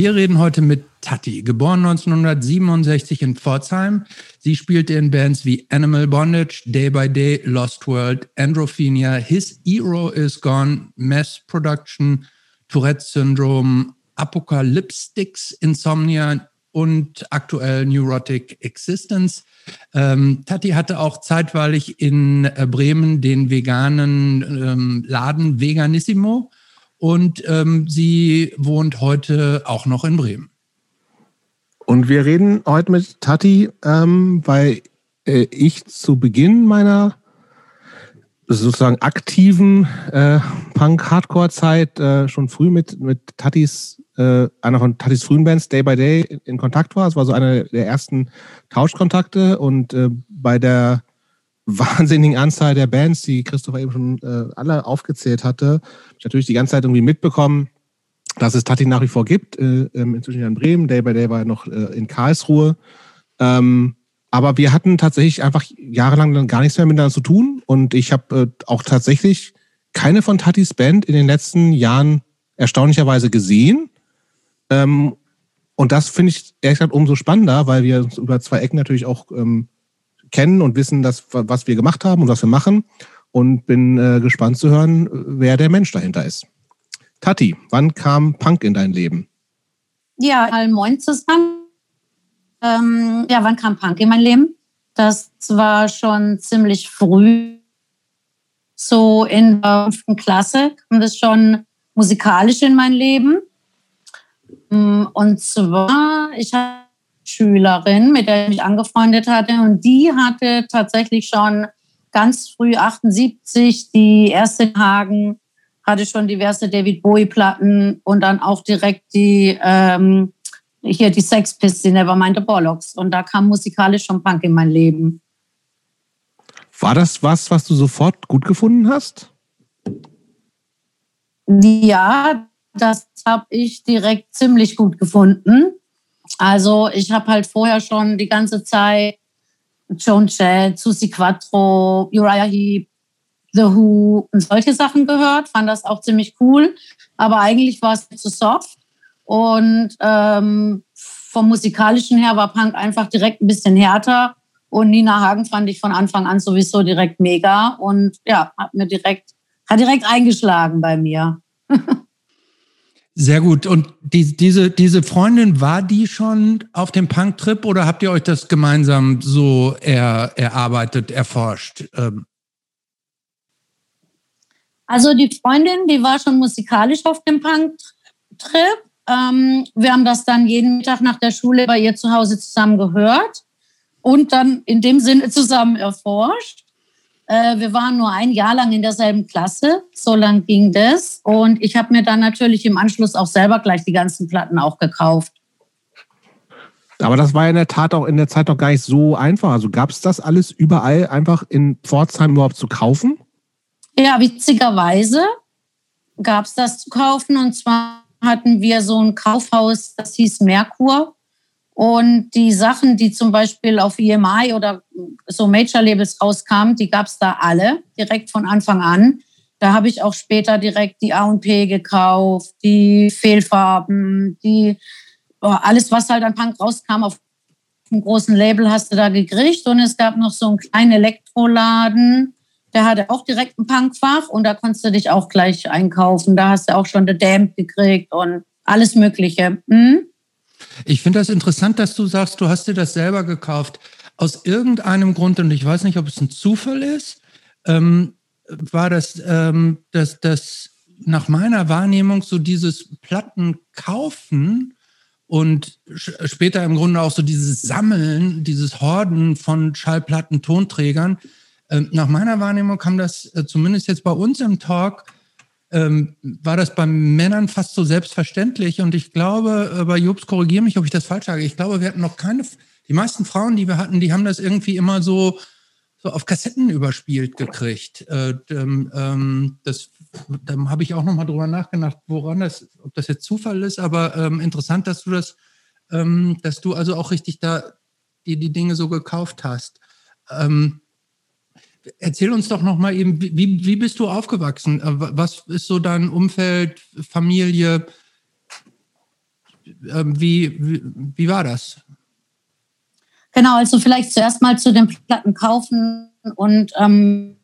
Wir reden heute mit Tati, geboren 1967 in Pforzheim. Sie spielte in Bands wie Animal Bondage, Day by Day, Lost World, Androphenia, His Hero is Gone, Mass Production, Tourette Syndrome, Apocalyptics, Insomnia und aktuell Neurotic Existence. Ähm, Tati hatte auch zeitweilig in äh, Bremen den veganen ähm, Laden Veganissimo und ähm, sie wohnt heute auch noch in Bremen. Und wir reden heute mit Tati, ähm, weil äh, ich zu Beginn meiner sozusagen aktiven äh, Punk-Hardcore-Zeit äh, schon früh mit, mit Tatis, äh, einer von Tatis frühen Bands, Day by Day, in, Kontakt war. Es war so einer der ersten Tauschkontakte und äh, bei der wahnsinnigen Anzahl der Bands, die Christopher eben schon äh, alle aufgezählt hatte, ich natürlich die ganze Zeit irgendwie mitbekommen, dass es Tati nach wie vor gibt, äh, ähm, inzwischen in Bremen, Day by Day war noch äh, in Karlsruhe. Ähm, aber wir hatten tatsächlich einfach jahrelang dann gar nichts mehr miteinander zu tun und ich habe äh, auch tatsächlich keine von Tatis Band in den letzten Jahren erstaunlicherweise gesehen. Ähm, und das finde ich ehrlich gesagt umso spannender, weil wir uns über zwei Ecken natürlich auch ähm, kennen und wissen, dass, was wir gemacht haben und was wir machen. Und bin äh, gespannt zu hören, wer der Mensch dahinter ist. Tati, wann kam Punk in dein Leben? Ja, moin zusammen. Ähm, ja, wann kam Punk in mein Leben? Das war schon ziemlich früh. So in der fünften Klasse kam das schon musikalisch in mein Leben. Mm, und zwar, ich hatte Schülerin, mit der ich mich angefreundet hatte. Und die hatte tatsächlich schon ganz früh 78 die erste Hagen, hatte schon diverse David Bowie-Platten und dann auch direkt die ähm, hier die Sex Pistols, Nevermind the Bollocks. Und da kam musikalisch schon Punk in mein Leben. War das was, was du sofort gut gefunden hast? Ja, das habe ich direkt ziemlich gut gefunden. Also ich habe halt vorher schon die ganze Zeit Joan Jett, Susie Quattro, Uriah Heep, The Who und solche Sachen gehört, fand das auch ziemlich cool. Aber eigentlich war es zu soft. Und ähm, vom musikalischen her war Punk einfach direkt ein bisschen härter. Und Nina Hagen fand ich von Anfang an sowieso direkt mega. Und ja, hat mir direkt, hat direkt eingeschlagen bei mir. Sehr gut. Und die, diese, diese Freundin, war die schon auf dem Punk-Trip oder habt ihr euch das gemeinsam so er, erarbeitet, erforscht? Ähm also die Freundin, die war schon musikalisch auf dem Punk-Trip. Ähm, wir haben das dann jeden Mittag nach der Schule bei ihr zu Hause zusammen gehört und dann in dem Sinne zusammen erforscht. Äh, wir waren nur ein Jahr lang in derselben Klasse, so lang ging das. Und ich habe mir dann natürlich im Anschluss auch selber gleich die ganzen Platten auch gekauft. Aber das war in der Tat auch in der Zeit noch gar nicht so einfach. Also gab es das alles überall einfach in Pforzheim überhaupt zu kaufen? Ja, witzigerweise gab es das zu kaufen. Und zwar hatten wir so ein Kaufhaus, das hieß Merkur. Und die Sachen, die zum Beispiel auf EMI oder so Major-Labels rauskamen, die gab es da alle direkt von Anfang an. Da habe ich auch später direkt die A&P gekauft, die Fehlfarben, die alles, was halt an Punk rauskam, auf einem großen Label hast du da gekriegt. Und es gab noch so einen kleinen Elektroladen, der hatte auch direkt ein Punkfach und da konntest du dich auch gleich einkaufen. Da hast du auch schon The Damned gekriegt und alles Mögliche. Hm? Ich finde das interessant, dass du sagst, du hast dir das selber gekauft. Aus irgendeinem Grund, und ich weiß nicht, ob es ein Zufall ist, ähm, war das, ähm, dass das nach meiner Wahrnehmung so dieses Plattenkaufen und später im Grunde auch so dieses Sammeln, dieses Horden von Schallplatten, Tonträgern. Ähm, nach meiner Wahrnehmung kam das äh, zumindest jetzt bei uns im Talk ähm, war das bei Männern fast so selbstverständlich. Und ich glaube, äh, bei Jobs, korrigiere mich, ob ich das falsch sage, ich glaube, wir hatten noch keine, die meisten Frauen, die wir hatten, die haben das irgendwie immer so, so auf Kassetten überspielt gekriegt. Äh, ähm, das, da habe ich auch noch mal drüber nachgedacht, woran das, ob das jetzt Zufall ist, aber ähm, interessant, dass du das, ähm, dass du also auch richtig da die, die Dinge so gekauft hast. Ähm, Erzähl uns doch noch mal eben, wie, wie bist du aufgewachsen? Äh, was ist so dein Umfeld, Familie? Ähm, wie, wie, wie war das? Genau, also vielleicht zuerst mal zu den Platten kaufen und ähm,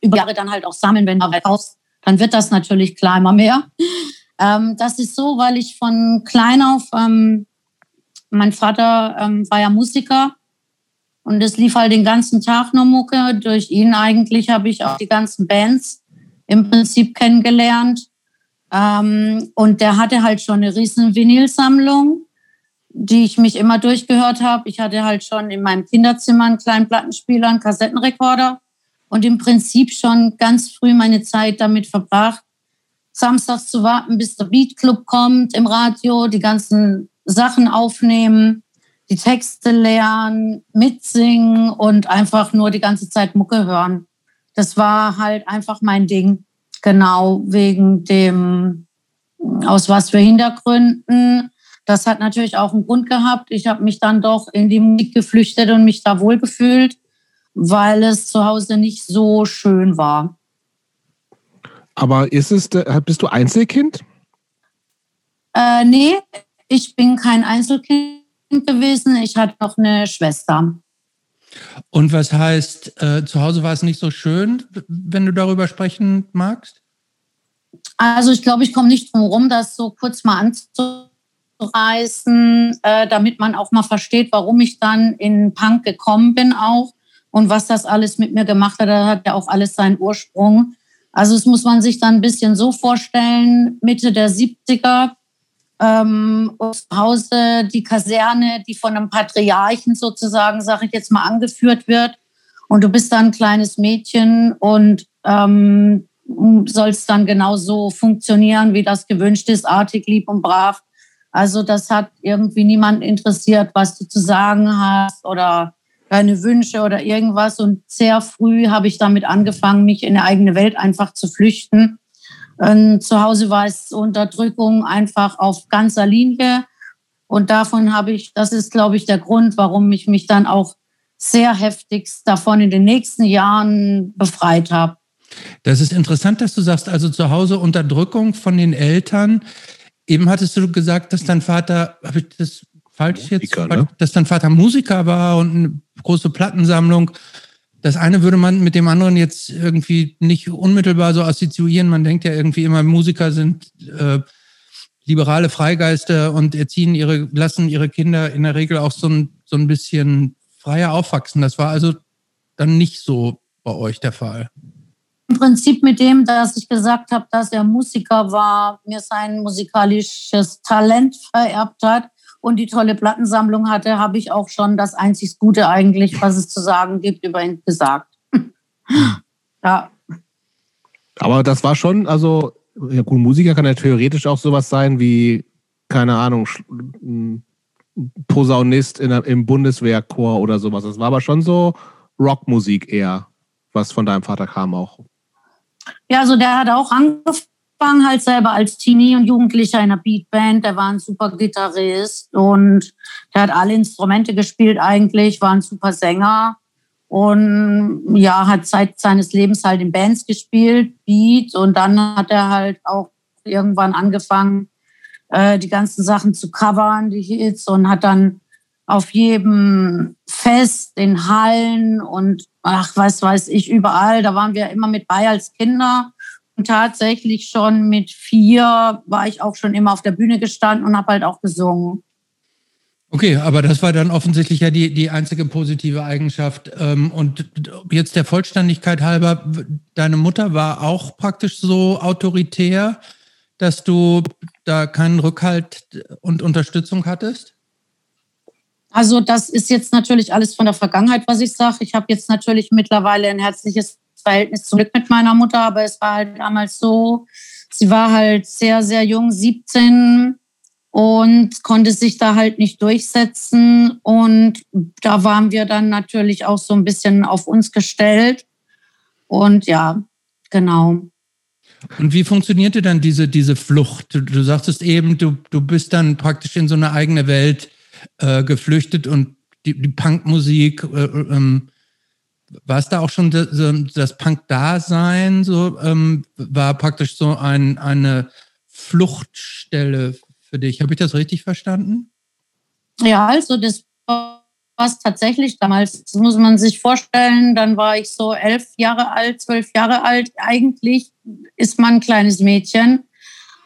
über Jahre dann halt auch sammeln, wenn du kaufst, dann wird das natürlich klar immer mehr. Ähm, das ist so, weil ich von klein auf, ähm, mein Vater ähm, war ja Musiker und es lief halt den ganzen Tag nur Mucke. Durch ihn eigentlich habe ich auch die ganzen Bands im Prinzip kennengelernt. Ähm, und der hatte halt schon eine riesen Vinylsammlung, die ich mich immer durchgehört habe. Ich hatte halt schon in meinem Kinderzimmer einen kleinen Plattenspieler, einen Kassettenrekorder und im Prinzip schon ganz früh meine Zeit damit verbracht, samstags zu warten, bis der Beat Club kommt im Radio, die ganzen Sachen aufnehmen, die Texte lernen, mitsingen und einfach nur die ganze Zeit Mucke hören. Das war halt einfach mein Ding. Genau wegen dem, aus was für Hintergründen. Das hat natürlich auch einen Grund gehabt. Ich habe mich dann doch in die Musik geflüchtet und mich da wohlgefühlt, weil es zu Hause nicht so schön war. Aber ist es, bist du Einzelkind? Äh, nee, ich bin kein Einzelkind gewesen. Ich hatte noch eine Schwester. Und was heißt, äh, zu Hause war es nicht so schön, wenn du darüber sprechen magst? Also ich glaube, ich komme nicht drum herum, das so kurz mal anzureißen, äh, damit man auch mal versteht, warum ich dann in Punk gekommen bin auch und was das alles mit mir gemacht hat. Da hat ja auch alles seinen Ursprung. Also es muss man sich dann ein bisschen so vorstellen, Mitte der 70er, ähm, zu Hause die Kaserne, die von einem Patriarchen sozusagen, sage ich jetzt mal, angeführt wird. Und du bist dann ein kleines Mädchen und ähm, sollst dann genauso funktionieren, wie das gewünscht ist, artig, lieb und brav. Also das hat irgendwie niemand interessiert, was du zu sagen hast oder deine Wünsche oder irgendwas. Und sehr früh habe ich damit angefangen, mich in eine eigene Welt einfach zu flüchten. Und zu Hause war es Unterdrückung einfach auf ganzer Linie. Und davon habe ich, das ist, glaube ich, der Grund, warum ich mich dann auch sehr heftigst davon in den nächsten Jahren befreit habe. Das ist interessant, dass du sagst, also zu Hause Unterdrückung von den Eltern. Eben hattest du gesagt, dass dein Vater, habe ich das falsch Musiker, jetzt, ne? dass dein Vater Musiker war und eine große Plattensammlung. Das eine würde man mit dem anderen jetzt irgendwie nicht unmittelbar so assoziieren. Man denkt ja irgendwie immer, Musiker sind äh, liberale Freigeister und erziehen ihre, lassen ihre Kinder in der Regel auch so ein, so ein bisschen freier aufwachsen. Das war also dann nicht so bei euch der Fall. Im Prinzip mit dem, dass ich gesagt habe, dass er Musiker war, mir sein musikalisches Talent vererbt hat, und die tolle Plattensammlung hatte, habe ich auch schon das einzig Gute eigentlich, was es zu sagen gibt, über ihn gesagt. ja. Aber das war schon, also, ja gut, Musiker kann ja theoretisch auch sowas sein wie, keine Ahnung, Posaunist in, im Bundeswehrchor oder sowas. Das war aber schon so Rockmusik eher, was von deinem Vater kam auch. Ja, also der hat auch angefangen angefangen halt selber als Teenie und Jugendlicher in einer Beatband. Der war ein super Gitarrist und der hat alle Instrumente gespielt eigentlich, war ein super Sänger und ja, hat Zeit seines Lebens halt in Bands gespielt, Beat und dann hat er halt auch irgendwann angefangen, äh, die ganzen Sachen zu covern, die Hits und hat dann auf jedem Fest in Hallen und ach, was weiß ich, überall, da waren wir immer mit bei als Kinder und tatsächlich schon mit vier war ich auch schon immer auf der Bühne gestanden und habe halt auch gesungen. Okay, aber das war dann offensichtlich ja die, die einzige positive Eigenschaft. Ähm, und jetzt der Vollständigkeit halber, deine Mutter war auch praktisch so autoritär, dass du da keinen Rückhalt und Unterstützung hattest? Also das ist jetzt natürlich alles von der Vergangenheit, was ich sage. Ich habe jetzt natürlich mittlerweile ein herzliches Verhältnis zum Glück mit meiner Mutter, aber es war halt damals so, sie war halt sehr, sehr jung, 17 und konnte sich da halt nicht durchsetzen. Und da waren wir dann natürlich auch so ein bisschen auf uns gestellt. Und ja, genau. Und wie funktionierte dann diese, diese Flucht? Du, du sagtest eben, du, du bist dann praktisch in so eine eigene Welt äh, geflüchtet und die, die Punkmusik äh, ähm, war es da auch schon das, das Punk-Dasein? So, ähm, war praktisch so ein, eine Fluchtstelle für dich. Habe ich das richtig verstanden? Ja, also das war tatsächlich damals, das muss man sich vorstellen, dann war ich so elf Jahre alt, zwölf Jahre alt. Eigentlich ist man ein kleines Mädchen.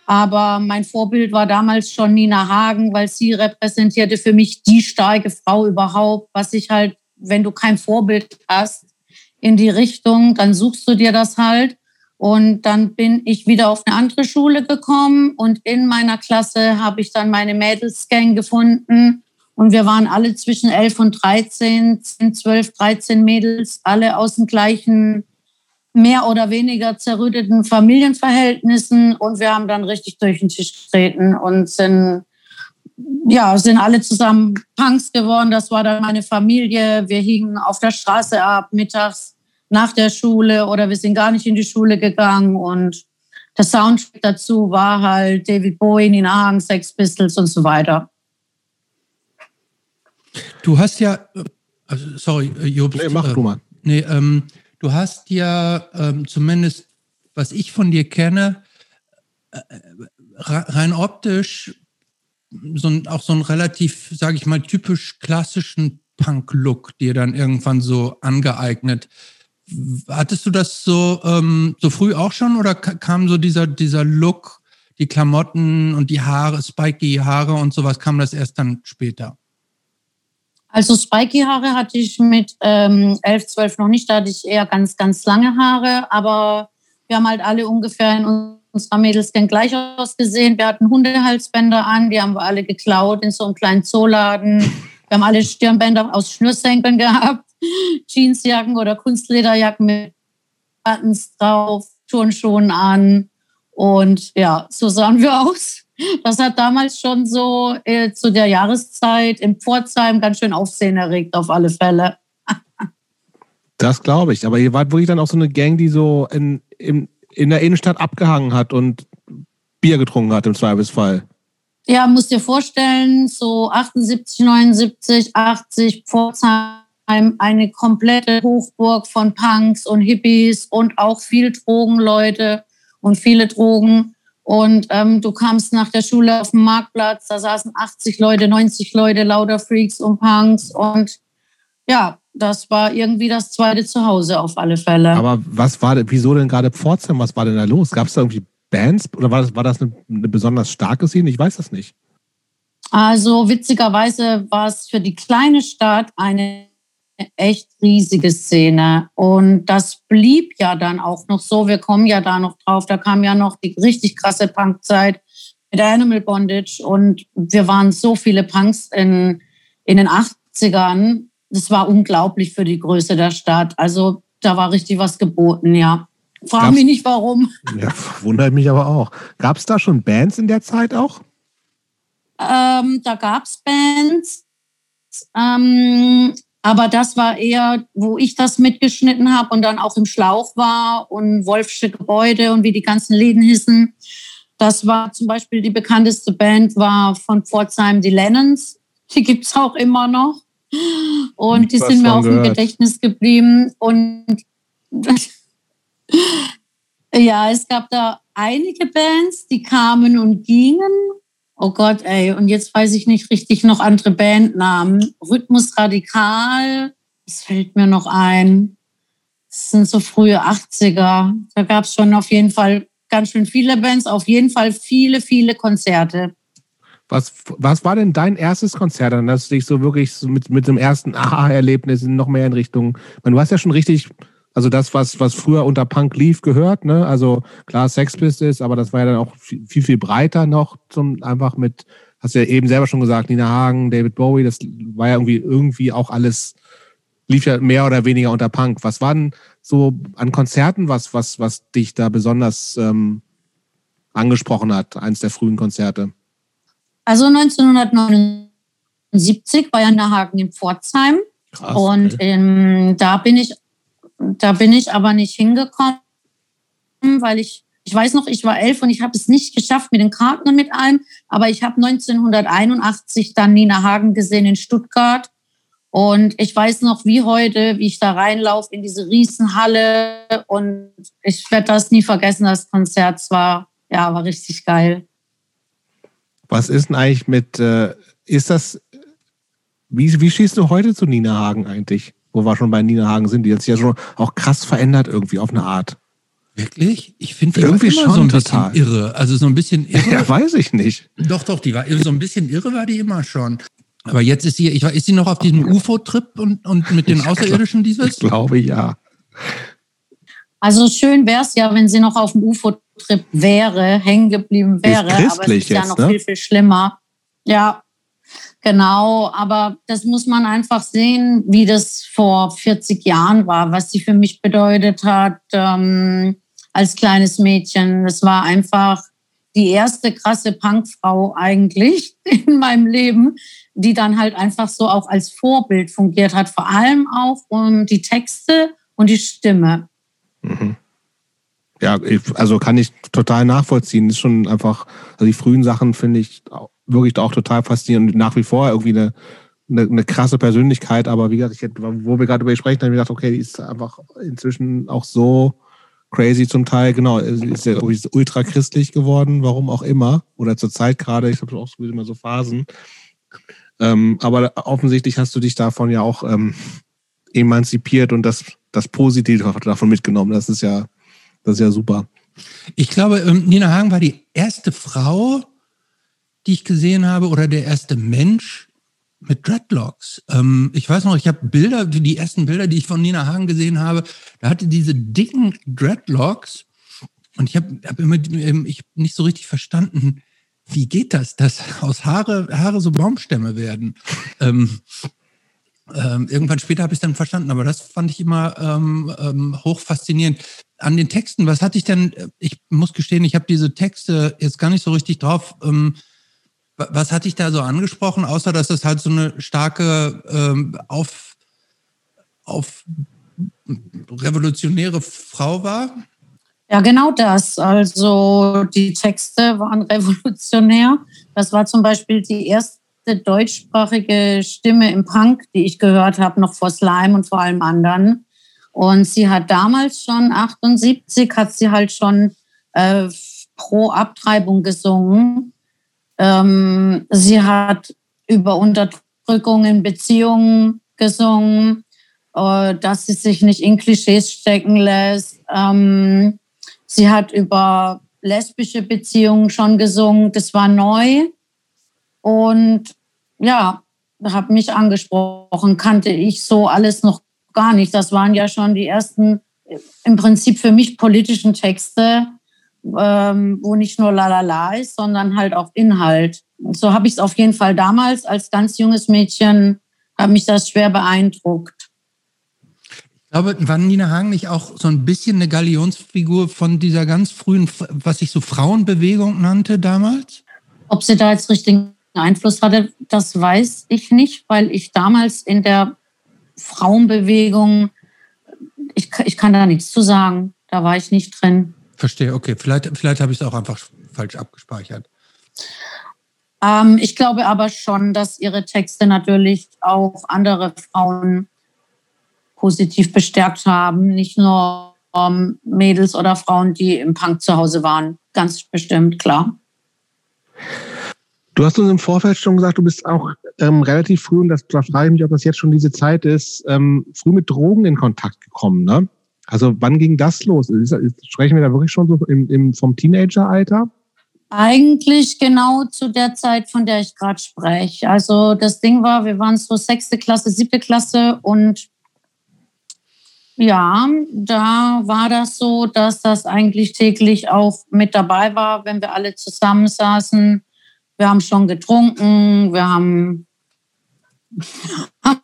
Aber mein Vorbild war damals schon Nina Hagen, weil sie repräsentierte für mich die starke Frau überhaupt, was ich halt, wenn du kein Vorbild hast in die Richtung, dann suchst du dir das halt. Und dann bin ich wieder auf eine andere Schule gekommen und in meiner Klasse habe ich dann meine Mädelsgang gefunden. Und wir waren alle zwischen 11 und 13, 10, 12, 13 Mädels, alle aus dem gleichen, mehr oder weniger zerrütteten Familienverhältnissen. Und wir haben dann richtig durch den Tisch getreten und sind, ja, sind alle zusammen Punks geworden. Das war dann meine Familie. Wir hingen auf der Straße ab, mittags nach der Schule oder wir sind gar nicht in die Schule gegangen und der Soundtrack dazu war halt David Bowie, Nina Hagen, Sex Pistols und so weiter. Du hast ja, also sorry, äh, Jobst. Nee, mach du mal. Nee, ähm, du hast ja ähm, zumindest, was ich von dir kenne, äh, rein optisch so ein, auch so einen relativ, sage ich mal, typisch klassischen Punk-Look dir dann irgendwann so angeeignet. Hattest du das so, ähm, so früh auch schon oder kam so dieser, dieser Look, die Klamotten und die Haare, spiky Haare und sowas, kam das erst dann später? Also spiky Haare hatte ich mit ähm, 11, 12 noch nicht, da hatte ich eher ganz, ganz lange Haare, aber wir haben halt alle ungefähr in unserer Mädelsgang gleich ausgesehen. Wir hatten Hundehalsbänder an, die haben wir alle geklaut in so einem kleinen Zooladen. Wir haben alle Stirnbänder aus Schnürsenkeln gehabt. Jeansjacken oder Kunstlederjacken mit Buttons drauf, Turnschuhen an. Und ja, so sahen wir aus. Das hat damals schon so äh, zu der Jahreszeit in Pforzheim ganz schön Aufsehen erregt, auf alle Fälle. das glaube ich. Aber ihr wart wirklich dann auch so eine Gang, die so in, in, in der Innenstadt abgehangen hat und Bier getrunken hat im Zweifelsfall. Ja, musst dir vorstellen, so 78, 79, 80 Pforzheim eine komplette Hochburg von Punks und Hippies und auch viel Drogenleute und viele Drogen. Und ähm, du kamst nach der Schule auf den Marktplatz, da saßen 80 Leute, 90 Leute, lauter Freaks und Punks. Und ja, das war irgendwie das zweite Zuhause auf alle Fälle. Aber was war, wieso denn gerade Pforzheim? Was war denn da los? Gab es da irgendwie Bands oder war das, war das eine, eine besonders starke Szene? Ich weiß das nicht. Also witzigerweise war es für die kleine Stadt eine echt riesige Szene. Und das blieb ja dann auch noch so. Wir kommen ja da noch drauf. Da kam ja noch die richtig krasse Punkzeit mit Animal Bondage. Und wir waren so viele Punks in, in den 80ern. Das war unglaublich für die Größe der Stadt. Also da war richtig was geboten, ja. Frag mich nicht warum. Ja, wundert mich aber auch. Gab es da schon Bands in der Zeit auch? Ähm, da gab es Bands. Ähm, aber das war eher, wo ich das mitgeschnitten habe und dann auch im Schlauch war und Wolfsche Gebäude und wie die ganzen Läden hissen. Das war zum Beispiel die bekannteste Band war von Pforzheim die Lennons. Die gibt es auch immer noch. Und die sind mir auch im Gedächtnis geblieben. Und ja, es gab da einige Bands, die kamen und gingen. Oh Gott, ey, und jetzt weiß ich nicht richtig noch andere Bandnamen. Rhythmus Radikal, das fällt mir noch ein. Das sind so frühe 80er. Da gab es schon auf jeden Fall ganz schön viele Bands, auf jeden Fall viele, viele Konzerte. Was, was war denn dein erstes Konzert, an das du dich so wirklich so mit, mit dem ersten Aha-Erlebnis noch mehr in Richtung, man, du hast ja schon richtig also das, was, was früher unter Punk lief, gehört, ne? Also klar, Sex Pistols, aber das war ja dann auch viel, viel breiter noch zum einfach mit, hast du ja eben selber schon gesagt, Nina Hagen, David Bowie, das war ja irgendwie, irgendwie auch alles, lief ja mehr oder weniger unter Punk. Was waren so an Konzerten, was, was, was dich da besonders ähm, angesprochen hat, eins der frühen Konzerte? Also 1979 war ja Nina Hagen in Pforzheim. Krass, und ähm, da bin ich da bin ich aber nicht hingekommen, weil ich, ich weiß noch, ich war elf und ich habe es nicht geschafft mit den Karten und mit allem. Aber ich habe 1981 dann Nina Hagen gesehen in Stuttgart. Und ich weiß noch wie heute, wie ich da reinlaufe in diese Riesenhalle. Und ich werde das nie vergessen, das Konzert war, ja, war richtig geil. Was ist denn eigentlich mit, äh, ist das, wie, wie stehst du heute zu Nina Hagen eigentlich? Wo wir schon bei Nina Hagen sind, die hat sich ja schon auch krass verändert irgendwie auf eine Art. Wirklich? Ich finde die Irgendwie schon so ein total. bisschen irre. Also so ein bisschen irre. Ja, weiß ich nicht. Doch, doch, die war so ein bisschen irre war die immer schon. Aber jetzt ist sie, ich ist sie noch auf diesem UFO-Trip und, und mit den Ich Außerirdischen Ich dieses? glaube ja. Also schön wäre es ja, wenn sie noch auf dem UFO-Trip wäre, hängen geblieben wäre. aber es ist ja noch ne? viel, viel schlimmer. Ja, genau. Aber das muss man einfach sehen, wie das vor 40 Jahren war, was sie für mich bedeutet hat ähm, als kleines Mädchen. Es war einfach die erste krasse Punkfrau eigentlich in meinem Leben, die dann halt einfach so auch als Vorbild fungiert hat. Vor allem auch um die Texte und die Stimme. Mhm. Ja, also kann ich total nachvollziehen. Ist schon einfach, also die frühen Sachen finde ich wirklich auch total faszinierend nach wie vor irgendwie eine, eine, eine krasse Persönlichkeit. Aber wie gesagt, ich wo wir gerade über ihr sprechen, habe ich gedacht, okay, die ist einfach inzwischen auch so crazy zum Teil. Genau, ist ja ultra christlich geworden, warum auch immer. Oder zur Zeit gerade, ich habe auch so immer so Phasen. Ähm, aber offensichtlich hast du dich davon ja auch ähm, emanzipiert und das, das Positive davon mitgenommen. Das ist ja, das ist ja super. Ich glaube, ähm, Nina Hagen war die erste Frau, die ich gesehen habe, oder der erste Mensch mit Dreadlocks. Ähm, ich weiß noch, ich habe Bilder, die ersten Bilder, die ich von Nina Hagen gesehen habe, da hatte diese dicken Dreadlocks und ich habe hab immer ähm, ich hab nicht so richtig verstanden, wie geht das, dass aus Haare, Haare so Baumstämme werden. Ähm, ähm, irgendwann später habe ich es dann verstanden, aber das fand ich immer ähm, hoch faszinierend. An den Texten, was hatte ich denn? Ich muss gestehen, ich habe diese Texte jetzt gar nicht so richtig drauf. Ähm, wa- was hatte ich da so angesprochen, außer dass es halt so eine starke ähm, auf, auf revolutionäre Frau war? Ja, genau das. Also die Texte waren revolutionär. Das war zum Beispiel die erste deutschsprachige Stimme im Punk, die ich gehört habe, noch vor Slime und vor allem anderen. Und sie hat damals schon, 78, hat sie halt schon äh, pro Abtreibung gesungen. Ähm, sie hat über Unterdrückung in Beziehungen gesungen, äh, dass sie sich nicht in Klischees stecken lässt. Ähm, Sie hat über lesbische Beziehungen schon gesungen. Das war neu. Und ja, hat mich angesprochen, kannte ich so alles noch gar nicht. Das waren ja schon die ersten, im Prinzip für mich politischen Texte, ähm, wo nicht nur Lalala ist, sondern halt auch Inhalt. So habe ich es auf jeden Fall damals als ganz junges Mädchen, hat mich das schwer beeindruckt. Ich glaube, war Nina Hagen nicht auch so ein bisschen eine Galionsfigur von dieser ganz frühen, was ich so Frauenbewegung nannte damals? Ob sie da jetzt richtigen Einfluss hatte, das weiß ich nicht, weil ich damals in der Frauenbewegung, ich, ich kann da nichts zu sagen, da war ich nicht drin. Verstehe, okay. Vielleicht, vielleicht habe ich es auch einfach falsch abgespeichert. Ähm, ich glaube aber schon, dass ihre Texte natürlich auch andere Frauen positiv bestärkt haben, nicht nur ähm, Mädels oder Frauen, die im Punk zu Hause waren. Ganz bestimmt, klar. Du hast uns im Vorfeld schon gesagt, du bist auch ähm, relativ früh, und das da frage ich mich, ob das jetzt schon diese Zeit ist, ähm, früh mit Drogen in Kontakt gekommen. Ne? Also wann ging das los? Ist, ist, sprechen wir da wirklich schon so im, im, vom Teenageralter? Eigentlich genau zu der Zeit, von der ich gerade spreche. Also das Ding war, wir waren so sechste Klasse, siebte Klasse und ja, da war das so, dass das eigentlich täglich auch mit dabei war, wenn wir alle zusammensaßen. Wir haben schon getrunken, wir haben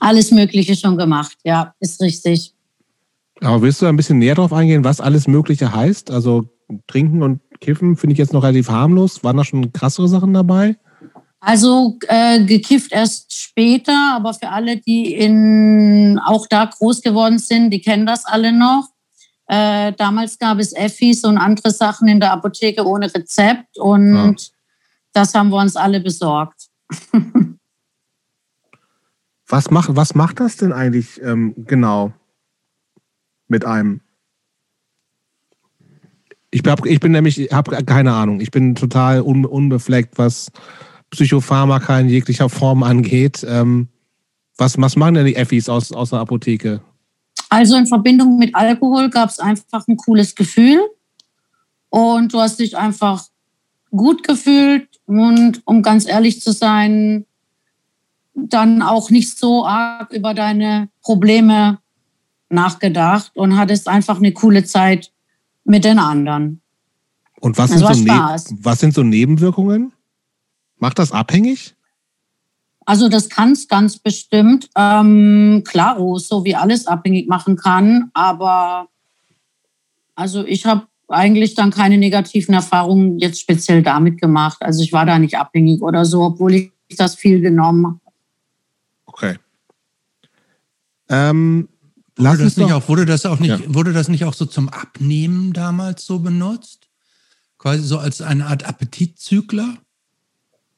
alles Mögliche schon gemacht. Ja, ist richtig. Aber willst du ein bisschen näher drauf eingehen, was alles Mögliche heißt? Also trinken und kiffen finde ich jetzt noch relativ harmlos. Waren da schon krassere Sachen dabei? Also äh, gekifft erst später, aber für alle, die in, auch da groß geworden sind, die kennen das alle noch. Äh, damals gab es Effis und andere Sachen in der Apotheke ohne Rezept und Ja. Das haben wir uns alle besorgt. Was macht, was macht das denn eigentlich ähm, genau mit einem? Ich, hab, ich bin nämlich, habe keine Ahnung. Ich bin total un, unbefleckt, was Psychopharmaka in jeglicher Form angeht. Ähm, was, was machen denn die Effis aus, aus der Apotheke? Also in Verbindung mit Alkohol gab es einfach ein cooles Gefühl. Und du hast dich einfach gut gefühlt. Und um ganz ehrlich zu sein, dann auch nicht so arg über deine Probleme nachgedacht und hattest einfach eine coole Zeit mit den anderen. Und was, sind so, was sind so Nebenwirkungen? Macht das abhängig? Also das kann es ganz bestimmt. Ähm, klaro, so wie alles abhängig machen kann. Aber also ich habe eigentlich dann keine negativen Erfahrungen jetzt speziell damit gemacht. Also ich war da nicht abhängig oder so, obwohl ich das viel genommen habe. Okay. Ähm, wurde, das nicht auch, wurde, das auch nicht, ja. wurde das nicht auch so zum Abnehmen damals so benutzt? Quasi so als eine Art Appetitzügler?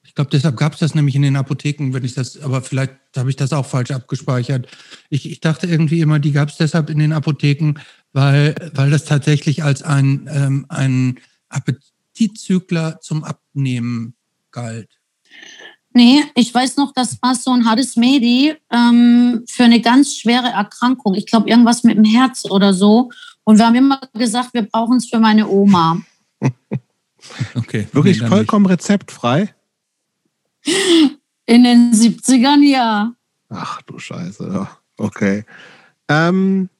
Ich glaube, deshalb gab es das nämlich in den Apotheken, wenn ich das, aber vielleicht habe ich das auch falsch abgespeichert. Ich, ich dachte irgendwie immer, die gab es deshalb in den Apotheken, weil, weil das tatsächlich als ein, ähm, ein Appetitzügler zum Abnehmen galt. Nee, ich weiß noch, das war so ein hartes Medi ähm, für eine ganz schwere Erkrankung. Ich glaube, irgendwas mit dem Herz oder so. Und wir haben immer gesagt, wir brauchen es für meine Oma. okay. Wirklich nee, vollkommen nicht. rezeptfrei? In den 70ern ja. Ach du Scheiße. Okay. Ähm,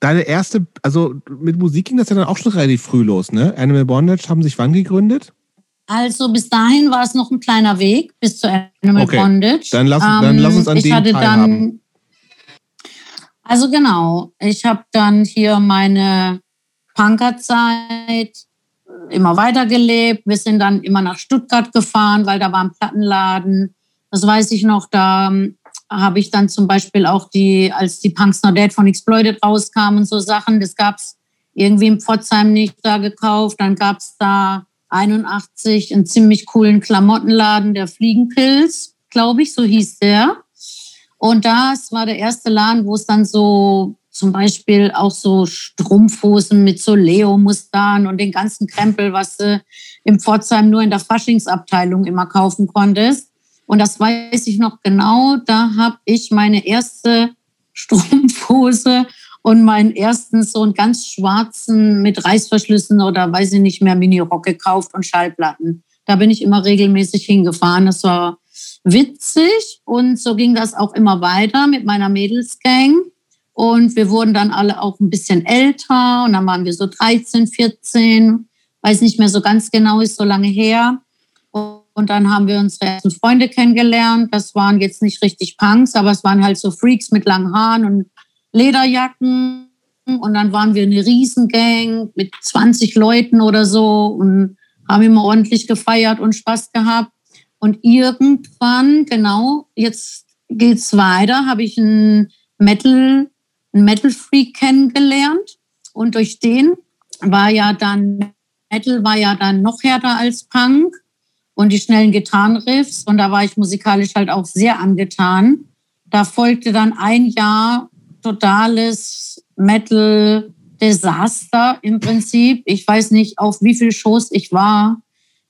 deine erste, also mit Musik ging das ja dann auch schon relativ früh los, ne? Animal Bondage haben sich wann gegründet? Also bis dahin war es noch ein kleiner Weg bis zu Animal okay. Bondage. Dann lass, ähm, dann lass uns an ich dem hatte dann, Also genau, ich habe dann hier meine Punkerzeit immer weitergelebt. Wir sind dann immer nach Stuttgart gefahren, weil da war ein Plattenladen. Das weiß ich noch, da ähm, habe ich dann zum Beispiel auch die, als die Punks Not Dead von Exploited rauskamen so Sachen, das gab es irgendwie in Pforzheim nicht da gekauft. Dann gab es da 81 einen ziemlich coolen Klamottenladen, der Fliegenpilz, glaube ich, so hieß der. Und das war der erste Laden, wo es dann so zum Beispiel auch so Strumpfhosen mit so Leo-Mustern und den ganzen Krempel, was du im Pforzheim nur in der Faschingsabteilung immer kaufen konntest. Und das weiß ich noch genau. Da habe ich meine erste Strumpfhose und meinen ersten so einen ganz schwarzen mit Reißverschlüssen oder weiß ich nicht mehr Mini-Rock gekauft und Schallplatten. Da bin ich immer regelmäßig hingefahren. Das war witzig und so ging das auch immer weiter mit meiner Mädelsgang. Und wir wurden dann alle auch ein bisschen älter und dann waren wir so 13, 14, weiß nicht mehr so ganz genau, ist so lange her. Und dann haben wir unsere ersten Freunde kennengelernt. Das waren jetzt nicht richtig Punks, aber es waren halt so Freaks mit langen Haaren und Lederjacken und dann waren wir eine Riesengang mit 20 Leuten oder so und haben immer ordentlich gefeiert und Spaß gehabt. Und irgendwann, genau, jetzt geht's weiter, habe ich einen Metal, einen Metal Freak kennengelernt und durch den war ja dann Metal war ja dann noch härter als Punk und die schnellen Gitarrenriffs und da war ich musikalisch halt auch sehr angetan. Da folgte dann ein Jahr totales Metal-Desaster im Prinzip. Ich weiß nicht, auf wie viele Shows ich war.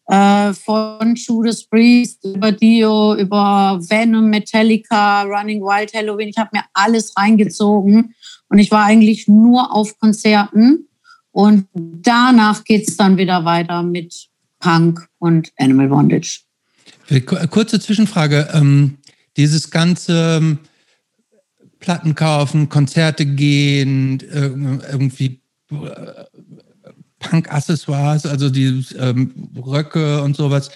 Äh, von Judas Priest über Dio, über Venom, Metallica, Running Wild, Halloween. Ich habe mir alles reingezogen und ich war eigentlich nur auf Konzerten. Und danach geht es dann wieder weiter mit Punk und Animal Bondage. Kurze Zwischenfrage. Ähm, dieses ganze ähm, Platten kaufen, Konzerte gehen, irgendwie äh, Punk-Accessoires, also die ähm, Röcke und sowas.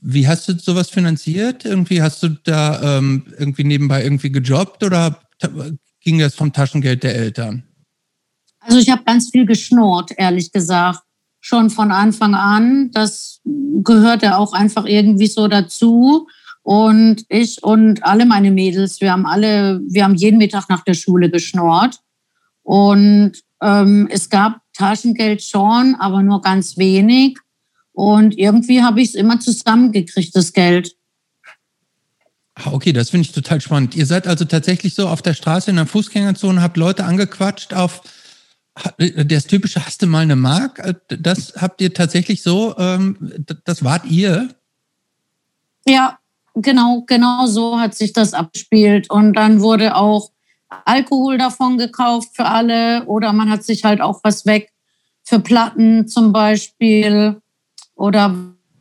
Wie hast du sowas finanziert? Irgendwie hast du da ähm, irgendwie nebenbei irgendwie gejobbt oder ging das vom Taschengeld der Eltern? Also ich habe ganz viel geschnurrt, ehrlich gesagt. Schon von Anfang an. Das gehörte auch einfach irgendwie so dazu. Und ich und alle meine Mädels, wir haben alle, wir haben jeden Mittag nach der Schule geschnort. Und ähm, es gab Taschengeld schon, aber nur ganz wenig. Und irgendwie habe ich es immer zusammengekriegt, das Geld. Ah, okay, das finde ich total spannend. Ihr seid also tatsächlich so auf der Straße in der Fußgängerzone, habt Leute angequatscht auf, das typische hast du mal eine Mark, äh, das habt ihr tatsächlich so, ähm, das wart ihr? Ja, genau, genau so hat sich das abgespielt. Und dann wurde auch Alkohol davon gekauft für alle oder man hat sich halt auch was weg für Platten zum Beispiel. Oder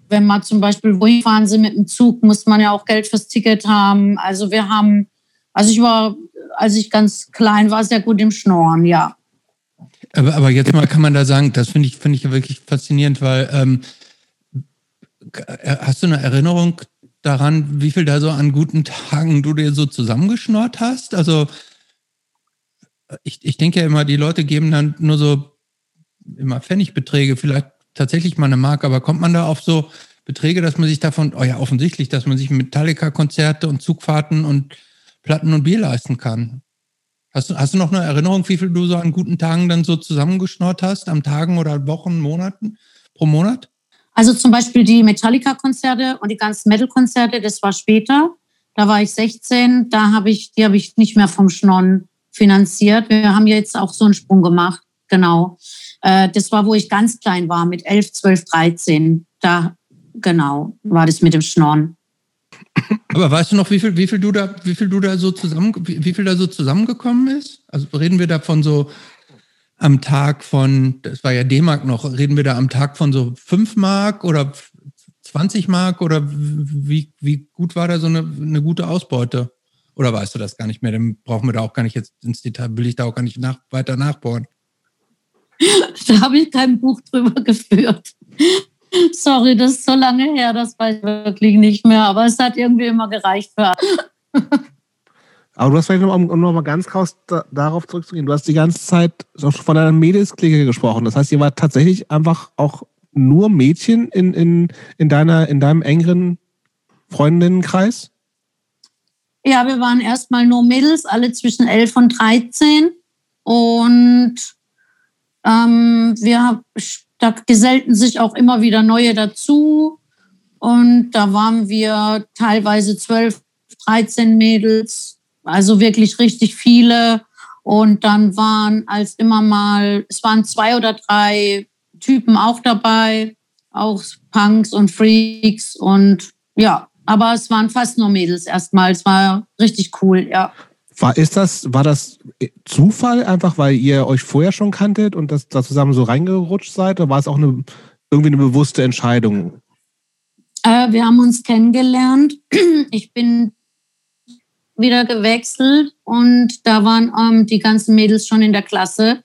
wenn man zum Beispiel wohin fahren sie mit dem Zug, muss man ja auch Geld fürs Ticket haben. Also wir haben, also ich war, als ich ganz klein war, sehr gut im Schnorren, ja. Aber, aber jetzt mal kann man da sagen, das finde ich, finde ich wirklich faszinierend, weil ähm, hast du eine Erinnerung daran, wie viel da so an guten Tagen du dir so zusammengeschnort hast? Also ich, ich denke ja immer, die Leute geben dann nur so immer Pfennigbeträge, vielleicht tatsächlich mal eine Mark, aber kommt man da auf so Beträge, dass man sich davon, oh ja, offensichtlich, dass man sich Metallica-Konzerte und Zugfahrten und Platten und Bier leisten kann? Hast du, hast du noch eine Erinnerung, wie viel du so an guten Tagen dann so zusammengeschnort hast, am Tagen oder Wochen, Monaten pro Monat? Also zum Beispiel die Metallica-Konzerte und die ganzen Metal-Konzerte, das war später. Da war ich 16, da habe ich, die habe ich nicht mehr vom Schnorren finanziert. Wir haben jetzt auch so einen Sprung gemacht, genau. Äh, das war, wo ich ganz klein war, mit 11, 12, 13. Da, genau, war das mit dem Schnorren. Aber weißt du noch, wie viel, wie viel du da, wie viel du da so zusammen, wie viel da so zusammengekommen ist? Also reden wir da von so am Tag von, das war ja D-Mark noch, reden wir da am Tag von so 5 Mark oder 20 Mark oder wie, wie gut war da so eine, eine gute Ausbeute? Oder weißt du das gar nicht mehr? Dann brauchen wir da auch gar nicht jetzt ins Detail, will ich da auch gar nicht nach, weiter nachbohren. da habe ich kein Buch drüber geführt. Sorry, das ist so lange her, das weiß ich wirklich nicht mehr. Aber es hat irgendwie immer gereicht für. Aber du hast vielleicht noch, um noch mal ganz kurz da, darauf zurückzugehen, du hast die ganze Zeit von einer Mädelsklicke gesprochen. Das heißt, ihr wart tatsächlich einfach auch nur Mädchen in, in, in, deiner, in deinem engeren Freundinnenkreis? Ja, wir waren erstmal nur Mädels, alle zwischen 11 und 13. Und ähm, wir, da gesellten sich auch immer wieder neue dazu. Und da waren wir teilweise 12, 13 Mädels, also wirklich richtig viele. Und dann waren als immer mal, es waren zwei oder drei Typen auch dabei, auch Punks und Freaks. Und ja, aber es waren fast nur Mädels erstmal. Es war richtig cool, ja. War, ist das, war das Zufall einfach, weil ihr euch vorher schon kanntet und das, da zusammen so reingerutscht seid? Oder war es auch eine, irgendwie eine bewusste Entscheidung? Äh, wir haben uns kennengelernt. Ich bin wieder gewechselt und da waren ähm, die ganzen Mädels schon in der Klasse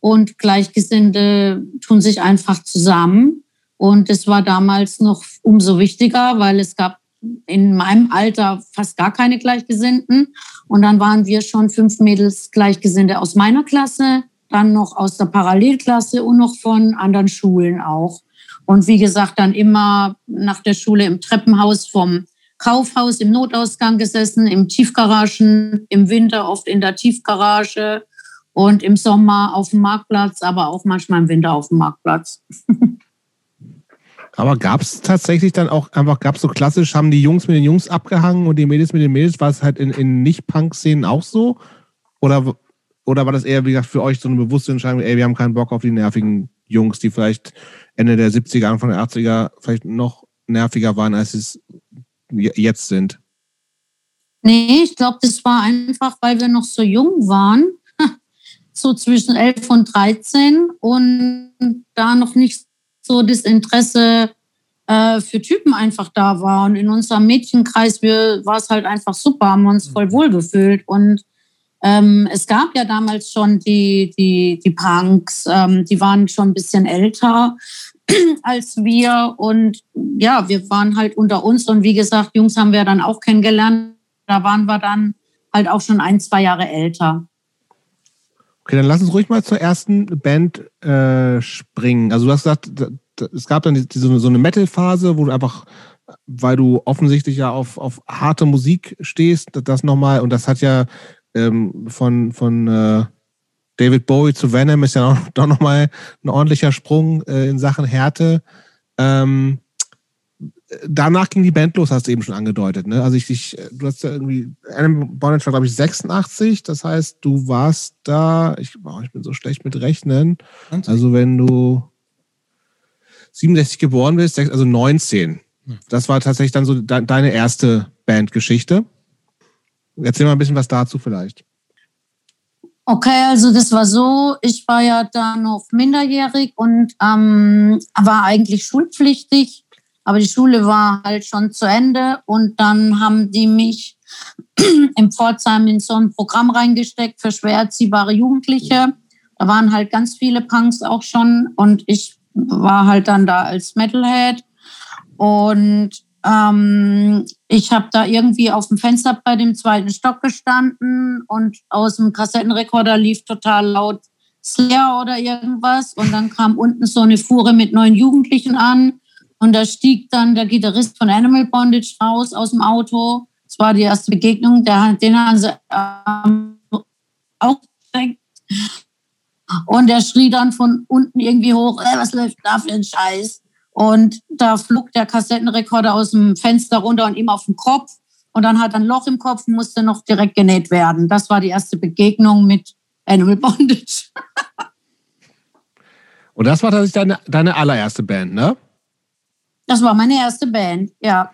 und Gleichgesinnte tun sich einfach zusammen. Und es war damals noch umso wichtiger, weil es gab in meinem Alter fast gar keine Gleichgesinnten. Und dann waren wir schon fünf Mädels Gleichgesinnte aus meiner Klasse, dann noch aus der Parallelklasse und noch von anderen Schulen auch. Und wie gesagt, dann immer nach der Schule im Treppenhaus vom Kaufhaus im Notausgang gesessen, im Tiefgaragen, im Winter oft in der Tiefgarage und im Sommer auf dem Marktplatz, aber auch manchmal im Winter auf dem Marktplatz. Aber gab es tatsächlich dann auch einfach, gab es so klassisch, haben die Jungs mit den Jungs abgehangen und die Mädels mit den Mädels? War es halt in, in Nicht-Punk-Szenen auch so? Oder, oder war das eher, wie gesagt, für euch so eine bewusste Entscheidung, ey, wir haben keinen Bock auf die nervigen Jungs, die vielleicht Ende der 70er, Anfang der 80er vielleicht noch nerviger waren, als es jetzt sind? Nee, ich glaube, das war einfach, weil wir noch so jung waren, so zwischen 11 und 13 und da noch nicht so das Interesse äh, für Typen einfach da war. Und in unserem Mädchenkreis war es halt einfach super, haben uns voll mhm. wohlgefühlt. Und ähm, es gab ja damals schon die, die, die Punks, ähm, die waren schon ein bisschen älter als wir. Und ja, wir waren halt unter uns. Und wie gesagt, Jungs haben wir dann auch kennengelernt. Da waren wir dann halt auch schon ein, zwei Jahre älter. Okay, dann lass uns ruhig mal zur ersten Band äh, springen. Also du hast gesagt, es gab dann diese, so eine Metal-Phase, wo du einfach, weil du offensichtlich ja auf, auf harte Musik stehst, das nochmal, und das hat ja ähm, von, von äh, David Bowie zu Venom ist ja auch, doch nochmal ein ordentlicher Sprung äh, in Sachen Härte. Ähm, danach ging die Band los, hast du eben schon angedeutet. Ne? Also ich, ich du hast ja irgendwie, Adam Bonnet war, glaube ich, 86. Das heißt, du warst da, ich, oh, ich bin so schlecht mit Rechnen. Also wenn du 67 geboren bist, also 19. Hm. Das war tatsächlich dann so de deine erste Bandgeschichte. Erzähl mal ein bisschen was dazu vielleicht. Okay, also das war so, ich war ja da noch minderjährig und ähm, war eigentlich schulpflichtig, aber die Schule war halt schon zu Ende und dann haben die mich im Pforzheim in so ein Programm reingesteckt für schwer erziehbare Jugendliche. Da waren halt ganz viele Punks auch schon und ich war halt dann da als Metalhead und ähm, ich habe da irgendwie auf dem Fenster bei dem zweiten Stock gestanden und aus dem Kassettenrekorder lief total laut Slayer oder irgendwas. Und dann kam unten so eine Fuhre mit neun Jugendlichen an. Und da stieg dann der Gitarrist von Animal Bondage raus aus dem Auto. Das war die erste Begegnung. Der, den haben sie ähm, auch Und der schrie dann von unten irgendwie hoch, äh, was läuft da für ein Scheiß? Und da flog der Kassettenrekorder aus dem Fenster runter und ihm auf den Kopf. Und dann hat er ein Loch im Kopf und musste noch direkt genäht werden. Das war die erste Begegnung mit Animal Bondage. und das war tatsächlich deine, deine allererste Band, ne? Das war meine erste Band, ja.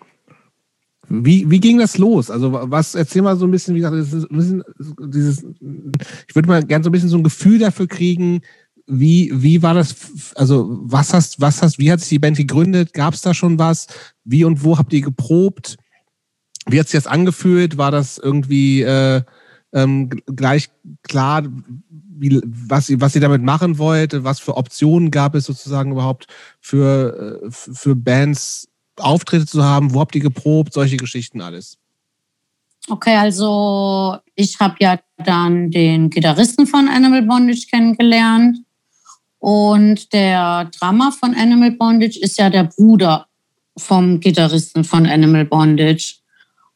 Wie, wie ging das los? Also, was, erzähl mal so ein bisschen, wie gesagt, bisschen, dieses, ich würde mal gerne so ein bisschen so ein Gefühl dafür kriegen, wie, wie war das, also was hast, was hast, wie hat sich die Band gegründet? Gab es da schon was? Wie und wo habt ihr geprobt? Wie hat sich das angefühlt? War das irgendwie äh, ähm, gleich klar, wie, was, was ihr damit machen wollt? Was für Optionen gab es sozusagen überhaupt für, äh, für Bands Auftritte zu haben? Wo habt ihr geprobt? Solche Geschichten alles. Okay, also ich habe ja dann den Gitarristen von Animal Bondage kennengelernt. Und der Drummer von Animal Bondage ist ja der Bruder vom Gitarristen von Animal Bondage.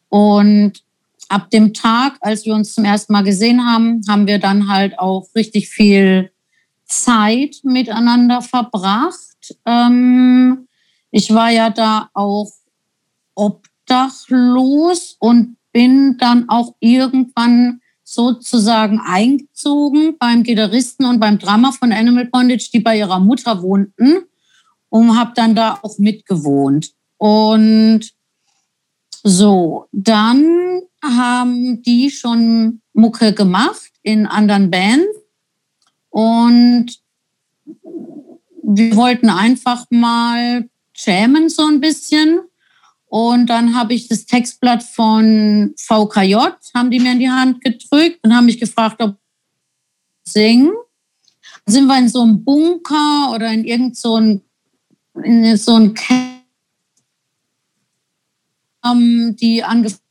Und ab dem Tag, als wir uns zum ersten Mal gesehen haben, haben wir dann halt auch richtig viel Zeit miteinander verbracht. Ähm, ich war ja da auch obdachlos und bin dann auch irgendwann sozusagen eingezogen beim Gitarristen und beim Drama von Animal Bondage, die bei ihrer Mutter wohnten und habe dann da auch mitgewohnt. Und so, dann haben die schon Mucke gemacht in anderen Bands und wir wollten einfach mal jammen so ein bisschen und dann habe ich das Textblatt von VKJ, haben die mir in die Hand gedrückt und haben mich gefragt, ob ich singen. Sind wir in so einem Bunker oder in irgend so in so ein Camp, die angefangen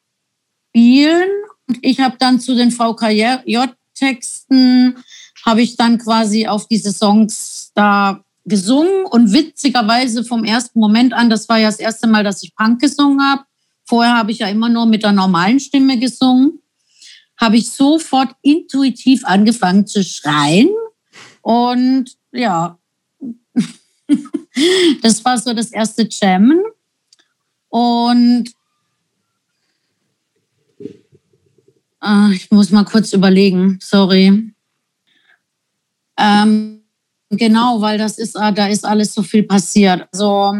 spielen. Und ich habe dann zu den VKJ-Texten, habe ich dann quasi auf diese Songs da gesungen und witzigerweise vom ersten Moment an, das war ja das erste Mal, dass ich Punk gesungen habe. Vorher habe ich ja immer nur mit der normalen Stimme gesungen. Habe ich sofort intuitiv angefangen zu schreien. Und ja, das war so das erste Jammen. Und äh, ich muss mal kurz überlegen, sorry. Ähm, Genau, weil das ist, ah, da ist alles so viel passiert. Also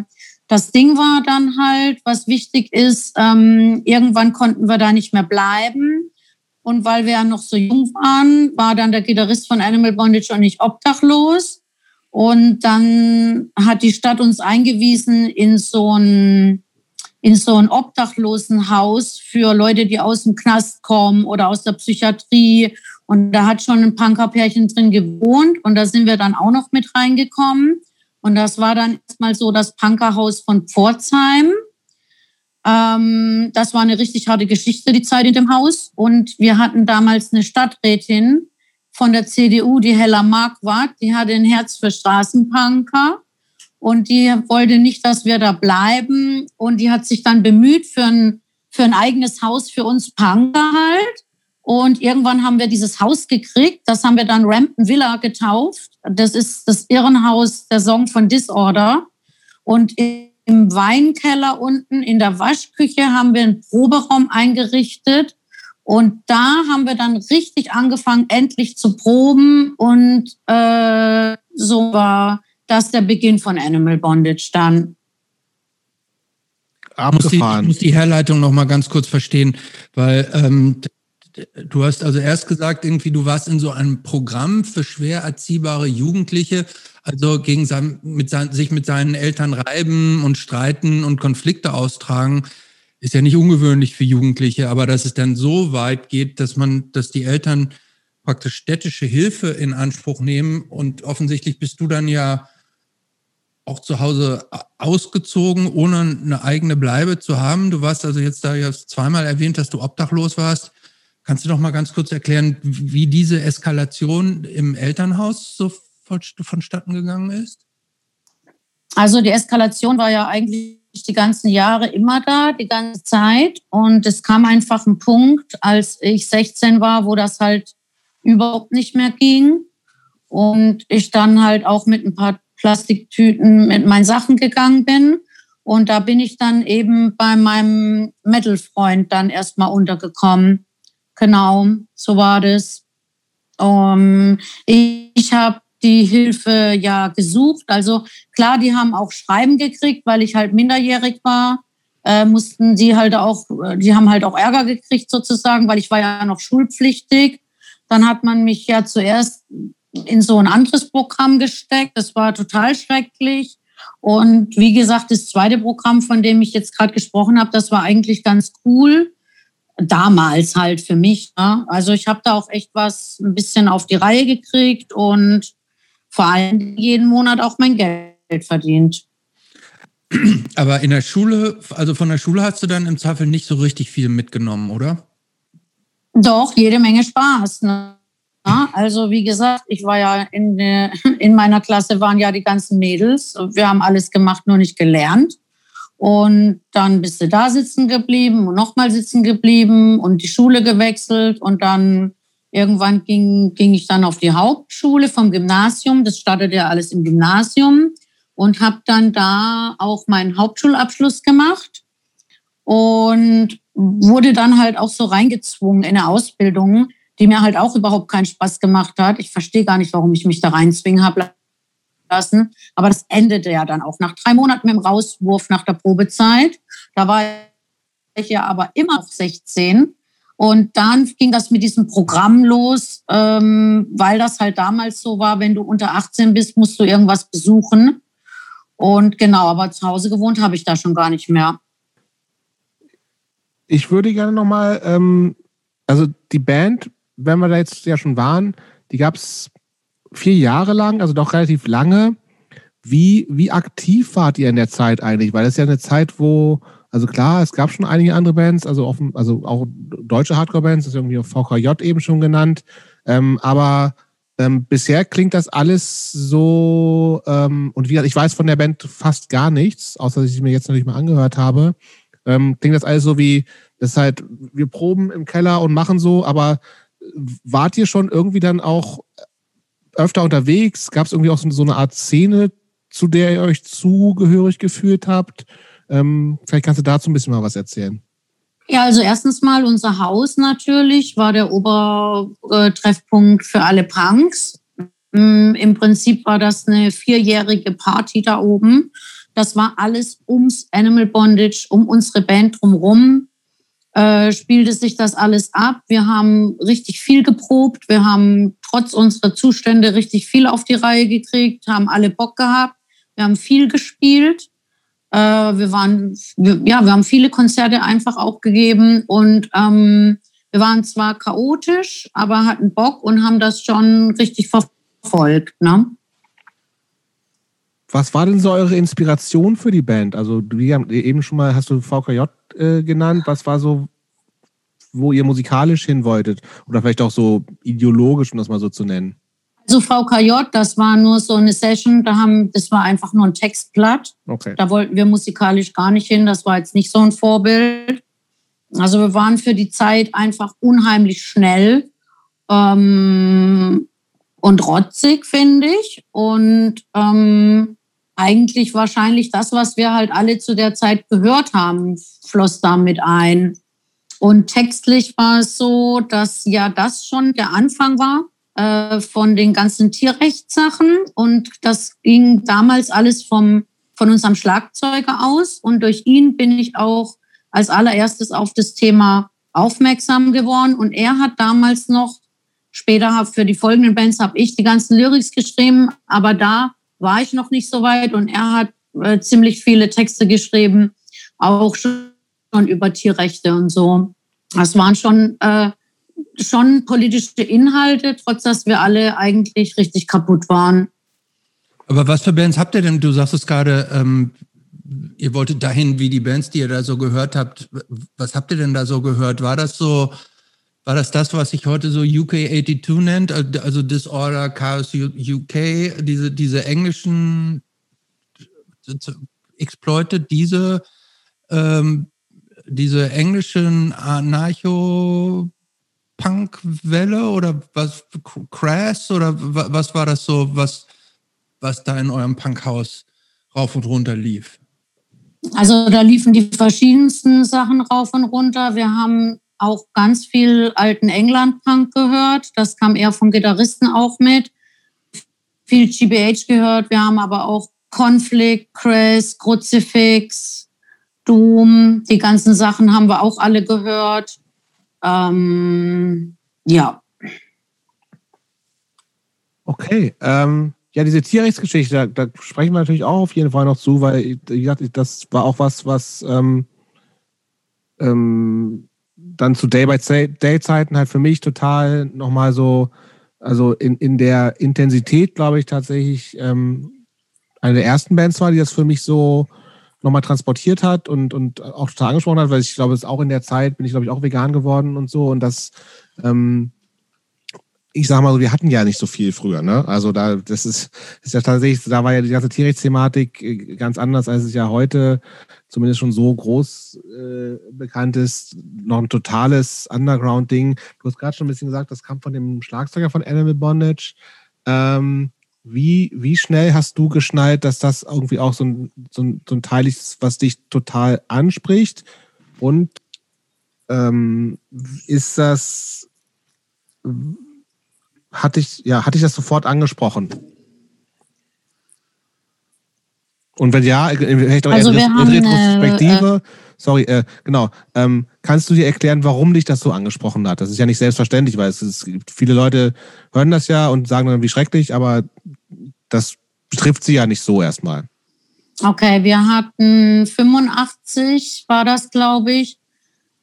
das Ding war dann halt, was wichtig ist, ähm, irgendwann konnten wir da nicht mehr bleiben. Und weil wir ja noch so jung waren, war dann der Gitarrist von Animal Bondage auch nicht obdachlos. Und dann hat die Stadt uns eingewiesen in so ein, in so ein Obdachlosenhaus für Leute, die aus dem Knast kommen oder aus der Psychiatrie und da hat schon ein Punkerpärchen drin gewohnt und da sind wir dann auch noch mit reingekommen. Und das war dann erstmal so das Punkerhaus von Pforzheim. Ähm, das war eine richtig harte Geschichte, die Zeit in dem Haus. Und wir hatten damals eine Stadträtin von der CDU, die Hella Marquardt, die hatte ein Herz für Straßenpunker. Und die wollte nicht, dass wir da bleiben. Und die hat sich dann bemüht für ein, für ein eigenes Haus für uns Punker halt. Und irgendwann haben wir dieses Haus gekriegt. Das haben wir dann Rampton Villa getauft. Das ist das Irrenhaus, der Song von Disorder. Und im Weinkeller unten in der Waschküche haben wir einen Proberaum eingerichtet. Und da haben wir dann richtig angefangen, endlich zu proben. Und äh, so war das der Beginn von Animal Bondage dann. Abgefahren. Ich muss die, ich muss die Herleitung noch mal ganz kurz verstehen, weil ähm, du hast also erst gesagt, irgendwie du warst in so einem Programm für schwer erziehbare Jugendliche, also gegen sein, mit sein, sich mit seinen Eltern reiben und streiten und Konflikte austragen, ist ja nicht ungewöhnlich für Jugendliche, aber dass es dann so weit geht, dass man, dass die Eltern praktisch städtische Hilfe in Anspruch nehmen und offensichtlich bist du dann ja auch zu Hause ausgezogen, ohne eine eigene Bleibe zu haben. Du warst also jetzt da ja zweimal erwähnt, dass du obdachlos warst. Kannst du doch mal ganz kurz erklären, wie diese Eskalation im Elternhaus so vonstatten gegangen ist? Also die Eskalation war ja eigentlich die ganzen Jahre immer da, die ganze Zeit. Und es kam einfach ein Punkt, als ich 16 war, wo das halt überhaupt nicht mehr ging. Und ich dann halt auch mit ein paar Plastiktüten mit meinen Sachen gegangen bin. Und da bin ich dann eben bei meinem Metal-Freund dann erstmal untergekommen. Genau, so war das. Um, ich ich habe die Hilfe ja gesucht. Also klar, die haben auch Schreiben gekriegt, weil ich halt minderjährig war. Äh, mussten die halt auch, die haben halt auch Ärger gekriegt sozusagen, weil ich war ja noch schulpflichtig. Dann hat man mich ja zuerst in so ein anderes Programm gesteckt. Das war total schrecklich. Und wie gesagt, das zweite Programm, von dem ich jetzt gerade gesprochen habe, das war eigentlich ganz cool. Damals halt für mich. Ne? Also ich habe da auch echt was ein bisschen auf die Reihe gekriegt und vor allem jeden Monat auch mein Geld verdient. Aber in der Schule, also von der Schule hast du dann im Zweifel nicht so richtig viel mitgenommen, oder? Doch, jede Menge Spaß. Ne? Also wie gesagt, ich war ja in, in meiner Klasse waren ja die ganzen Mädels. Wir haben alles gemacht, nur nicht gelernt. Und dann bist du da sitzen geblieben und nochmal sitzen geblieben und die Schule gewechselt. Und dann irgendwann ging, ging ich dann auf die Hauptschule vom Gymnasium. Das startete ja alles im Gymnasium und habe dann da auch meinen Hauptschulabschluss gemacht und wurde dann halt auch so reingezwungen in eine Ausbildung, die mir halt auch überhaupt keinen Spaß gemacht hat. Ich verstehe gar nicht, warum ich mich da reinzwingen habe lassen. Aber das endete ja dann auch nach drei Monaten mit dem Rauswurf nach der Probezeit. Da war ich ja aber immer noch 16. Und dann ging das mit diesem Programm los, ähm, weil das halt damals so war, wenn du unter 18 bist, musst du irgendwas besuchen. Und genau, aber zu Hause gewohnt habe ich da schon gar nicht mehr. Ich würde gerne nochmal, ähm, also die Band wenn wir da jetzt ja schon waren, die gab es vier Jahre lang, also doch relativ lange. Wie, wie aktiv wart ihr in der Zeit eigentlich? Weil das ist ja eine Zeit, wo, also klar, es gab schon einige andere Bands, also, offen, also auch deutsche Hardcore-Bands, das ist irgendwie VKJ eben schon genannt. Ähm, aber ähm, bisher klingt das alles so, ähm, und wie gesagt, ich weiß von der Band fast gar nichts, außer dass ich mir jetzt natürlich mal angehört habe. Ähm, klingt das alles so wie, das ist halt, wir proben im Keller und machen so, aber wart ihr schon irgendwie dann auch öfter unterwegs? Gab es irgendwie auch so eine Art Szene, zu der ihr euch zugehörig gefühlt habt? Ähm, vielleicht kannst du dazu ein bisschen mal was erzählen. Ja, also erstens mal unser Haus natürlich war der Obertreffpunkt für alle Punks. Mm, Im Prinzip war das eine vierjährige Party da oben. Das war alles ums Animal Bondage, um unsere Band drumherum äh, spielte sich das alles ab. Wir haben richtig viel geprobt. Wir haben trotz unserer Zustände richtig viel auf die Reihe gekriegt, haben alle Bock gehabt. Wir haben viel gespielt. Äh, wir waren, wir, ja, wir haben viele Konzerte einfach auch gegeben und ähm, wir waren zwar chaotisch, aber hatten Bock und haben das schon richtig verfolgt. Ne? Was war denn so eure Inspiration für die Band? Also, du eben schon mal hast du VKJ äh, genannt. Was war so, wo ihr musikalisch hin wolltet? Oder vielleicht auch so ideologisch, um das mal so zu nennen? Also VKJ, das war nur so eine Session, da haben, das war einfach nur ein Textblatt. Okay. Da wollten wir musikalisch gar nicht hin, das war jetzt nicht so ein Vorbild. Also wir waren für die Zeit einfach unheimlich schnell ähm, und rotzig, finde ich. Und ähm, eigentlich wahrscheinlich das, was wir halt alle zu der Zeit gehört haben, floss da mit ein. Und textlich war es so, dass ja das schon der Anfang war äh, von den ganzen Tierrechtssachen. Und das ging damals alles vom, von unserem Schlagzeuger aus. Und durch ihn bin ich auch als allererstes auf das Thema aufmerksam geworden. Und er hat damals noch, später für die folgenden Bands habe ich die ganzen Lyrics geschrieben, aber da war ich noch nicht so weit und er hat äh, ziemlich viele Texte geschrieben, auch schon über Tierrechte und so. Das waren schon, äh, schon politische Inhalte, trotz dass wir alle eigentlich richtig kaputt waren. Aber was für Bands habt ihr denn? Du sagst es gerade, ähm, ihr wolltet dahin, wie die Bands, die ihr da so gehört habt. Was habt ihr denn da so gehört? War das so, war das das, was sich heute so UK 82 nennt? Also Disorder, Chaos UK, diese, diese englischen Exploited, diese, ähm, diese englischen Anarcho-Punk-Welle oder was, Crass oder was war das so, was, was da in eurem Punkhaus rauf und runter lief? Also da liefen die verschiedensten Sachen rauf und runter. Wir haben auch ganz viel alten England-Punk gehört. Das kam eher vom Gitarristen auch mit. Viel GBH gehört. Wir haben aber auch Conflict, Crash, Crucifix, Doom. Die ganzen Sachen haben wir auch alle gehört. Ähm, ja. Okay. Ähm, ja, diese Tierrechtsgeschichte, da, da, sprechen wir natürlich auch auf jeden Fall noch zu, weil gesagt, das war auch was, was ähm, ähm, dann zu Day-by-Day-Zeiten halt für mich total nochmal so, also in, in der Intensität, glaube ich, tatsächlich ähm, eine der ersten Bands war, die das für mich so nochmal transportiert hat und, und auch total angesprochen hat, weil ich glaube, es auch in der Zeit bin ich, glaube ich, auch vegan geworden und so und das ähm, ich sag mal so, wir hatten ja nicht so viel früher, ne? Also da, das ist, ist ja tatsächlich, da war ja die ganze Tierrechtsthematik äh, ganz anders, als es ja heute zumindest schon so groß äh, bekannt ist. Noch ein totales Underground-Ding. Du hast gerade schon ein bisschen gesagt, das kam von dem Schlagzeuger von Animal Bondage. Ähm, wie, wie schnell hast du geschnallt, dass das irgendwie auch so ein, so ein, so ein Teil ist, was dich total anspricht? Und ähm, ist das hatte ich, ja, hatte ich das sofort angesprochen? Und wenn ja, vielleicht auch also in, Retrospektive, äh, sorry, äh, genau, ähm, kannst du dir erklären, warum dich das so angesprochen hat? Das ist ja nicht selbstverständlich, weil es, gibt viele Leute hören das ja und sagen dann, wie schrecklich, aber das betrifft sie ja nicht so erstmal. Okay, wir hatten 85, war das, glaube ich,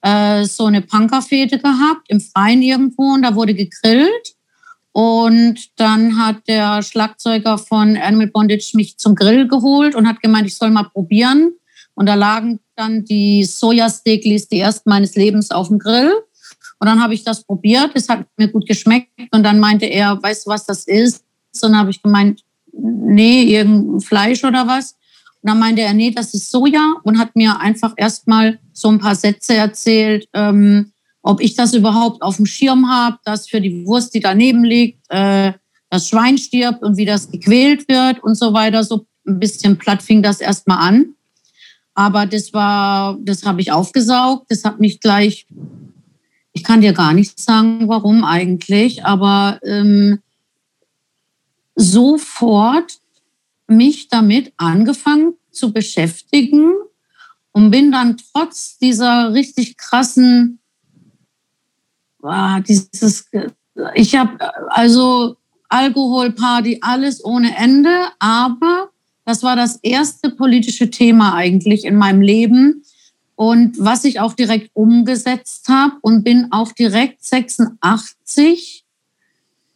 äh, so eine Punkerfete gehabt im Freien irgendwo und da wurde gegrillt. Und dann hat der Schlagzeuger von Animal Bondage mich zum Grill geholt und hat gemeint, ich soll mal probieren. Und da lagen dann die Sojasteaklis, die ersten meines Lebens, auf dem Grill. Und dann habe ich das probiert. Es hat mir gut geschmeckt. Und dann meinte er, weißt du, was das ist? Und dann habe ich gemeint, nee, irgendein Fleisch oder was. Und dann meinte er, nee, das ist Soja und hat mir einfach erstmal so ein paar Sätze erzählt, ähm, ob ich das überhaupt auf dem Schirm habe, dass für die Wurst, die daneben liegt, äh, das Schwein stirbt und wie das gequält wird und so weiter. So ein bisschen platt fing das erstmal an. Aber das war, das habe ich aufgesaugt. Das hat mich gleich, ich kann dir gar nicht sagen, warum eigentlich, aber ähm, sofort mich damit angefangen zu beschäftigen und bin dann trotz dieser richtig krassen ah, dieses, ich habe also Alkoholparty, alles ohne Ende, aber das war das erste politische Thema eigentlich in meinem Leben und was ich auch direkt umgesetzt habe und bin auch direkt 86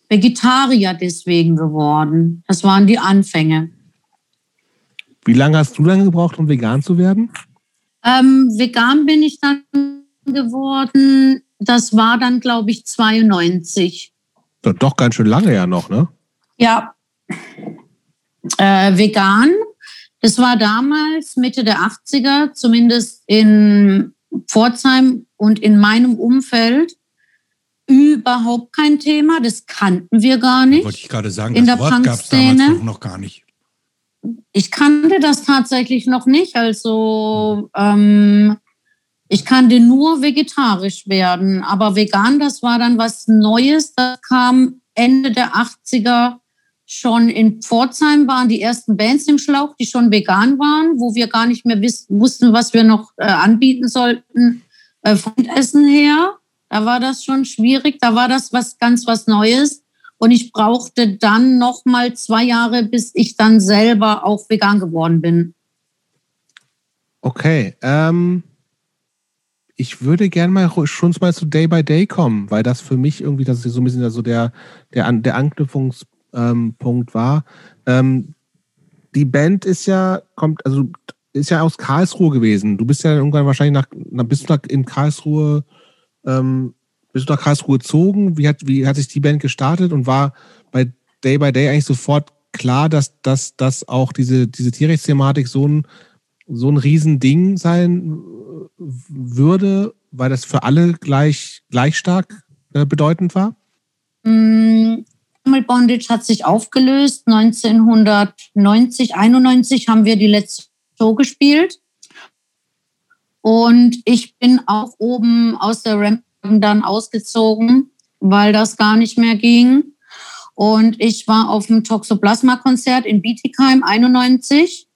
Vegetarier deswegen geworden. Das waren die Anfänge. Wie lange hast du dann gebraucht, um vegan zu werden? Ähm, vegan bin ich dann geworden das war dann, glaube ich, 92. Doch ganz schön lange ja noch, ne? Ja. Äh, vegan. Das war damals Mitte der 80er, zumindest in Pforzheim und in meinem Umfeld überhaupt kein Thema. Das kannten wir gar nicht. Wollte ich gerade sagen, in das Wort gab es damals noch gar nicht. ich kannte das tatsächlich noch nicht. Also ähm, ich kannte nur vegetarisch werden, aber vegan, das war dann was Neues. Das kam Ende der 80er schon in Pforzheim waren die ersten Bands im Schlauch, die schon vegan waren, wo wir gar nicht mehr wussten, was wir noch äh, anbieten sollten äh, von Essen her. Da war das schon schwierig, da war das was ganz was Neues. Und ich brauchte dann noch mal zwei Jahre, bis ich dann selber auch vegan geworden bin. Okay, ähm, ich würde gerne mal schon mal zu Day by Day kommen, weil das für mich irgendwie, das ist so ein bisschen so der, der, der Anknüpfungspunkt ähm, war. Ähm, die Band ist ja, kommt, also ist ja aus Karlsruhe gewesen. Du bist ja irgendwann wahrscheinlich nach, nach bist du in Karlsruhe, ähm, bist du nach Karlsruhe gezogen? Wie hat, wie hat sich die Band gestartet und war bei Day by Day eigentlich sofort klar, dass, dass, dass auch diese, diese Tierrechtsthematik so ein, so ein Riesending sein äh, würde, weil das für alle gleich, gleich stark äh, bedeutend war? Mm, Bondage hat sich aufgelöst. 1990, 91 haben wir die letzte Show gespielt. Und ich bin auch oben aus der Ramp dann ausgezogen, weil das gar nicht mehr ging. Und ich war auf dem Toxoplasma-Konzert in Bietigheim 91.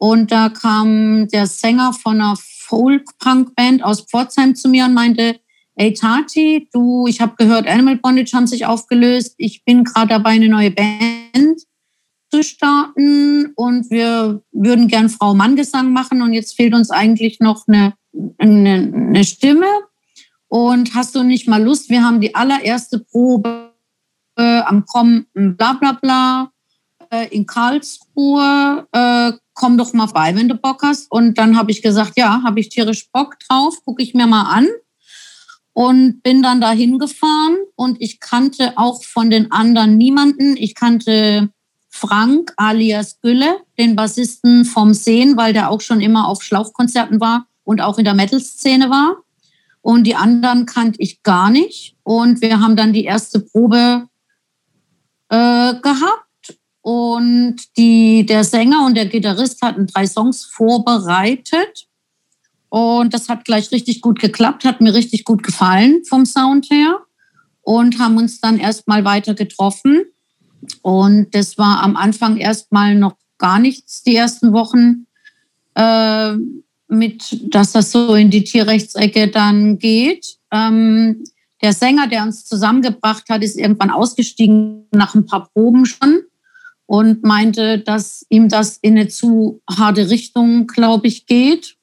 Und da kam der Sänger von einer Folk-Punk-Band aus Pforzheim zu mir und meinte, Ey Tati, du, ich habe gehört, Animal Bondage haben sich aufgelöst. Ich bin gerade dabei, eine neue Band zu starten und wir würden gern Frau-Mann-Gesang machen und jetzt fehlt uns eigentlich noch eine, eine, eine Stimme. Und hast du nicht mal Lust? Wir haben die allererste Probe äh, am Kommen, bla bla bla, äh, in Karlsruhe. Komm doch mal bei, wenn du Bock hast. Und dann habe ich gesagt, ja, habe ich tierisch Bock drauf, gucke ich mir mal an und bin dann dahin gefahren und ich kannte auch von den anderen niemanden. Ich kannte Frank alias Gülle, den Bassisten vom Sehen, weil der auch schon immer auf Schlauchkonzerten war und auch in der Metal-Szene war. Und die anderen kannte ich gar nicht. Und wir haben dann die erste Probe äh, gehabt. Und die, der Sänger und der Gitarrist hatten drei Songs vorbereitet. Und das hat gleich richtig gut geklappt, hat mir richtig gut gefallen vom Sound her und haben uns dann erstmal weiter getroffen. Und das war am Anfang erstmal noch gar nichts, die ersten Wochen, äh, mit, dass das so in die Tierrechtsecke dann geht. Ähm, der Sänger, der uns zusammengebracht hat, ist irgendwann ausgestiegen nach ein paar Proben schon und meinte, dass ihm das in eine zu harte Richtung, glaube ich, geht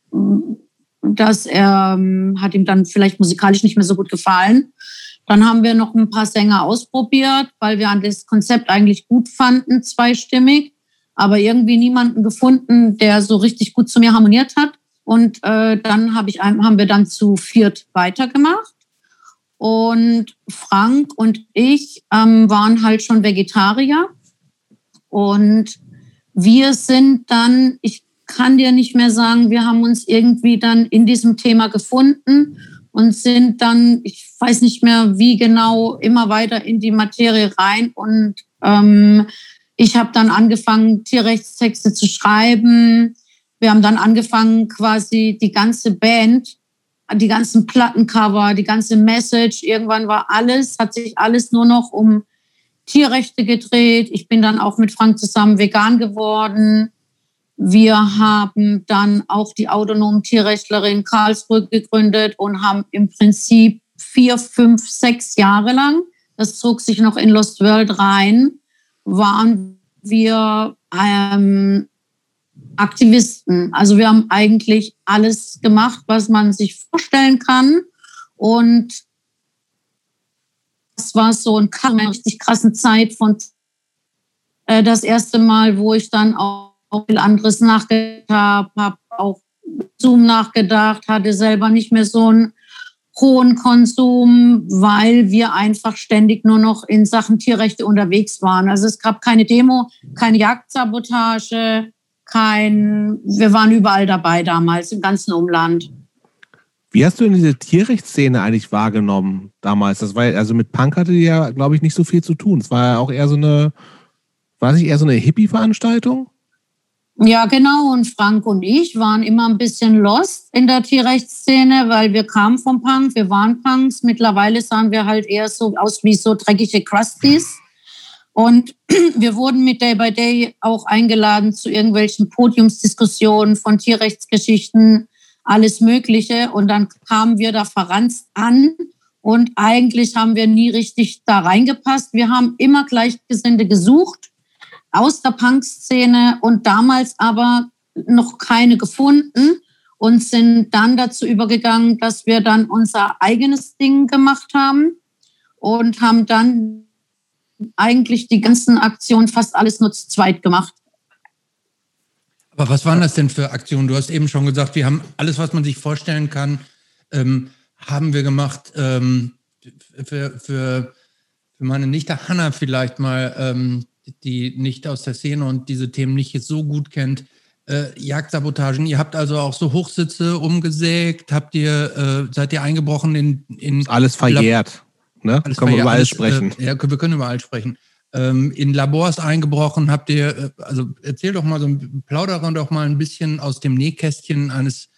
das ähm, hat ihm dann vielleicht musikalisch nicht mehr so gut gefallen. Dann haben wir noch ein paar Sänger ausprobiert, weil wir an das Konzept eigentlich gut fanden, zweistimmig, aber irgendwie niemanden gefunden, der so richtig gut zu mir harmoniert hat. Und äh, dann hab ich, haben wir dann zu viert weitergemacht. Und Frank und ich ähm, waren halt schon Vegetarier. Und wir sind dann, ich kann dir nicht mehr sagen, wir haben uns irgendwie dann in diesem Thema gefunden und sind dann, ich weiß nicht mehr wie genau, immer weiter in die Materie rein. Und ähm, ich habe dann angefangen, Tierrechtstexte zu schreiben. Wir haben dann angefangen, quasi die ganze Band, die ganzen Plattencover, die ganze Message, irgendwann war alles, hat sich alles nur noch um Tierrechte gedreht. Ich bin dann auch mit Frank zusammen vegan geworden. Wir haben dann auch die autonomen Tierrechtlerin Karlsruhe gegründet und haben im Prinzip vier, fünf, sechs Jahre lang, das zog sich noch in Lost World rein, waren wir ähm, Aktivisten. Also wir haben eigentlich alles gemacht, was man sich vorstellen kann. Und das war so eine richtig krasse Zeit von äh, das erste Mal, wo ich dann auch auch viel anderes nachgedacht habe, habe auch Zoom nachgedacht, hatte selber nicht mehr so einen hohen Konsum, weil wir einfach ständig nur noch in Sachen Tierrechte unterwegs waren. Also es gab keine Demo, keine Jagdsabotage, kein, wir waren überall dabei damals im ganzen Umland. Wie hast du denn diese Tierrechtsszene eigentlich wahrgenommen damals? Das war also mit Punk hatte die ja, glaube ich, nicht so viel zu tun. Es war ja auch eher so eine, war nicht eher so eine Hippie-Veranstaltung? Ja, genau. Und Frank und ich waren immer ein bisschen lost in der Tierrechtsszene, weil wir kamen vom Punk, wir waren Punks. Mittlerweile sahen wir halt eher so aus wie so dreckige Crusties. Und wir wurden mit Day by Day auch eingeladen zu irgendwelchen Podiumsdiskussionen von Tierrechtsgeschichten, alles Mögliche. Und dann kamen wir da verranzt an und eigentlich haben wir nie richtig da reingepasst. Wir haben immer Gleichgesinnte gesucht aus der Punk-Szene und damals aber noch keine gefunden und sind dann dazu übergegangen, dass wir dann unser eigenes Ding gemacht haben und haben dann eigentlich die ganzen Aktionen fast alles nur zu zweit gemacht. Aber was waren das denn für Aktionen? Du hast eben schon gesagt, wir haben alles, was man sich vorstellen kann, ähm, haben wir gemacht. Ähm, für, für, für meine Nichte Hanna vielleicht mal ähm, die nicht aus der Szene und diese Themen nicht so gut kennt, äh, Jagdsabotagen. Ihr habt also auch so Hochsitze umgesägt, habt ihr, äh, seid ihr eingebrochen in, in alles verjährt. Ne? Alles können wir über alles sprechen. Äh, ja, wir können über alles sprechen. Ähm, in Labors eingebrochen, habt ihr, äh, also erzähl doch mal so, plaudere doch mal ein bisschen aus dem Nähkästchen eines,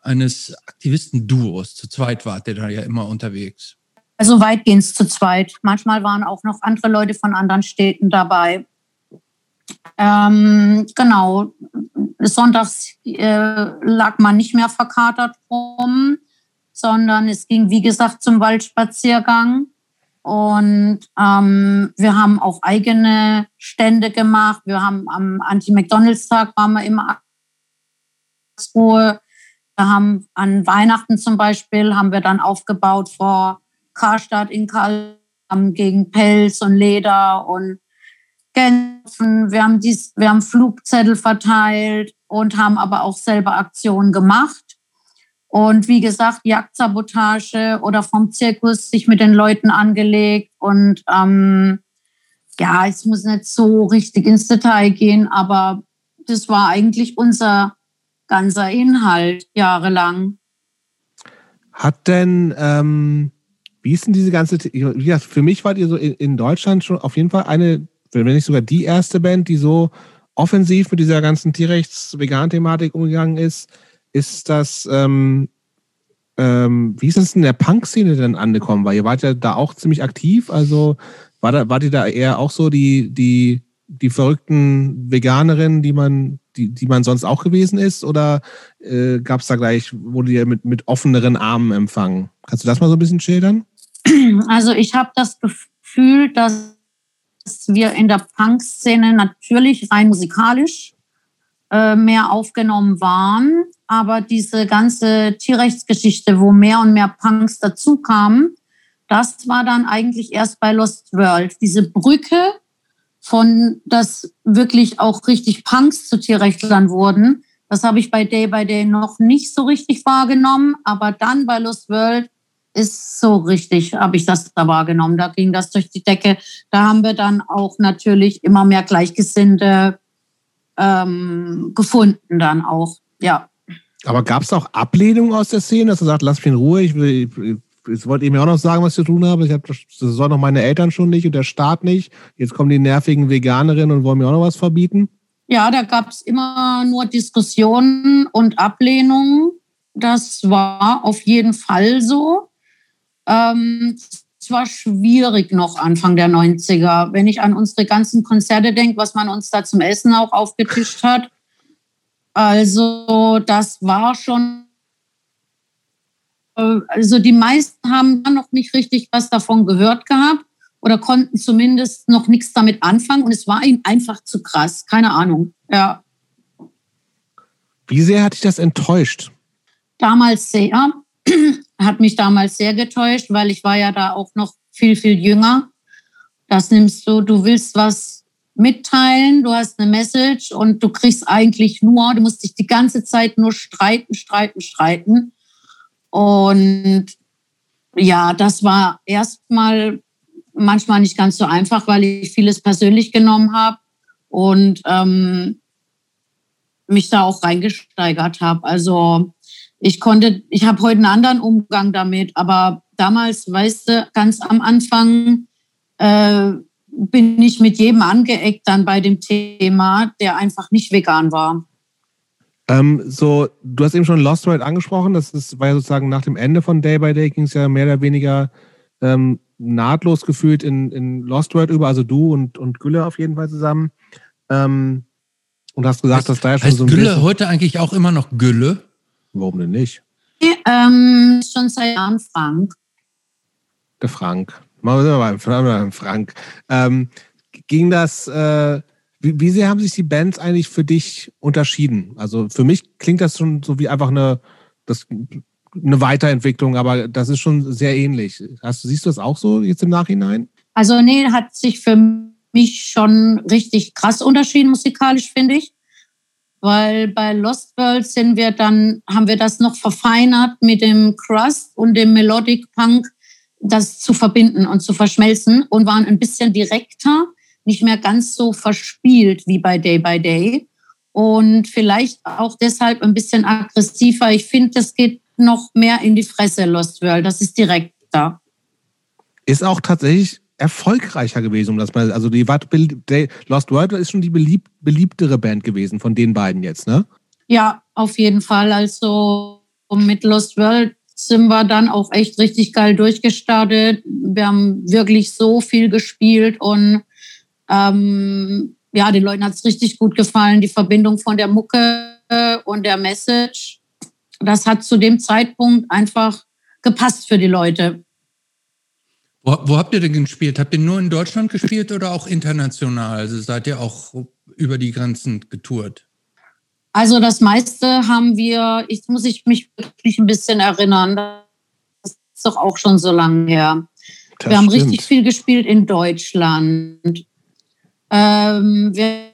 eines Aktivistenduos. Zu zweit wart ihr da ja immer unterwegs. Also weitgehend zu zweit. Manchmal waren auch noch andere Leute von anderen Städten dabei. Ähm, genau. Sonntags äh, lag man nicht mehr verkatert rum, sondern es ging, wie gesagt, zum Waldspaziergang. Und ähm, wir haben auch eigene Stände gemacht. Wir haben am Anti-McDonalds-Tag waren wir immer Ruhe. Wir haben an Weihnachten zum Beispiel haben wir dann aufgebaut vor Karstadt in Karl gegen Pelz und Leder und Gänsen. Wir haben, dies, wir haben Flugzettel verteilt und haben aber auch selber Aktionen gemacht. Und wie gesagt, Jagdsabotage oder vom Zirkus sich mit den Leuten angelegt. Und ähm, ja, es muss nicht so richtig ins Detail gehen, aber das war eigentlich unser ganzer Inhalt jahrelang. Hat denn ähm, wie ist denn diese ganze, ja, für mich wart ihr so in, in Deutschland schon auf jeden Fall eine, wenn nicht sogar die erste Band, die so offensiv mit dieser ganzen Tierrechts-Vegan-Thematik umgegangen ist. Ist das, ähm, ähm, wie ist es in der Punk-Szene denn angekommen? Weil ihr wart ja da auch ziemlich aktiv, also war da, wart ihr da eher auch so die, die, die verrückten Veganerinnen, die man, die, die man sonst auch gewesen ist? Oder äh, gab es da gleich, wurde ihr mit, mit offeneren Armen empfangen? Kannst du das mal so ein bisschen schildern? Also ich habe das Gefühl, dass wir in der Punk-Szene natürlich rein musikalisch äh, mehr aufgenommen waren, aber diese ganze Tierrechtsgeschichte, wo mehr und mehr Punks dazukamen, das war dann eigentlich erst bei Lost World. Diese Brücke von, dass wirklich auch richtig Punks zu Tierrechtlern wurden, das habe ich bei Day by Day noch nicht so richtig wahrgenommen, aber dann bei Lost World ist so richtig, habe ich das da wahrgenommen. Da ging das durch die Decke. Da haben wir dann auch natürlich immer mehr Gleichgesinnte ähm, gefunden dann auch, ja. Aber gab es auch Ablehnung aus der Szene, dass du sagst, lass mich in Ruhe, ich will, jetzt wollt ihr mir auch noch sagen, was ich zu tun habe. Ich habe das sollen noch meine Eltern schon nicht und der Staat nicht. Jetzt kommen die nervigen Veganerinnen und wollen mir auch noch was verbieten. Ja, da gab es immer nur Diskussionen und Ablehnungen. Das war auf jeden Fall so. Ähm, es war schwierig noch Anfang der 90er. Wenn ich an unsere ganzen Konzerte denke, was man uns da zum Essen auch aufgetischt hat. Also das war schon, äh, also die meisten haben dann noch nicht richtig was davon gehört gehabt oder konnten zumindest noch nichts damit anfangen und es war ihnen einfach zu krass. Keine Ahnung. Ja. Wie sehr hat dich das enttäuscht? Damals sehr hat mich damals sehr getäuscht, weil ich war ja da auch noch viel, viel jünger. Das nimmst du, du willst was mitteilen, du hast eine Message und du kriegst eigentlich nur, du musst dich die ganze Zeit nur streiten, streiten, streiten. Und ja, das war erstmal manchmal nicht ganz so einfach, weil ich vieles persönlich genommen habe und ähm, mich da auch reingesteigert habe. Also ich konnte, ich habe heute einen anderen Umgang damit, aber damals, weißt du, ganz am Anfang, äh, bin ich mit jedem angeeckt dann bei dem Thema, der einfach nicht vegan war. Ähm, so, du hast eben schon Lost World angesprochen. Das ist, war ja sozusagen nach dem Ende von Day by Day ging es ja mehr oder weniger ähm, nahtlos gefühlt in, in Lost World über, also du und, und Gülle auf jeden Fall zusammen. Ähm, und hast gesagt, heißt, dass da ja schon so ein Gülle heute eigentlich auch immer noch Gülle? Warum denn nicht? Ähm, schon seit Jahren Frank. Der Frank. Machen wir mal beim Frank. Ähm, ging das, äh, wie, wie sehr haben sich die Bands eigentlich für dich unterschieden? Also für mich klingt das schon so wie einfach eine, das, eine Weiterentwicklung, aber das ist schon sehr ähnlich. Hast, siehst du das auch so jetzt im Nachhinein? Also nee, hat sich für mich schon richtig krass unterschieden musikalisch, finde ich. Weil bei Lost World sind wir dann, haben wir das noch verfeinert mit dem Crust und dem Melodic Punk, das zu verbinden und zu verschmelzen und waren ein bisschen direkter, nicht mehr ganz so verspielt wie bei Day by Day. Und vielleicht auch deshalb ein bisschen aggressiver. Ich finde, das geht noch mehr in die Fresse, Lost World. Das ist direkter. Ist auch tatsächlich erfolgreicher gewesen, um das mal. Also die Lost World ist schon die beliebt, beliebtere Band gewesen von den beiden jetzt, ne? Ja, auf jeden Fall. Also mit Lost World sind wir dann auch echt richtig geil durchgestartet. Wir haben wirklich so viel gespielt und ähm, ja, den Leuten hat es richtig gut gefallen. Die Verbindung von der Mucke und der Message, das hat zu dem Zeitpunkt einfach gepasst für die Leute. Wo, wo, habt ihr denn gespielt? Habt ihr nur in Deutschland gespielt oder auch international? Also seid ihr auch über die Grenzen getourt? Also das meiste haben wir, ich muss ich mich wirklich ein bisschen erinnern, das ist doch auch schon so lange her. Das wir haben stimmt. richtig viel gespielt in Deutschland. Ähm, wir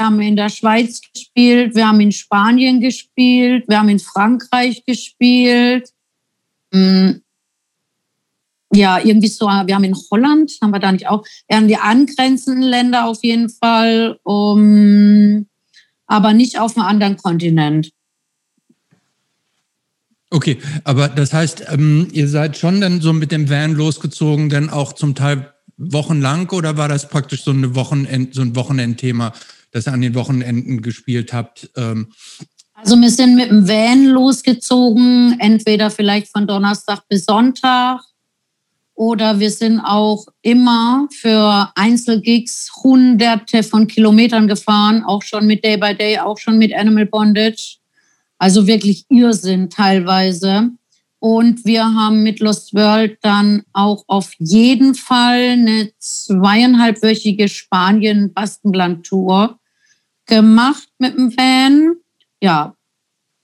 haben in der Schweiz gespielt, wir haben in Spanien gespielt, wir haben in Frankreich gespielt. Hm, ja, irgendwie so, wir haben in Holland, haben wir da nicht auch, wir haben die angrenzenden Länder auf jeden Fall, um, aber nicht auf einem anderen Kontinent. Okay, aber das heißt, ähm, ihr seid schon dann so mit dem Van losgezogen, dann auch zum Teil wochenlang oder war das praktisch so, eine Wochenend, so ein Wochenendthema, das ihr an den Wochenenden gespielt habt? Ähm? Also wir sind mit dem Van losgezogen, entweder vielleicht von Donnerstag bis Sonntag oder wir sind auch immer für Einzelgigs hunderte von Kilometern gefahren, auch schon mit Day by Day, auch schon mit Animal Bondage. Also wirklich Irrsinn teilweise. Und wir haben mit Lost World dann auch auf jeden Fall eine zweieinhalbwöchige Spanien-Baskenland-Tour gemacht mit dem Van. Ja,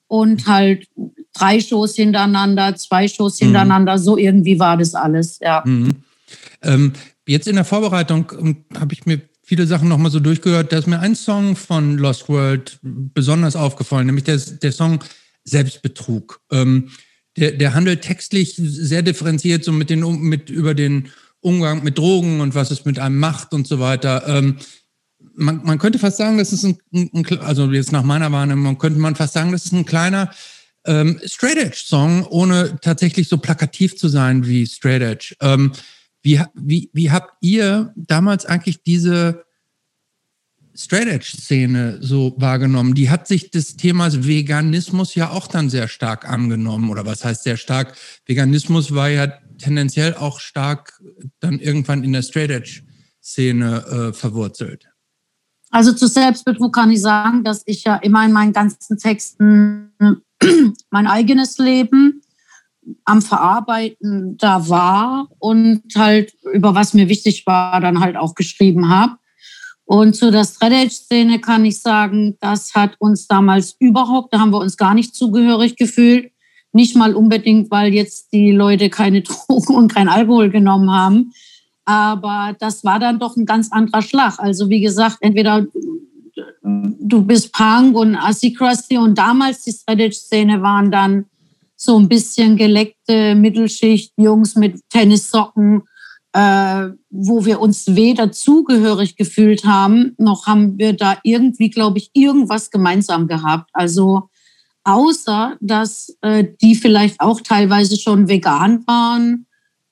und halt drei Shows hintereinander, zwei Shows mhm. hintereinander, mhm. so irgendwie war das alles, ja. Mhm. Ähm, jetzt in der Vorbereitung ähm, habe ich mir viele Sachen nochmal so durchgehört. Da ist mir ein Song von Lost World besonders aufgefallen, nämlich der, der Song Selbstbetrug. Ähm, der, der handelt textlich sehr differenziert so mit den mit über den Umgang mit Drogen und was es mit einem macht und so weiter. Ähm, man, man könnte fast sagen, das ist ein, ein, also jetzt nach meiner Wahrnehmung könnte man fast sagen, das ist ein kleiner ähm, Straight Edge Song, ohne tatsächlich so plakativ zu sein wie Straight Edge. Ähm, wie, wie, wie habt ihr damals eigentlich diese Straight Edge Szene so wahrgenommen? Die hat sich des Themas Veganismus ja auch dann sehr stark angenommen. Oder was heißt sehr stark? Veganismus war ja tendenziell auch stark dann irgendwann in der Straight Edge Szene äh, verwurzelt. Also zu Selbstbetrug kann ich sagen, dass ich ja immer in meinen ganzen Texten mein eigenes Leben am Verarbeiten da war und halt über was mir wichtig war, dann halt auch geschrieben habe. Und zu der Strategy-Szene kann ich sagen, das hat uns damals überhaupt, da haben wir uns gar nicht zugehörig gefühlt. Nicht mal unbedingt, weil jetzt die Leute keine Drogen und kein Alkohol genommen haben. Aber das war dann doch ein ganz anderer Schlag. Also wie gesagt, entweder du bist Punk und Assi Krusty und damals die Strategy-Szene waren dann so ein bisschen geleckte Mittelschicht, Jungs mit Tennissocken, äh, wo wir uns weder zugehörig gefühlt haben, noch haben wir da irgendwie, glaube ich, irgendwas gemeinsam gehabt. Also außer, dass äh, die vielleicht auch teilweise schon vegan waren.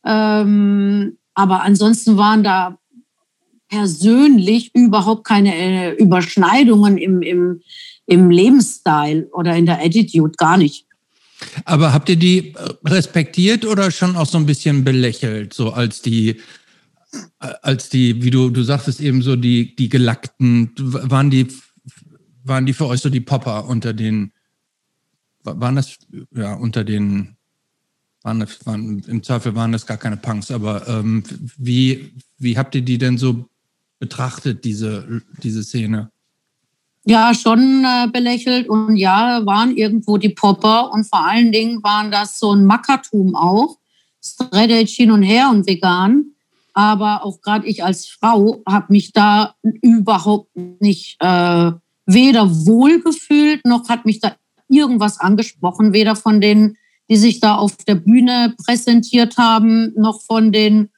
Ähm, aber ansonsten waren da persönlich überhaupt keine äh, Überschneidungen im, im, im Lebensstil oder in der Attitude, gar nicht. Aber habt ihr die respektiert oder schon auch so ein bisschen belächelt, so als die, als die, wie du, du sagtest eben so, die, die Gelackten, waren die, waren die für euch so die Popper unter den, waren das, ja, unter den, waren, waren im Zweifel waren das gar keine Punks, aber ähm, wie, wie habt ihr die denn so betrachtet, diese, diese Szene? Ja, schon äh, belächelt und ja, waren irgendwo die Popper und vor allen Dingen waren das so ein Mackertum auch. Straight hin und her und vegan. Aber auch gerade ich als Frau habe mich da überhaupt nicht äh, weder wohlgefühlt, noch hat mich da irgendwas angesprochen, weder von denen, die sich da auf der Bühne präsentiert haben, noch von den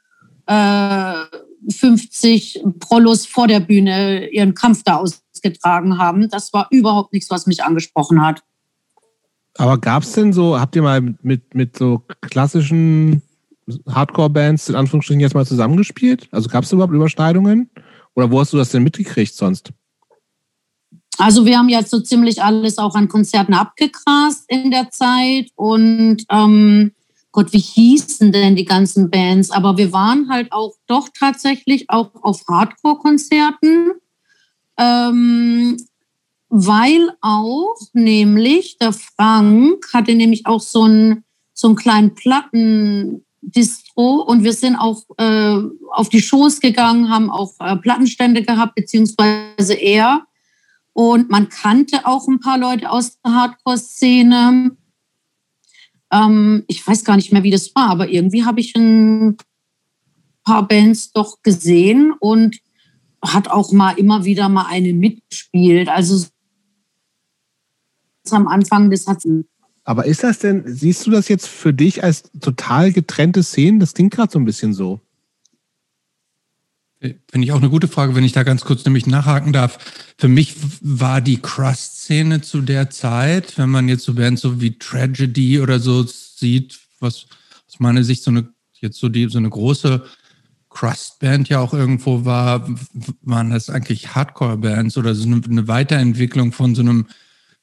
äh, 50 Prollos vor der Bühne ihren Kampf da ausgetragen haben. Das war überhaupt nichts, was mich angesprochen hat. Aber gab es denn so, habt ihr mal mit, mit so klassischen Hardcore-Bands in Anführungsstrichen jetzt mal zusammengespielt? Also gab es überhaupt Überschneidungen? Oder wo hast du das denn mitgekriegt sonst? Also wir haben jetzt so ziemlich alles auch an Konzerten abgegrast in der Zeit und ähm, Gott, wie hießen denn die ganzen Bands? Aber wir waren halt auch doch tatsächlich auch auf Hardcore-Konzerten, ähm, weil auch nämlich der Frank hatte nämlich auch so einen, so einen kleinen Plattendistro und wir sind auch äh, auf die Shows gegangen, haben auch äh, Plattenstände gehabt, beziehungsweise er. Und man kannte auch ein paar Leute aus der Hardcore-Szene. Ähm, ich weiß gar nicht mehr, wie das war, aber irgendwie habe ich ein paar Bands doch gesehen und hat auch mal immer wieder mal eine mitgespielt. Also am Anfang des hat aber ist das denn, siehst du das jetzt für dich als total getrennte Szenen? Das klingt gerade so ein bisschen so. Finde ich auch eine gute Frage, wenn ich da ganz kurz nämlich nachhaken darf. Für mich war die Crust-Szene zu der Zeit, wenn man jetzt so Bands so wie Tragedy oder so sieht, was aus meiner Sicht so eine, jetzt so die, so eine große Crust-Band ja auch irgendwo war, waren das eigentlich Hardcore-Bands oder so eine, Weiterentwicklung von so einem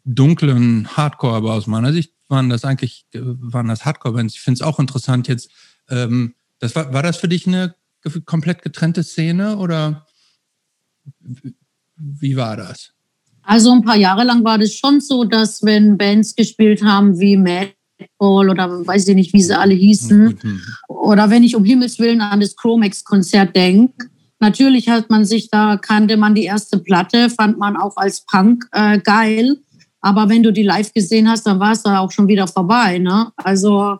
dunklen Hardcore, aber aus meiner Sicht waren das eigentlich, waren das Hardcore-Bands. Ich finde es auch interessant jetzt, ähm, das war, war das für dich eine komplett getrennte Szene oder wie war das? Also ein paar Jahre lang war das schon so, dass wenn Bands gespielt haben wie Madball oder weiß ich nicht, wie sie alle hießen, mhm. oder wenn ich um Himmels Willen an das Chromex-Konzert denke, natürlich hat man sich da, kannte man die erste Platte, fand man auch als Punk äh, geil, aber wenn du die live gesehen hast, dann war es da auch schon wieder vorbei. Ne? Also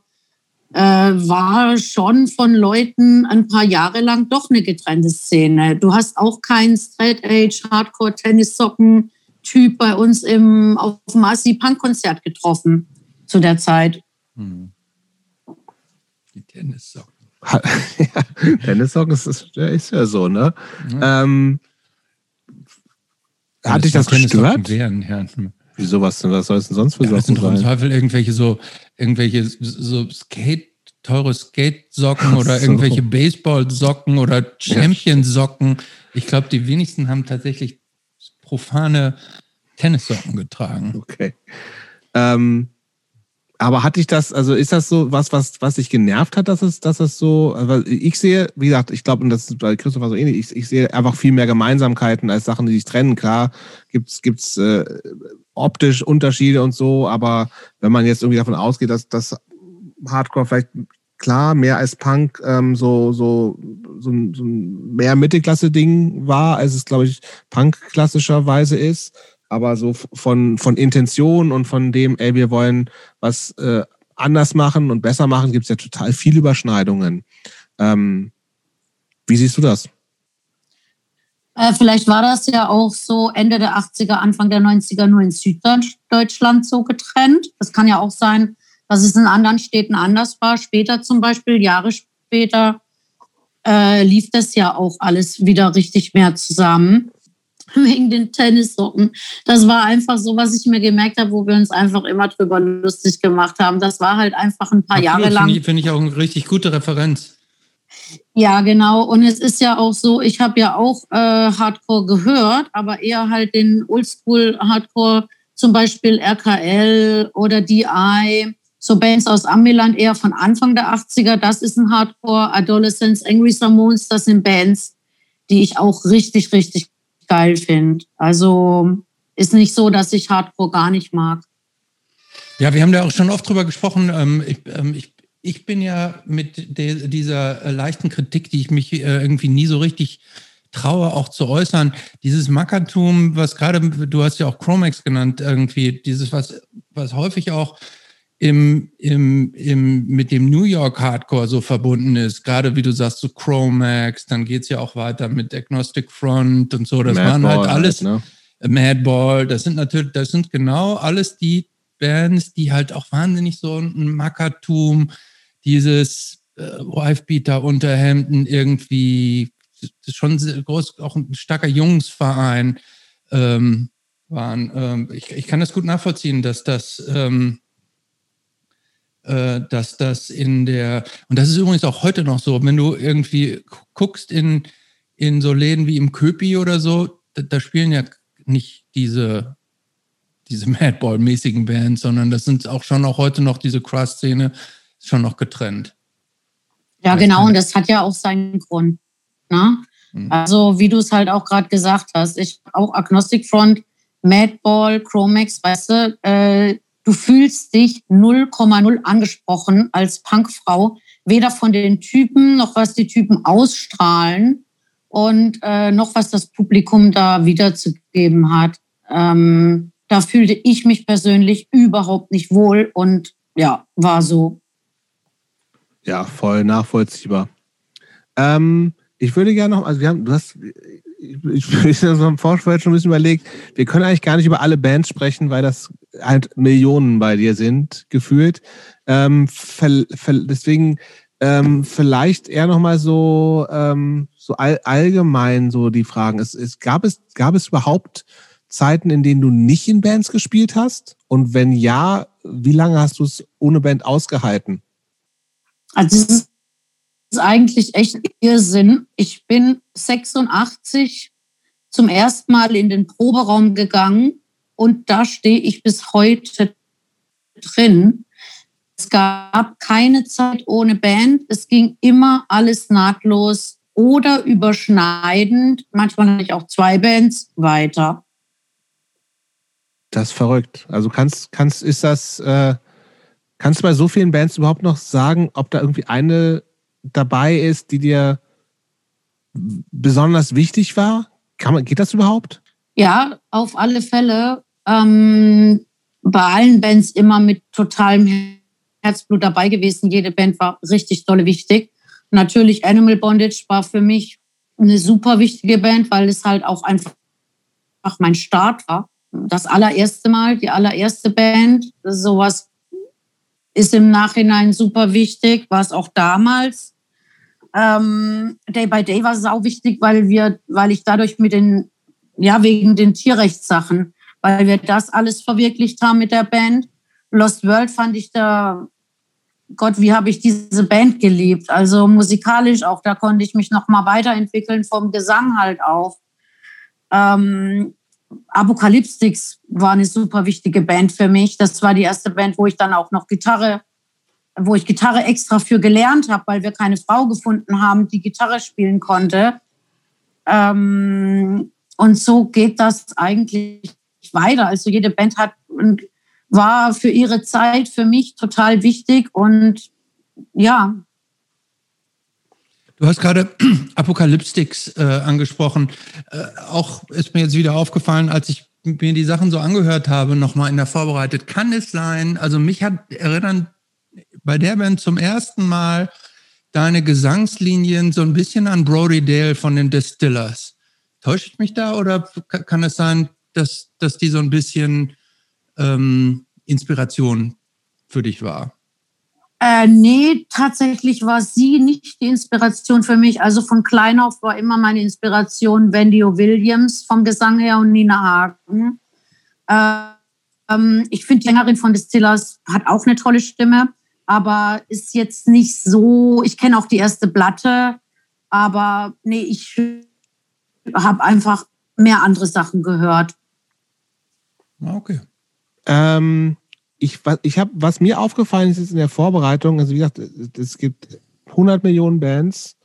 äh, war schon von Leuten ein paar Jahre lang doch eine getrennte Szene. Du hast auch keinen Straight Age Hardcore Tennissocken Typ bei uns im auf dem Asi Punk Konzert getroffen zu der Zeit. Hm. Die Tennissocken. ja, Tennissocken ist, ist, ja so, ne? Ja. Ähm, hat dich das gestört? Wären, ja. Wieso was denn? Was soll es denn sonst für ja, Socken sein? Im Zweifel irgendwelche so, irgendwelche so Skate, teure Skate-Socken oder so. irgendwelche Baseball-Socken oder Champion-Socken. Ich glaube, die wenigsten haben tatsächlich profane Tennissocken getragen. Okay. Ähm, aber hatte ich das, also ist das so was, was, was dich genervt hat, dass es, dass es so, weil ich sehe, wie gesagt, ich glaube, und das ist bei Christopher so ähnlich, ich, ich sehe einfach viel mehr Gemeinsamkeiten als Sachen, die sich trennen. Klar, gibt's, gibt's äh, optisch Unterschiede und so, aber wenn man jetzt irgendwie davon ausgeht, dass das Hardcore vielleicht klar mehr als Punk ähm, so, so, so, ein, so ein mehr Mittelklasse-Ding war, als es, glaube ich, Punk klassischerweise ist. Aber so von, von Intention und von dem, ey, wir wollen was äh, anders machen und besser machen, gibt es ja total viele Überschneidungen. Ähm, wie siehst du das? Äh, vielleicht war das ja auch so Ende der 80er, Anfang der 90er nur in Süddeutschland so getrennt. Das kann ja auch sein, dass es in anderen Städten anders war. Später zum Beispiel, Jahre später, äh, lief das ja auch alles wieder richtig mehr zusammen. Wegen den Tennissocken. Das war einfach so, was ich mir gemerkt habe, wo wir uns einfach immer drüber lustig gemacht haben. Das war halt einfach ein paar Absolut, Jahre lang. Finde ich, find ich auch eine richtig gute Referenz. Ja, genau. Und es ist ja auch so, ich habe ja auch äh, Hardcore gehört, aber eher halt den Oldschool-Hardcore, zum Beispiel RKL oder DI, so Bands aus Amiland eher von Anfang der 80er. Das ist ein Hardcore. Adolescence, Angry Samoans, das sind Bands, die ich auch richtig, richtig geil finde. Also ist nicht so, dass ich Hardcore gar nicht mag. Ja, wir haben da auch schon oft drüber gesprochen. Ähm, ich, ähm, ich, ich bin ja mit de, dieser äh, leichten Kritik, die ich mich äh, irgendwie nie so richtig traue, auch zu äußern. Dieses Mackertum, was gerade, du hast ja auch Chromax genannt, irgendwie, dieses, was, was häufig auch im, im, im, mit dem New York Hardcore so verbunden ist. Gerade wie du sagst, so Chromax, dann geht's ja auch weiter mit Agnostic Front und so. Das Madball waren halt alles halt, ne? Madball. Das sind natürlich, das sind genau alles die Bands, die halt auch wahnsinnig so ein Mackertum, dieses äh, Wifebeater Unterhemden irgendwie, schon groß, auch ein starker Jungsverein ähm, waren. Ähm, ich, ich kann das gut nachvollziehen, dass das ähm, äh, dass das in der, und das ist übrigens auch heute noch so, wenn du irgendwie guckst in, in so Läden wie im Köpi oder so, da, da spielen ja nicht diese, diese Madball-mäßigen Bands, sondern das sind auch schon auch heute noch diese Crust-Szene, schon noch getrennt. Ja, genau, und das hat ja auch seinen Grund. Ne? Mhm. Also, wie du es halt auch gerade gesagt hast, ich auch Agnostic Front, Madball, Chromax, weißt du, äh, Du fühlst dich 0,0 angesprochen als Punkfrau, weder von den Typen noch was die Typen ausstrahlen und äh, noch was das Publikum da wiederzugeben hat. Ähm, da fühlte ich mich persönlich überhaupt nicht wohl und ja, war so. Ja, voll nachvollziehbar. Ähm, ich würde gerne noch, also wir haben, du hast, ich, ich so im Vorfeld schon ein bisschen überlegt, wir können eigentlich gar nicht über alle Bands sprechen, weil das halt Millionen bei dir sind, gefühlt. Ähm, deswegen ähm, vielleicht eher nochmal so, ähm, so all, allgemein so die Fragen. Es, es, gab, es, gab es überhaupt Zeiten, in denen du nicht in Bands gespielt hast? Und wenn ja, wie lange hast du es ohne Band ausgehalten? Also es ist eigentlich echt Irrsinn. Ich bin 86 zum ersten Mal in den Proberaum gegangen und da stehe ich bis heute drin. Es gab keine Zeit ohne Band. Es ging immer alles nahtlos oder überschneidend. Manchmal hatte ich auch zwei Bands weiter. Das ist verrückt. Also kannst, kannst, ist das, äh, kannst du bei so vielen Bands überhaupt noch sagen, ob da irgendwie eine dabei ist, die dir besonders wichtig war? Kann man, geht das überhaupt? Ja, auf alle Fälle ähm, bei allen Bands immer mit totalem Herzblut dabei gewesen. Jede Band war richtig dolle wichtig. Natürlich Animal Bondage war für mich eine super wichtige Band, weil es halt auch einfach mein Start war. Das allererste Mal, die allererste Band, sowas ist im Nachhinein super wichtig, war es auch damals. Ähm, Day by Day war sau wichtig, weil wir, weil ich dadurch mit den, ja, wegen den Tierrechtssachen weil wir das alles verwirklicht haben mit der Band. Lost World fand ich da, Gott, wie habe ich diese Band geliebt. Also musikalisch auch, da konnte ich mich noch mal weiterentwickeln, vom Gesang halt auch. Ähm, Apokalyptics war eine super wichtige Band für mich. Das war die erste Band, wo ich dann auch noch Gitarre, wo ich Gitarre extra für gelernt habe, weil wir keine Frau gefunden haben, die Gitarre spielen konnte. Ähm, und so geht das eigentlich weiter. Also jede Band hat und war für ihre Zeit für mich total wichtig und ja. Du hast gerade Apokalyptics äh, angesprochen. Äh, auch ist mir jetzt wieder aufgefallen, als ich mir die Sachen so angehört habe, nochmal in der Vorbereitet. Kann es sein, also mich hat erinnern bei der Band zum ersten Mal deine Gesangslinien so ein bisschen an Brody Dale von den Distillers. Täusche ich mich da oder kann es sein, dass, dass die so ein bisschen ähm, Inspiration für dich war? Äh, nee, tatsächlich war sie nicht die Inspiration für mich. Also von klein auf war immer meine Inspiration Wendy Williams vom Gesang her und Nina Hagen. Äh, ähm, ich finde, die Sängerin von Distillers hat auch eine tolle Stimme, aber ist jetzt nicht so. Ich kenne auch die erste Platte Aber nee, ich habe einfach mehr andere Sachen gehört. Okay. Ähm, ich, ich habe, was mir aufgefallen ist, ist in der Vorbereitung, also wie gesagt, es gibt 100 Millionen Bands,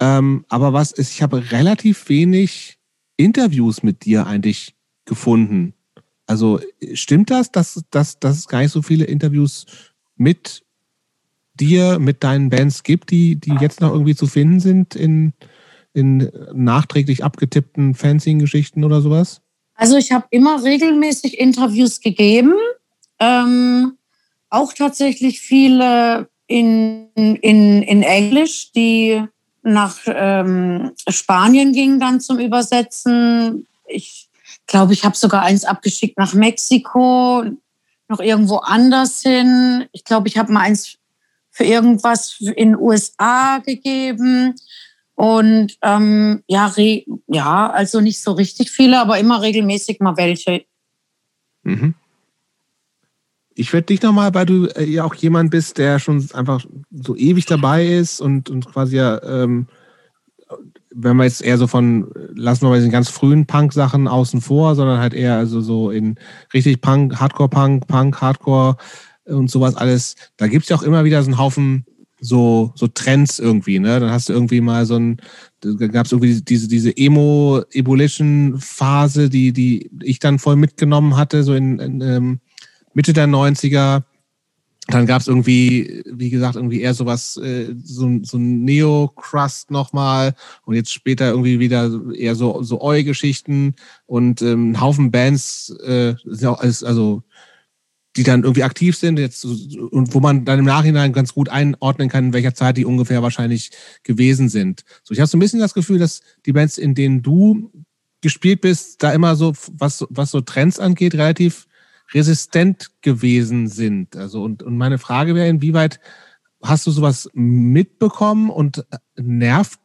ähm, aber was ist, ich habe relativ wenig Interviews mit dir eigentlich gefunden. Also stimmt das, dass, dass, dass es gar nicht so viele Interviews mit dir, mit deinen Bands gibt, die, die jetzt noch irgendwie zu finden sind in, in nachträglich abgetippten Fanzine-Geschichten oder sowas? Also ich habe immer regelmäßig Interviews gegeben, ähm, auch tatsächlich viele in, in, in Englisch, die nach ähm, Spanien gingen dann zum Übersetzen. Ich glaube, ich habe sogar eins abgeschickt nach Mexiko, noch irgendwo anders hin. Ich glaube, ich habe mal eins für irgendwas in USA gegeben. Und ähm, ja, ja, also nicht so richtig viele, aber immer regelmäßig mal welche. Mhm. Ich werde dich nochmal, weil du äh, ja auch jemand bist, der schon einfach so ewig dabei ist und, und quasi ja, ähm, wenn wir jetzt eher so von, lassen wir mal diesen ganz frühen Punk-Sachen außen vor, sondern halt eher also so in richtig Punk, Hardcore-Punk, Punk, Hardcore und sowas alles. Da gibt es ja auch immer wieder so einen Haufen so, so Trends irgendwie, ne? Dann hast du irgendwie mal so ein, gab es irgendwie diese, diese Emo-Ebullition-Phase, die, die ich dann voll mitgenommen hatte, so in, in ähm, Mitte der 90er. Dann gab es irgendwie, wie gesagt, irgendwie eher sowas, äh, so, so ein Neo-Crust nochmal und jetzt später irgendwie wieder eher so, so Eu-Geschichten und ähm, ein Haufen Bands, äh, sind auch alles, also die dann irgendwie aktiv sind jetzt und wo man dann im Nachhinein ganz gut einordnen kann, in welcher Zeit die ungefähr wahrscheinlich gewesen sind. So, ich habe so ein bisschen das Gefühl, dass die Bands, in denen du gespielt bist, da immer so, was, was so Trends angeht, relativ resistent gewesen sind. Also und, und meine Frage wäre, inwieweit hast du sowas mitbekommen und nervt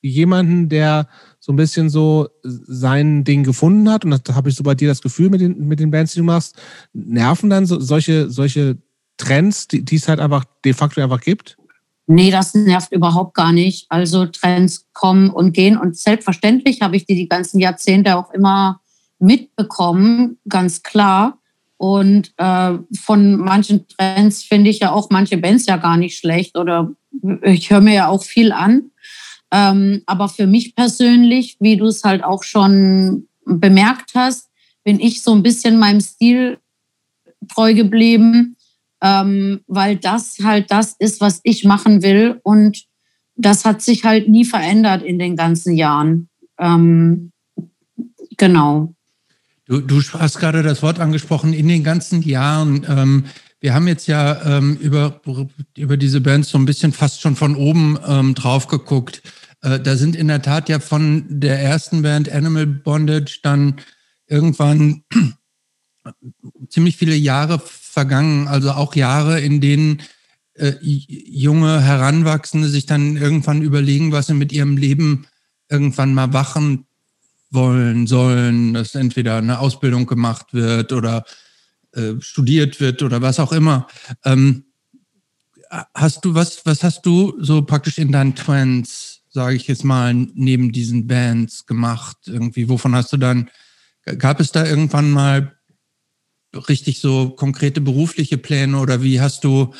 jemanden, der so ein bisschen so sein Ding gefunden hat, und da habe ich so bei dir das Gefühl mit den, mit den Bands, die du machst, nerven dann so, solche, solche Trends, die, die es halt einfach de facto einfach gibt? Nee, das nervt überhaupt gar nicht. Also Trends kommen und gehen und selbstverständlich habe ich die die ganzen Jahrzehnte auch immer mitbekommen, ganz klar. Und äh, von manchen Trends finde ich ja auch manche Bands ja gar nicht schlecht oder ich höre mir ja auch viel an. Ähm, aber für mich persönlich, wie du es halt auch schon bemerkt hast, bin ich so ein bisschen meinem Stil treu geblieben, ähm, weil das halt das ist, was ich machen will. Und das hat sich halt nie verändert in den ganzen Jahren. Ähm, genau. Du, du hast gerade das Wort angesprochen, in den ganzen Jahren. Ähm, wir haben jetzt ja ähm, über, über diese Bands so ein bisschen fast schon von oben ähm, drauf geguckt. Äh, da sind in der Tat ja von der ersten Band Animal Bondage dann irgendwann ziemlich viele Jahre vergangen, also auch Jahre, in denen äh, junge Heranwachsende sich dann irgendwann überlegen, was sie mit ihrem Leben irgendwann mal machen wollen, sollen, dass entweder eine Ausbildung gemacht wird oder äh, studiert wird oder was auch immer. Ähm, hast du was, was hast du so praktisch in deinen Twins sage ich jetzt mal, neben diesen Bands gemacht? Irgendwie, wovon hast du dann, gab es da irgendwann mal richtig so konkrete berufliche Pläne oder wie hast du,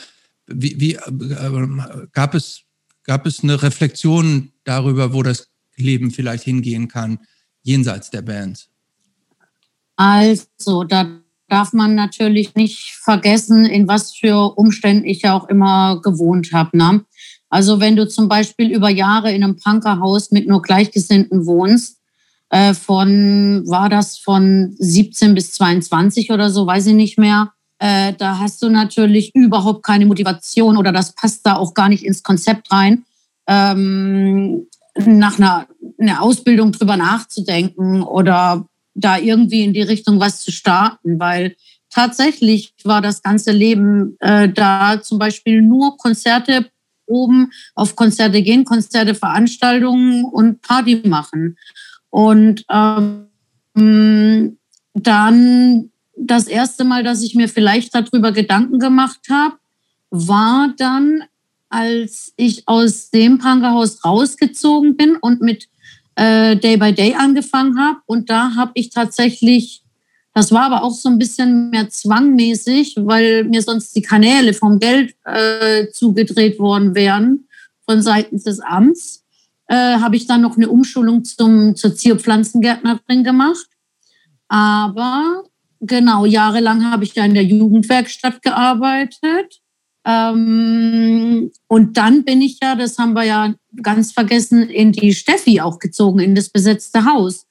wie, wie äh, gab es, gab es eine Reflexion darüber, wo das Leben vielleicht hingehen kann, jenseits der Bands? Also, da darf man natürlich nicht vergessen, in was für Umständen ich ja auch immer gewohnt habe. Ne? Also wenn du zum Beispiel über Jahre in einem Punkerhaus mit nur Gleichgesinnten wohnst, äh, von, war das von 17 bis 22 oder so, weiß ich nicht mehr, äh, da hast du natürlich überhaupt keine Motivation oder das passt da auch gar nicht ins Konzept rein, ähm, nach einer, einer Ausbildung drüber nachzudenken oder da irgendwie in die Richtung was zu starten, weil tatsächlich war das ganze Leben äh, da zum Beispiel nur Konzerte oben auf Konzerte gehen, Konzerte, Veranstaltungen und Party machen. Und ähm, dann das erste Mal, dass ich mir vielleicht darüber Gedanken gemacht habe, war dann als ich aus dem Punkerhaus rausgezogen bin und mit äh, Day by Day angefangen habe. Und da habe ich tatsächlich, das war aber auch so ein bisschen mehr zwangmäßig, weil mir sonst die Kanäle vom Geld äh, zugedreht worden wären von seitens des Amts, äh, habe ich dann noch eine Umschulung zum, zur Zierpflanzengärtnerin gemacht. Aber genau, jahrelang habe ich ja in der Jugendwerkstatt gearbeitet ähm, und dann bin ich ja, das haben wir ja ganz vergessen, in die Steffi auch gezogen, in das besetzte Haus,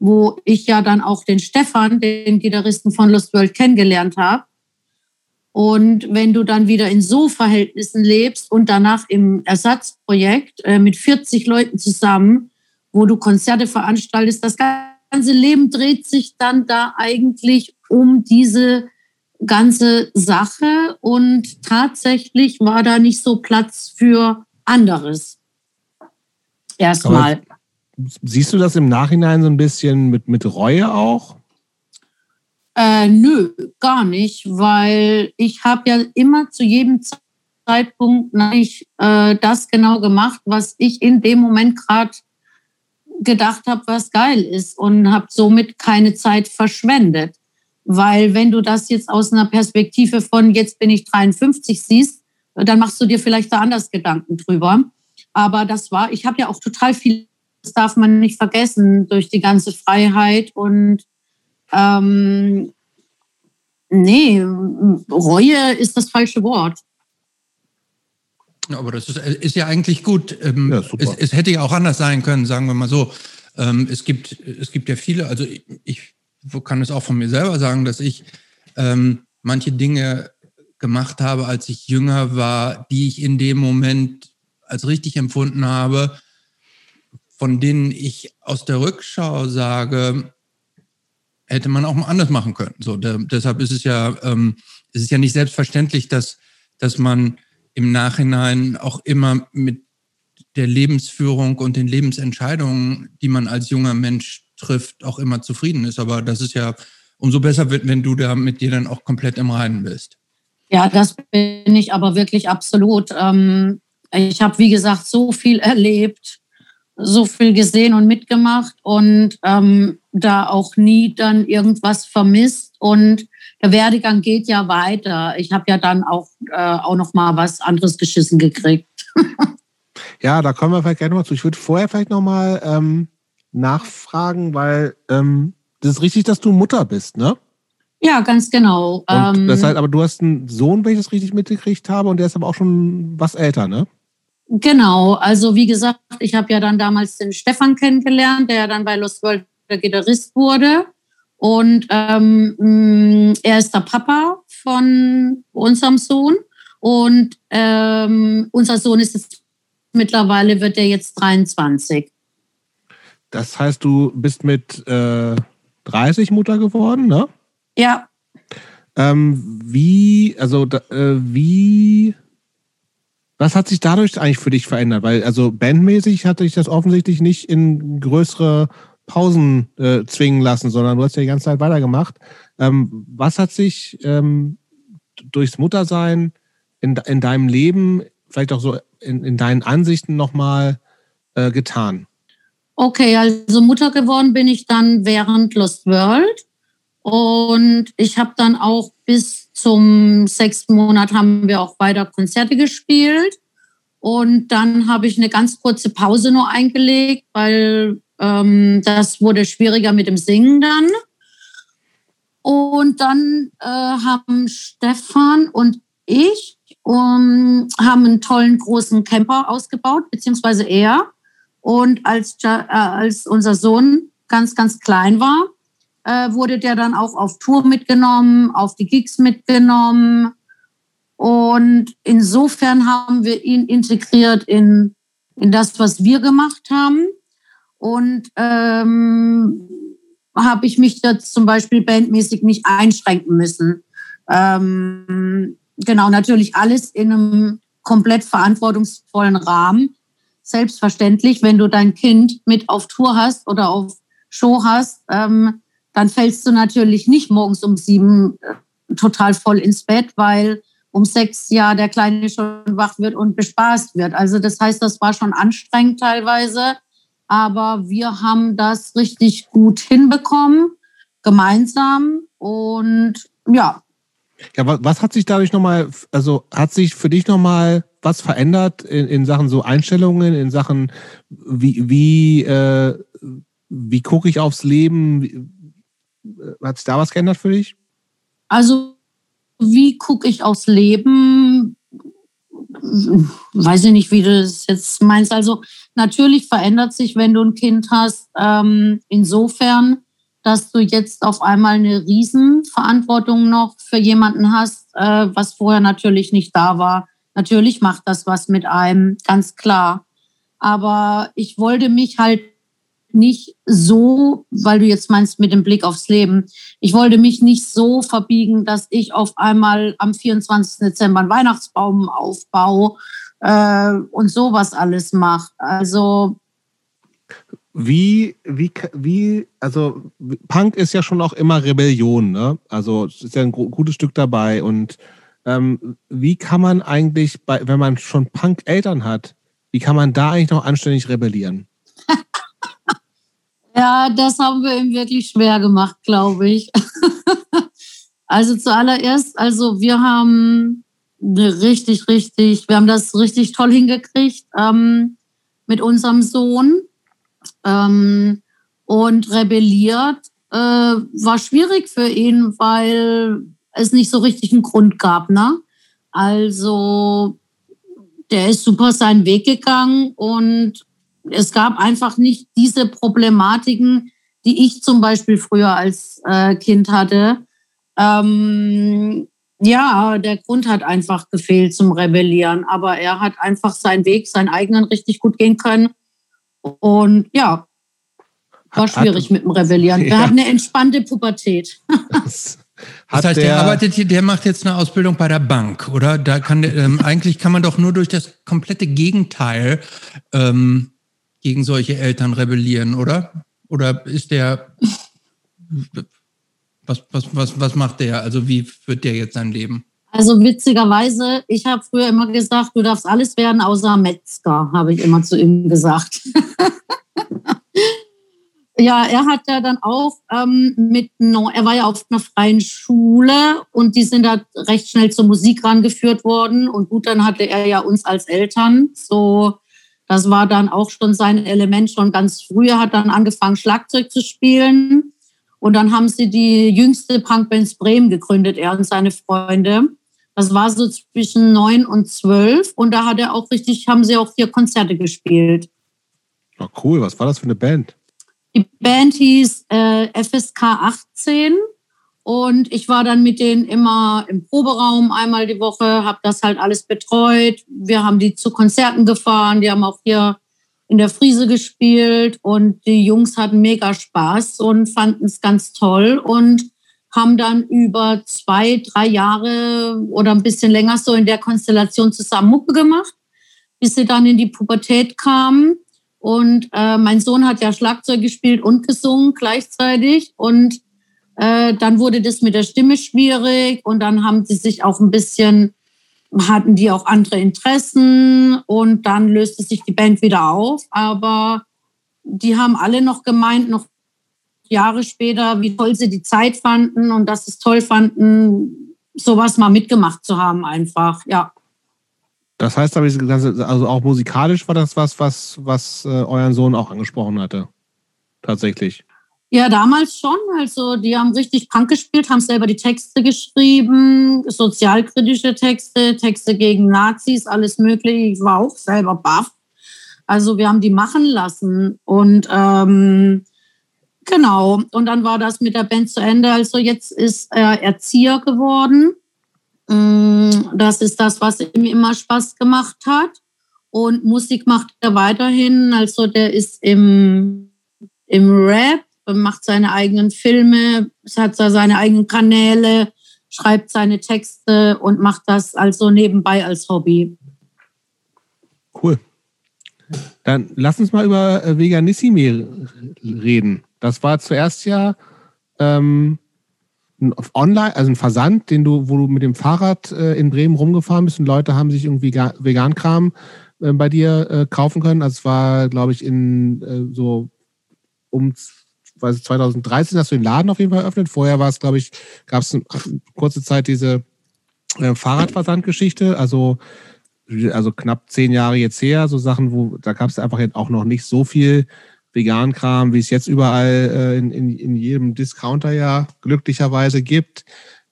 wo ich ja dann auch den Stefan, den Gitarristen von Lost World, kennengelernt habe. Und wenn du dann wieder in so Verhältnissen lebst und danach im Ersatzprojekt äh, mit 40 Leuten zusammen, wo du Konzerte veranstaltest, das ganze Leben dreht sich dann da eigentlich um diese ganze Sache und tatsächlich war da nicht so Platz für anderes. Erstmal. siehst du das im Nachhinein so ein bisschen mit, mit Reue auch? Äh, nö, gar nicht, weil ich habe ja immer zu jedem Zeitpunkt nicht äh, das genau gemacht, was ich in dem Moment gerade gedacht habe, was geil ist und habe somit keine Zeit verschwendet. Weil wenn du das jetzt aus einer Perspektive von jetzt bin ich 53 siehst, dann machst du dir vielleicht da anders Gedanken drüber. Aber das war, ich habe ja auch total viel, das darf man nicht vergessen, durch die ganze Freiheit und ähm, nee, Reue ist das falsche Wort. Aber das ist, ist ja eigentlich gut. Ähm, ja, es, es, hätte ja auch anders sein können, sagen wir mal so. Ähm, es, gibt, es gibt ja viele, also ich kann es auch von mir selber sagen, dass ich ähm, manche Dinge gemacht habe, als ich jünger war, die ich in dem Moment als richtig empfunden habe, von denen ich aus der Rückschau sage, hätte man auch mal anders machen können. So, der, deshalb ist es ja, ähm, es ist ja nicht selbstverständlich, dass, dass man im Nachhinein auch immer mit der Lebensführung und den Lebensentscheidungen, die man als junger Mensch trifft, auch immer zufrieden ist. Aber das ist ja umso besser, wenn du da mit dir dann auch komplett im Reinen bist. Ja, das bin ich aber wirklich absolut. Ähm, ich habe, wie gesagt, so viel erlebt, so viel gesehen und mitgemacht und ähm, da auch nie dann irgendwas vermisst. Und der Werdegang geht ja weiter. Ich habe ja dann auch, äh, auch noch mal was anderes geschissen gekriegt. ja, da kommen wir vielleicht gerne noch zu. Ich würde vorher vielleicht noch mal ähm, nachfragen, weil ähm, das ist richtig, dass du Mutter bist, ne? Ja, ganz genau. Und ähm, das heißt, aber du hast einen Sohn, wenn ich das richtig mitgekriegt habe, und der ist aber auch schon was älter, ne? Genau, also wie gesagt, ich habe ja dann damals den Stefan kennengelernt, der dann bei Lost World der Gitarrist wurde. Und ähm, mm, er ist der Papa von unserem Sohn. Und ähm, unser Sohn ist jetzt mittlerweile, wird er jetzt 23. Das heißt, du bist mit äh, 30 Mutter geworden, ne? Ja. Ähm, wie, also äh, wie, was hat sich dadurch eigentlich für dich verändert? Weil, also bandmäßig hatte ich das offensichtlich nicht in größere Pausen äh, zwingen lassen, sondern du hast ja die ganze Zeit weitergemacht. Ähm, was hat sich ähm, durchs Muttersein in, in deinem Leben, vielleicht auch so in, in deinen Ansichten nochmal äh, getan? Okay, also Mutter geworden bin ich dann während Lost World. Und ich habe dann auch bis zum sechsten Monat haben wir auch weiter Konzerte gespielt. Und dann habe ich eine ganz kurze Pause nur eingelegt, weil ähm, das wurde schwieriger mit dem Singen dann. Und dann äh, haben Stefan und ich um, haben einen tollen großen Camper ausgebaut, beziehungsweise er. Und als, äh, als unser Sohn ganz, ganz klein war, äh, wurde der dann auch auf Tour mitgenommen, auf die Gigs mitgenommen. Und insofern haben wir ihn integriert in, in das, was wir gemacht haben. Und ähm, habe ich mich jetzt zum Beispiel bandmäßig nicht einschränken müssen. Ähm, genau, natürlich alles in einem komplett verantwortungsvollen Rahmen selbstverständlich, wenn du dein Kind mit auf Tour hast oder auf Show hast, ähm, dann fällst du natürlich nicht morgens um sieben äh, total voll ins Bett, weil um sechs Jahre der Kleine schon wach wird und bespaßt wird. Also das heißt, das war schon anstrengend teilweise, aber wir haben das richtig gut hinbekommen, gemeinsam und ja. Ja, was hat sich dadurch nochmal, also hat sich für dich nochmal was verändert in, in Sachen so Einstellungen, in Sachen wie, wie, äh, wie gucke ich aufs Leben? Äh, hat sich da was geändert für dich? Also wie gucke ich aufs Leben? Weiß ich nicht, wie du das jetzt meinst. Also natürlich verändert sich, wenn du ein Kind hast, ähm, insofern, dass du jetzt auf einmal eine Riesenverantwortung noch für jemanden hast, äh, was vorher natürlich nicht da war. Natürlich macht das was mit einem, ganz klar. Aber ich wollte mich halt nicht so, weil du jetzt meinst mit dem Blick aufs Leben, ich wollte mich nicht so verbiegen, dass ich auf einmal am 24. Dezember einen Weihnachtsbaum aufbaue äh, und sowas alles mache. Also wie, wie, wie, also Punk ist ja schon auch immer Rebellion, ne? Also ist ja ein gutes Stück dabei. Und ähm, wie kann man eigentlich, bei, wenn man schon Punk-Eltern hat, wie kann man da eigentlich noch anständig rebellieren? Ja, das haben wir ihm wirklich schwer gemacht, glaube ich. also zuallererst, also wir haben richtig, richtig, wir haben das richtig toll hingekriegt ähm, mit unserem Sohn ähm, und rebelliert. Äh, war schwierig für ihn, weil es nicht so richtig einen Grund gab. Ne? Also der ist super seinen Weg gegangen und es gab einfach nicht diese Problematiken, die ich zum Beispiel früher als äh, Kind hatte. Ähm, ja, der Grund hat einfach gefehlt zum Rebellieren, aber er hat einfach seinen Weg, seinen eigenen richtig gut gehen können. Und ja, war schwierig mit dem Rebellieren. Er hat eine entspannte Pubertät. Das heißt, der, der, arbeitet hier, der macht jetzt eine Ausbildung bei der Bank, oder? Da kann ähm, eigentlich kann man doch nur durch das komplette Gegenteil ähm, gegen solche Eltern rebellieren, oder? Oder ist der, was, was, was, was macht der? Also wie führt der jetzt sein Leben? Also witzigerweise, ich habe früher immer gesagt, du darfst alles werden außer Metzger, habe ich immer zu ihm gesagt. ja, er hat ja dann auch ähm, mit, er war ja auf einer freien Schule und die sind da recht schnell zur Musik rangeführt worden und gut, dann hatte er ja uns als Eltern so das war dann auch schon sein Element schon ganz früh. Er hat dann angefangen, Schlagzeug zu spielen. Und dann haben sie die jüngste Punkband Bremen gegründet, er und seine Freunde. Das war so zwischen neun und zwölf. Und da hat er auch richtig, haben sie auch hier Konzerte gespielt. Oh, cool. Was war das für eine Band? Die Band hieß äh, FSK 18 und ich war dann mit denen immer im Proberaum einmal die Woche, habe das halt alles betreut. Wir haben die zu Konzerten gefahren, die haben auch hier in der Friese gespielt und die Jungs hatten mega Spaß und fanden es ganz toll und haben dann über zwei, drei Jahre oder ein bisschen länger so in der Konstellation zusammen Mucke gemacht, bis sie dann in die Pubertät kamen. Und äh, mein Sohn hat ja Schlagzeug gespielt und gesungen gleichzeitig und äh, dann wurde das mit der Stimme schwierig und dann haben sie sich auch ein bisschen, hatten die auch andere Interessen und dann löste sich die Band wieder auf. Aber die haben alle noch gemeint, noch Jahre später, wie toll sie die Zeit fanden und dass sie es toll fanden, sowas mal mitgemacht zu haben, einfach, ja. Das heißt aber, also auch musikalisch war das was, was, was äh, euren Sohn auch angesprochen hatte. Tatsächlich. Ja, damals schon. Also die haben richtig Punk gespielt, haben selber die Texte geschrieben, sozialkritische Texte, Texte gegen Nazis, alles mögliche. Ich war auch selber baff. Also wir haben die machen lassen und ähm, genau. Und dann war das mit der Band zu Ende. Also jetzt ist er Erzieher geworden. Mm, das ist das, was ihm immer Spaß gemacht hat. Und Musik macht er weiterhin. Also der ist im, im Rap macht seine eigenen Filme, hat seine eigenen Kanäle, schreibt seine Texte und macht das also nebenbei als Hobby. Cool. Dann lass uns mal über äh, Veganissimi reden. Das war zuerst ja ähm, ein Online, also ein Versand, den du, wo du mit dem Fahrrad äh, in Bremen rumgefahren bist und Leute haben sich irgendwie Vegan-Kram äh, bei dir äh, kaufen können. Also es war, glaube ich, in äh, so um weiß 2013 hast du den Laden auf jeden Fall eröffnet. Vorher war es, glaube ich, gab es kurze Zeit diese äh, Fahrradversandgeschichte, also also knapp zehn Jahre jetzt her, so Sachen, wo da gab es einfach jetzt auch noch nicht so viel Vegan-Kram, wie es jetzt überall äh, in, in, in jedem Discounter ja glücklicherweise gibt.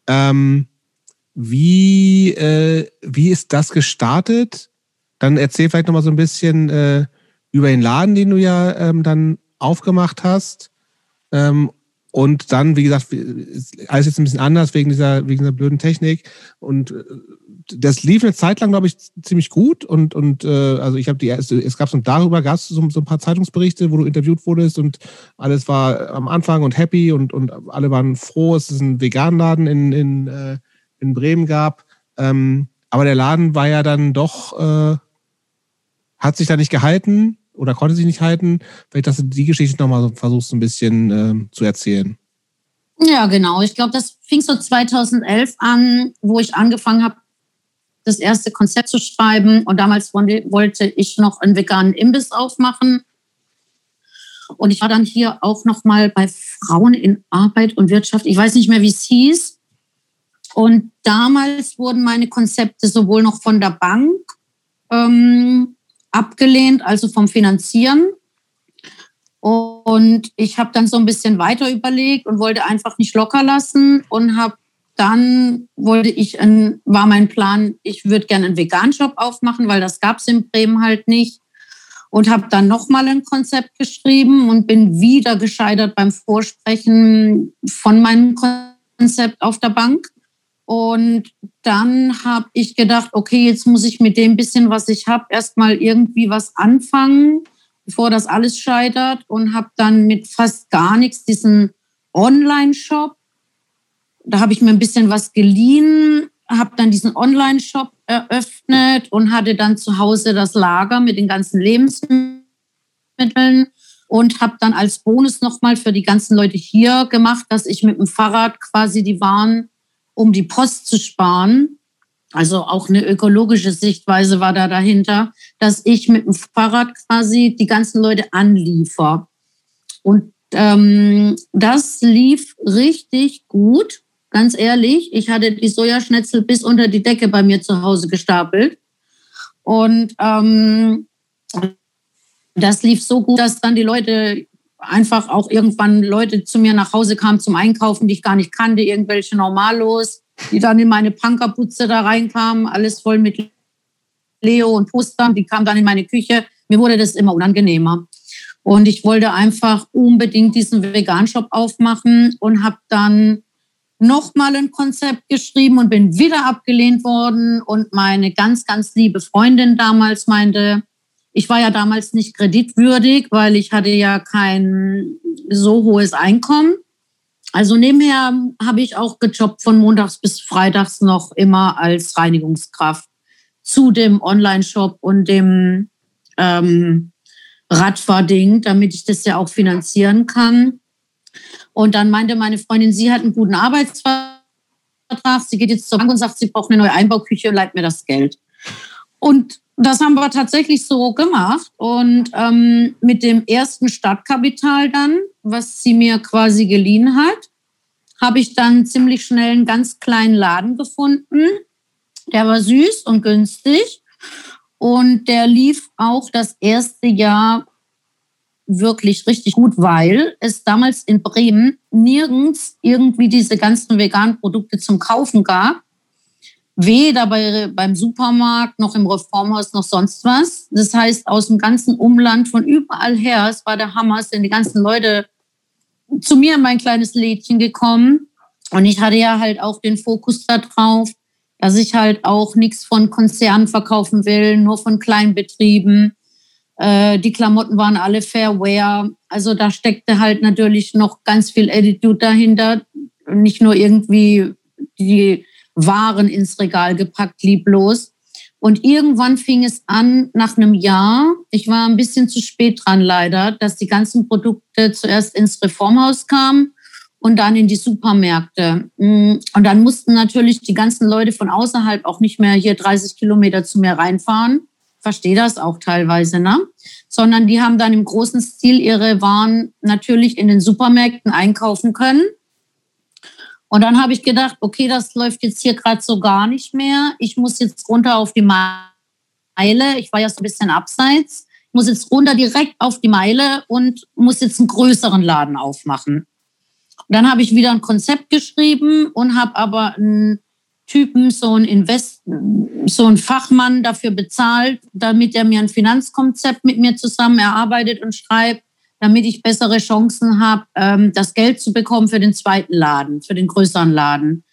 Ähm, wie, äh, wie ist das gestartet? Dann erzähl vielleicht nochmal so ein bisschen äh, über den Laden, den du ja ähm, dann aufgemacht hast. Ähm, und dann, wie gesagt, alles jetzt ein bisschen anders wegen dieser, wegen dieser blöden Technik. Und äh, das lief eine Zeit lang, glaube ich, ziemlich gut. Und, und äh, also ich habe die erste, es gab so darüber gab so, so, ein paar Zeitungsberichte, wo du interviewt wurdest und alles war am Anfang und happy und, und alle waren froh, dass es einen Veganladen in, in, äh, in Bremen gab. Ähm, aber der Laden war ja dann doch, äh, hat sich da nicht gehalten oder konnte sich nicht halten. Vielleicht, dass du die Geschichte nochmal versuchst, ein bisschen äh, zu erzählen. Ja, genau. Ich glaube, das fing so 2011 an, wo ich angefangen habe, das erste Konzept zu schreiben. Und damals wollte ich noch einen veganen Imbiss aufmachen. Und ich war dann hier auch noch mal bei Frauen in Arbeit und Wirtschaft. Ich weiß nicht mehr, wie es hieß. Und damals wurden meine Konzepte sowohl noch von der Bank ähm, abgelehnt, also vom Finanzieren. Und ich habe dann so ein bisschen weiter überlegt und wollte einfach nicht locker lassen und habe dann wollte ich, ein, war mein Plan, ich würde gerne einen Vegan-Shop aufmachen, weil das gab es in Bremen halt nicht. Und habe dann nochmal ein Konzept geschrieben und bin wieder gescheitert beim Vorsprechen von meinem Konzept auf der Bank. Und dann habe ich gedacht, okay, jetzt muss ich mit dem bisschen, was ich habe, erstmal irgendwie was anfangen, bevor das alles scheitert. Und habe dann mit fast gar nichts diesen Online-Shop. Da habe ich mir ein bisschen was geliehen, habe dann diesen Online-Shop eröffnet und hatte dann zu Hause das Lager mit den ganzen Lebensmitteln und habe dann als Bonus nochmal für die ganzen Leute hier gemacht, dass ich mit dem Fahrrad quasi die Waren um die Post zu sparen. Also auch eine ökologische Sichtweise war da dahinter, dass ich mit dem Fahrrad quasi die ganzen Leute anliefer. Und ähm, das lief richtig gut, ganz ehrlich. Ich hatte die Sojaschnitzel bis unter die Decke bei mir zu Hause gestapelt. Und ähm, das lief so gut, dass dann die Leute einfach auch irgendwann Leute zu mir nach Hause kamen zum Einkaufen, die ich gar nicht kannte, irgendwelche Normalos, die dann in meine Punkerputze da reinkamen, alles voll mit Leo und Postern, die kamen dann in meine Küche. Mir wurde das immer unangenehmer. Und ich wollte einfach unbedingt diesen Vegan-Shop aufmachen und habe dann nochmal ein Konzept geschrieben und bin wieder abgelehnt worden. Und meine ganz, ganz liebe Freundin damals meinte, ich war ja damals nicht kreditwürdig, weil ich hatte ja kein so hohes Einkommen. Also nebenher habe ich auch gejobbt von montags bis freitags noch immer als Reinigungskraft zu dem Online-Shop und dem ähm, Radfahrding, damit ich das ja auch finanzieren kann. Und dann meinte meine Freundin, sie hat einen guten Arbeitsvertrag, sie geht jetzt zur Bank und sagt, sie braucht eine neue Einbauküche leiht mir das Geld. Und das haben wir tatsächlich so gemacht. Und ähm, mit dem ersten Startkapital dann, was sie mir quasi geliehen hat, habe ich dann ziemlich schnell einen ganz kleinen Laden gefunden. Der war süß und günstig. Und der lief auch das erste Jahr wirklich richtig gut, weil es damals in Bremen nirgends irgendwie diese ganzen veganen Produkte zum Kaufen gab weder bei, beim Supermarkt noch im Reformhaus noch sonst was. Das heißt, aus dem ganzen Umland, von überall her, es war der Hammer, sind die ganzen Leute zu mir in mein kleines Lädchen gekommen. Und ich hatte ja halt auch den Fokus darauf, dass ich halt auch nichts von Konzernen verkaufen will, nur von Kleinbetrieben. Äh, die Klamotten waren alle Fairwear. Also da steckte halt natürlich noch ganz viel Attitude dahinter. Nicht nur irgendwie die waren ins Regal gepackt, lieblos. Und irgendwann fing es an, nach einem Jahr, ich war ein bisschen zu spät dran leider, dass die ganzen Produkte zuerst ins Reformhaus kamen und dann in die Supermärkte. Mm, und dann mussten natürlich die ganzen Leute von außerhalb auch nicht mehr hier 30 Kilometer zu mir reinfahren. Verstehe das auch teilweise, ne? Sondern die haben dann im großen Stil ihre Waren natürlich in den Supermärkten einkaufen können. Und dann habe ich gedacht, okay, das läuft jetzt hier gerade so gar nicht mehr. Ich muss jetzt runter auf die Meile. Ich war ja so ein bisschen abseits. Ich muss jetzt runter direkt auf die Meile und muss jetzt einen größeren Laden aufmachen. Und dann habe ich wieder ein Konzept geschrieben und habe aber einen Typen, so einen Invest, so einen Fachmann dafür bezahlt, damit er mir ein Finanzkonzept mit mir zusammen erarbeitet und schreibt, damit ich bessere Chancen habe, ähm, das Geld zu bekommen für den zweiten Laden, für den größeren Laden.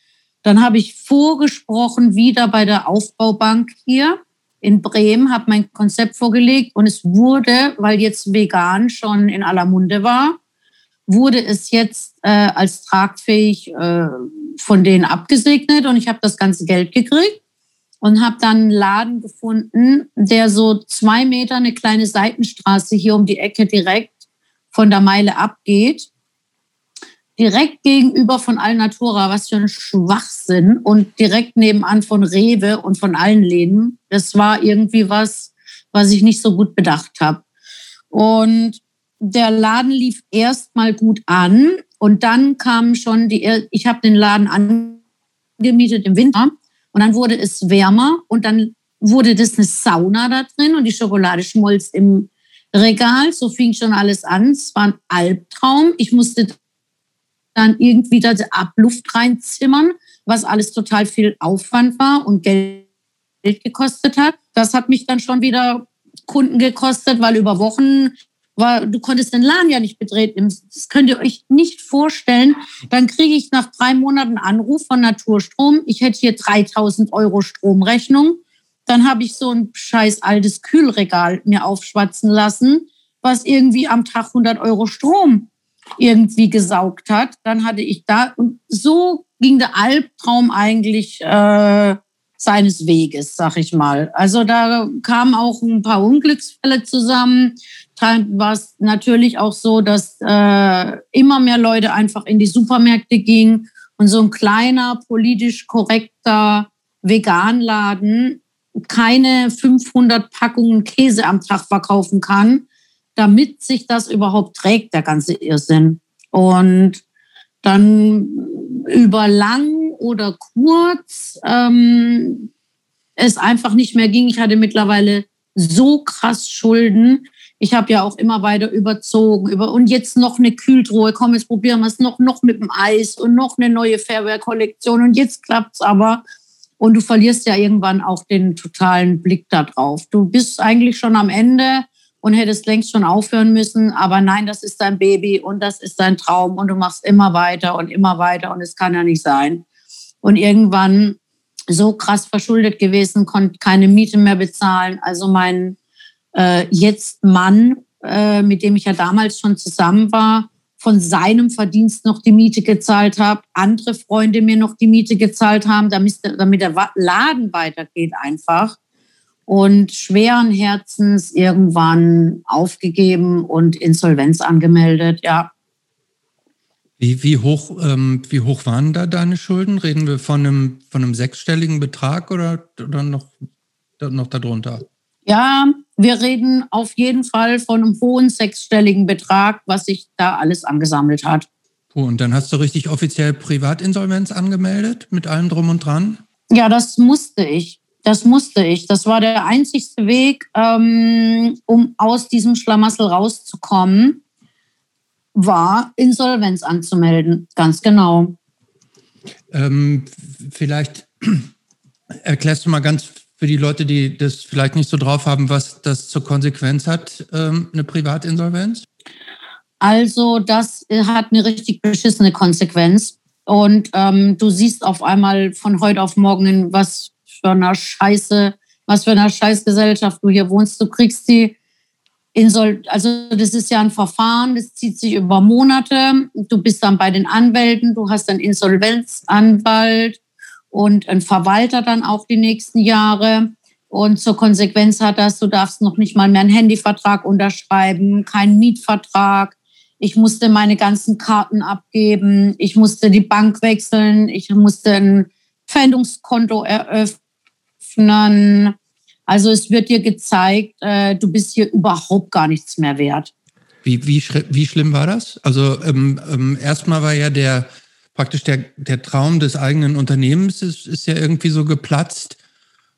Dann habe ich vorgesprochen wieder bei der Aufbaubank hier in Bremen, habe mein Konzept vorgelegt und es wurde, weil jetzt vegan schon in aller Munde war, wurde es jetzt äh, als tragfähig äh, von denen abgesegnet und ich habe das ganze Geld gekriegt und habe dann einen Laden gefunden, der so zwei Meter eine kleine Seitenstraße hier um die Ecke direkt von der Meile abgeht. Direkt gegenüber von Alnatura, was für ein Schwachsinn und direkt nebenan von Rewe und von allen Läden. Das war irgendwie was, was ich nicht so gut bedacht habe. Und der Laden lief erstmal gut an und dann kam schon die, ich habe den Laden angemietet im Winter und dann wurde es wärmer und dann wurde das eine Sauna da drin und die Schokolade schmolz im Regal. So fing schon alles an. Es war ein Albtraum. Ich musste dann irgendwie da die Abluft reinzimmern, was alles total viel Aufwand war und Geld gekostet hat. Das hat mich dann schon wieder Kunden gekostet, weil über Wochen war, du konntest den Laden ja nicht betreten. Das könnt ihr euch nicht vorstellen. Dann kriege ich nach drei Monaten Anruf von Naturstrom. Ich hätte hier 3000 Euro Stromrechnung. Dann habe ich so ein scheiß altes Kühlregal mir aufschwatzen lassen, was irgendwie am Tag 100 Euro Strom irgendwie gesaugt hat. Dann hatte ich da, und so ging der Albtraum eigentlich äh, seines Weges, sag ich mal. Also da kamen auch ein paar Unglücksfälle zusammen. Dann war es natürlich auch so, dass äh, immer mehr Leute einfach in die Supermärkte gingen und so ein kleiner, politisch korrekter Veganladen keine 500 Packungen Käse am Tag verkaufen kann, damit sich das überhaupt trägt, der ganze Irrsinn. Und dann über lang oder kurz ähm, es einfach nicht mehr ging. Ich hatte mittlerweile so krass Schulden. Ich habe ja auch immer weiter überzogen. Über, und jetzt noch eine Kühltruhe. Komm, jetzt probieren wir es noch, noch mit dem Eis und noch eine neue Fairware-Kollektion. Und jetzt klappt es aber. Und du verlierst ja irgendwann auch den totalen Blick darauf. Du bist eigentlich schon am Ende und hättest längst schon aufhören müssen. Aber nein, das ist dein Baby und das ist dein Traum und du machst immer weiter und immer weiter und es kann ja nicht sein. Und irgendwann so krass verschuldet gewesen, konnte keine Miete mehr bezahlen. Also mein äh, jetzt Mann, äh, mit dem ich ja damals schon zusammen war, von seinem Verdienst noch die Miete gezahlt habe, andere Freunde mir noch die Miete gezahlt haben, damit, damit der Laden weitergeht einfach. Und schweren Herzens irgendwann aufgegeben und Insolvenz angemeldet, ja. Wie, wie, hoch, ähm, wie hoch waren da deine Schulden? Reden wir von einem, von einem sechsstelligen Betrag oder, oder noch, noch darunter? Ja, wir reden auf jeden Fall von einem hohen sechsstelligen Betrag, was sich da alles angesammelt hat. und dann hast du richtig offiziell Privatinsolvenz angemeldet mit allem drum und dran? Ja, das musste ich. Das musste ich. Das war der einzigste Weg, ähm, um aus diesem Schlamassel rauszukommen, war Insolvenz anzumelden. Ganz genau. Ähm, vielleicht erklärst du mal ganz für die Leute, die das vielleicht nicht so drauf haben, was das zur Konsequenz hat, ähm, eine Privatinsolvenz? Also das hat eine richtig beschissene Konsequenz. Und ähm, du siehst auf einmal von heute auf morgen, was für einer Scheiße, was für einer Scheißgesellschaft du hier wohnst. Du kriegst die Insol also das ist ja ein Verfahren, das zieht sich über Monate. Du bist dann bei den Anwälten, du hast einen Insolvenzanwalt, und ein Verwalter dann auch die nächsten Jahre. Und zur Konsequenz hat das, du darfst noch nicht mal mehr einen Handyvertrag unterschreiben, keinen Mietvertrag. Ich musste meine ganzen Karten abgeben. Ich musste die Bank wechseln. Ich musste ein Pfändungskonto eröffnen. Also es wird dir gezeigt, äh, du bist hier überhaupt gar nichts mehr wert. Wie, wie, wie schlimm war das? Also ähm, ähm, erstmal war ja der praktisch der, der Traum des eigenen Unternehmens ist, ist ja irgendwie so geplatzt.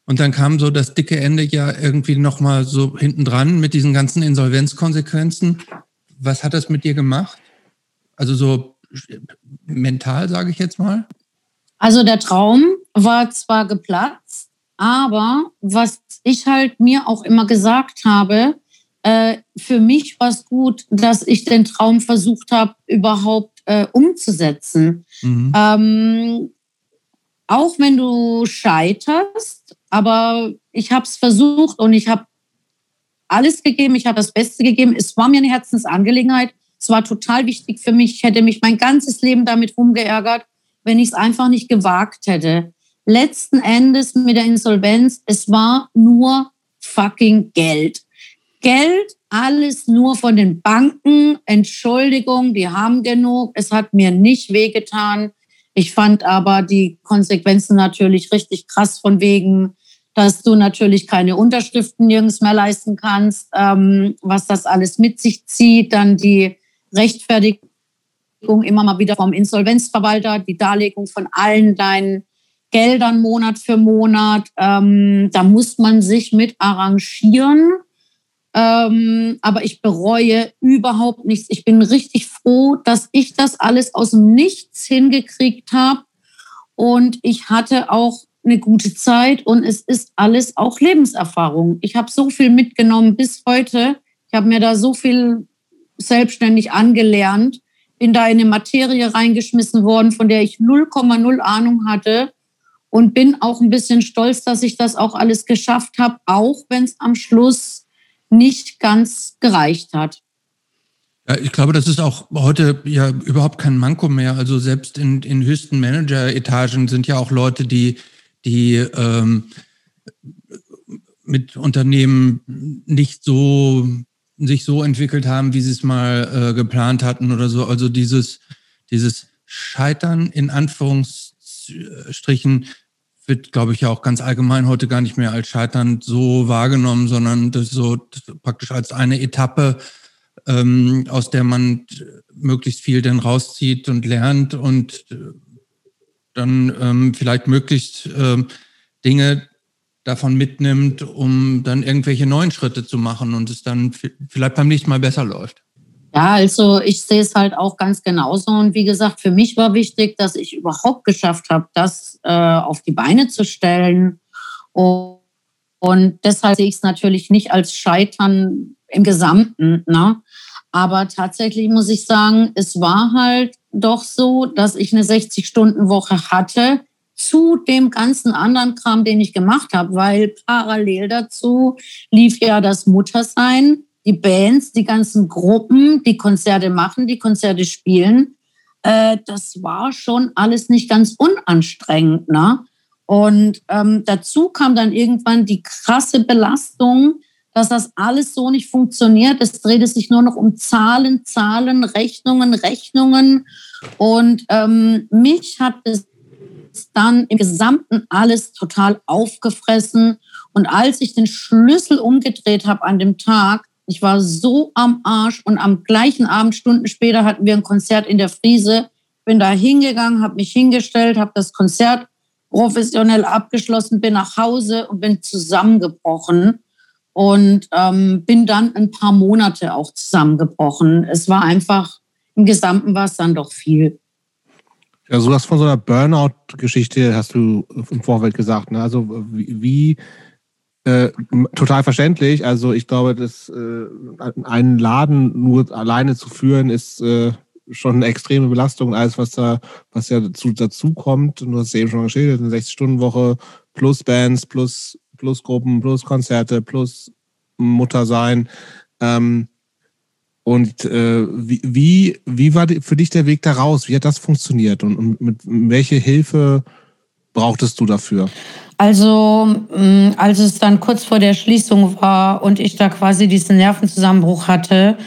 Und dann kam so das dicke Ende ja irgendwie nochmal so hinten dran mit diesen ganzen Insolvenzkonsequenzen. Was hat das mit dir gemacht? Also so mental, sage ich jetzt mal? Also der Traum war zwar geplatzt, aber was ich halt mir auch immer gesagt habe, äh, für mich war es gut, dass ich den Traum versucht habe, überhaupt äh, umzusetzen. Mhm. Ähm, auch wenn du scheiterst, aber ich habe es versucht und ich habe alles gegeben, ich habe das Beste gegeben. Es war mir eine Herzensangelegenheit. Es war total wichtig für mich. Ich hätte mich mein ganzes Leben damit rumgeärgert, wenn ich es einfach nicht gewagt hätte. Letzten Endes mit der Insolvenz, es war nur fucking Geld. Geld, alles nur von den Banken. Entschuldigung, die haben genug. Es hat mir nicht wehgetan. Ich fand aber die Konsequenzen natürlich richtig krass von wegen, dass du natürlich keine Unterschriften nirgends mehr leisten kannst, ähm, was das alles mit sich zieht. Dann die Rechtfertigung immer mal wieder vom Insolvenzverwalter, die Darlegung von allen deinen Geldern Monat für Monat. Ähm, da muss man sich mit arrangieren. Ähm, aber ich bereue überhaupt nichts. Ich bin richtig froh, dass ich das alles aus dem Nichts hingekriegt habe. Und ich hatte auch eine gute Zeit und es ist alles auch Lebenserfahrung. Ich habe so viel mitgenommen bis heute. Ich habe mir da so viel selbstständig angelernt, bin da in eine Materie reingeschmissen worden, von der ich 0,0 Ahnung hatte und bin auch ein bisschen stolz, dass ich das auch alles geschafft habe, auch wenn es am Schluss nicht ganz gereicht hat. Ja, ich glaube, das ist auch heute ja überhaupt kein Manko mehr. Also selbst in, in höchsten Manager-Etagen sind ja auch Leute, die, die ähm, mit Unternehmen nicht so sich so entwickelt haben, wie sie es mal äh, geplant hatten oder so. Also dieses, dieses Scheitern in Anführungsstrichen wird, glaube ich, ja auch ganz allgemein heute gar nicht mehr als Scheitern so wahrgenommen, sondern das so praktisch als eine Etappe, ähm, aus der man möglichst viel dann rauszieht und lernt und äh, dann ähm, vielleicht möglichst ähm, Dinge davon mitnimmt, um dann irgendwelche neuen Schritte zu machen und es dann vielleicht beim nächsten Mal besser läuft. Ja, also ich sehe es halt auch ganz genauso. Und wie gesagt, für mich war wichtig, dass ich überhaupt geschafft habe, das äh, auf die Beine zu stellen. Und, und deshalb sehe ich es natürlich nicht als Scheitern im Gesamten. Ne? Aber tatsächlich muss ich sagen, es war halt doch so, dass ich eine 60-Stunden-Woche hatte zu dem ganzen anderen Kram, den ich gemacht habe, weil parallel dazu lief ja das Muttersein die Bands, die ganzen Gruppen, die Konzerte machen, die Konzerte spielen. Äh, das war schon alles nicht ganz unanstrengend. Ne? Und ähm, dazu kam dann irgendwann die krasse Belastung, dass das alles so nicht funktioniert. Es drehte sich nur noch um Zahlen, Zahlen, Rechnungen, Rechnungen. Und ähm, mich hat es dann im Gesamten alles total aufgefressen. Und als ich den Schlüssel umgedreht habe an dem Tag, ich war so am Arsch und am gleichen Abend, Stunden später, hatten wir ein Konzert in der Friese. Bin da hingegangen, habe mich hingestellt, habe das Konzert professionell abgeschlossen, bin nach Hause und bin zusammengebrochen und ähm, bin dann ein paar Monate auch zusammengebrochen. Es war einfach, im Gesamten war es dann doch viel. Ja, so hast von so einer Burnout-Geschichte hast du im Vorfeld gesagt. Ne? Also wie, wie äh, total verständlich. Also ich glaube, dass äh, einen Laden nur alleine zu führen, ist äh, schon eine extreme Belastung. Alles, was da, was ja dazu, dazu kommt, du hast es eben schon geschildert, eine 60-Stunden-Woche plus Bands, plus, plus Gruppen, plus Konzerte, plus Mutter sein. Ähm, und äh, wie, wie, wie war für dich der Weg da raus? Wie hat das funktioniert? Und, und mit welche Hilfe brauchtest du dafür? Also, mm, als es dann kurz vor der Schließung war und ich da quasi diesen Nervenzusammenbruch hatte,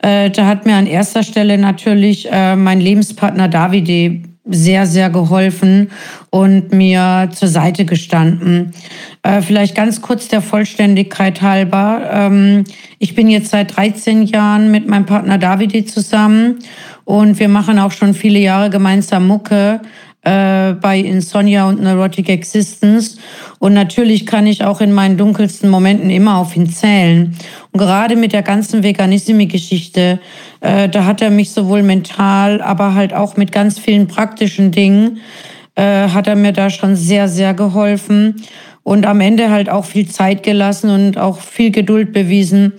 äh, da hat mir an erster Stelle natürlich äh, mein Lebenspartner Davide sehr, sehr geholfen und mir zur Seite gestanden. Äh, vielleicht ganz kurz der Vollständigkeit halber. Ähm, ich bin jetzt seit 13 Jahren mit meinem Partner Davide zusammen und wir machen auch schon viele Jahre gemeinsam Mucke äh, bei Insomnia und Neurotic Existence. Und natürlich kann ich auch in meinen dunkelsten Momenten immer auf ihn zählen. Und gerade mit der ganzen Veganismus-Geschichte, äh, da hat er mich sowohl mental, aber halt auch mit ganz vielen praktischen Dingen, äh, hat er mir da schon sehr, sehr geholfen. Und am Ende halt auch viel Zeit gelassen und auch viel Geduld bewiesen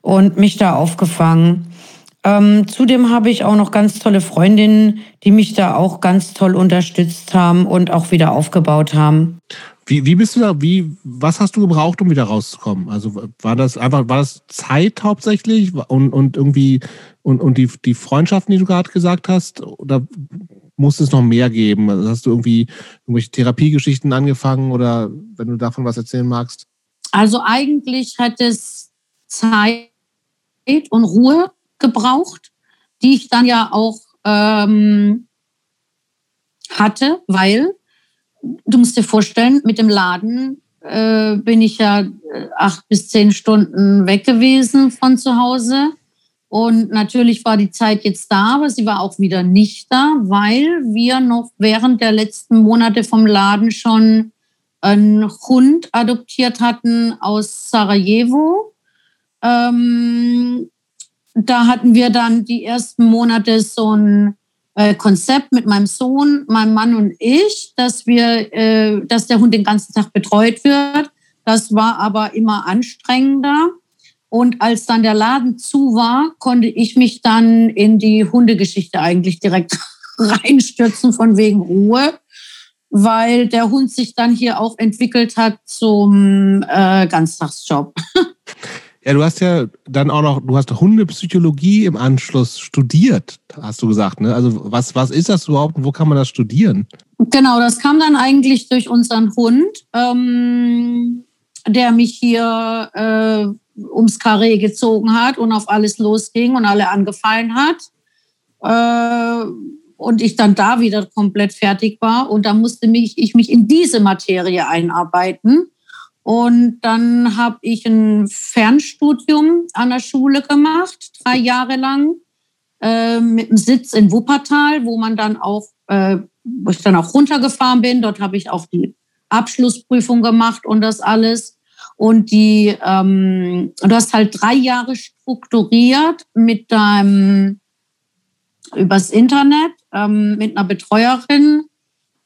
und mich da aufgefangen. Ähm, zudem habe ich auch noch ganz tolle Freundinnen, die mich da auch ganz toll unterstützt haben und auch wieder aufgebaut haben. Wie, wie bist du da, wie, was hast du gebraucht, um wieder rauszukommen? Also war das einfach, war das Zeit hauptsächlich und, und irgendwie und, und die, die Freundschaften, die du gerade gesagt hast, oder musste es noch mehr geben? Also hast du irgendwie irgendwelche Therapiegeschichten angefangen oder wenn du davon was erzählen magst? Also eigentlich hat es Zeit und Ruhe gebraucht, die ich dann ja auch ähm, hatte, weil du musst dir vorstellen, mit dem Laden äh, bin ich ja äh, acht bis zehn Stunden weg gewesen von zu Hause. Und natürlich war die Zeit jetzt da, aber sie war auch wieder nicht da, weil wir noch während der letzten Monate vom Laden schon einen Hund adoptiert hatten aus Sarajevo. Ähm, da hatten wir dann die ersten Monate so ein äh, Konzept mit meinem Sohn, meinem Mann und ich, dass wir, äh, dass der Hund den ganzen Tag betreut wird. Das war aber immer anstrengender. Und als dann der Laden zu war, konnte ich mich dann in die Hundegeschichte eigentlich direkt reinstürzen von wegen Ruhe, weil der Hund sich dann hier auch entwickelt hat zum äh, Ganztagsjob. Ja, du hast ja dann auch noch, du hast Hundepsychologie im Anschluss studiert, hast du gesagt, ne? Also was, was ist das überhaupt und wo kann man das studieren? Genau, das kam dann eigentlich durch unseren Hund, ähm, der mich hier äh, ums Karree gezogen hat und auf alles losging und alle angefallen hat. Äh, und ich dann da wieder komplett fertig war. Und da musste mich, ich mich in diese Materie einarbeiten. Und dann habe ich ein Fernstudium an der Schule gemacht, drei Jahre lang, äh, mit einem Sitz in Wuppertal, wo man dann auch, äh, wo ich dann auch runtergefahren bin. Dort habe ich auch die Abschlussprüfung gemacht und das alles. Und die, ähm, du hast halt drei Jahre strukturiert mit deinem übers Internet ähm, mit einer Betreuerin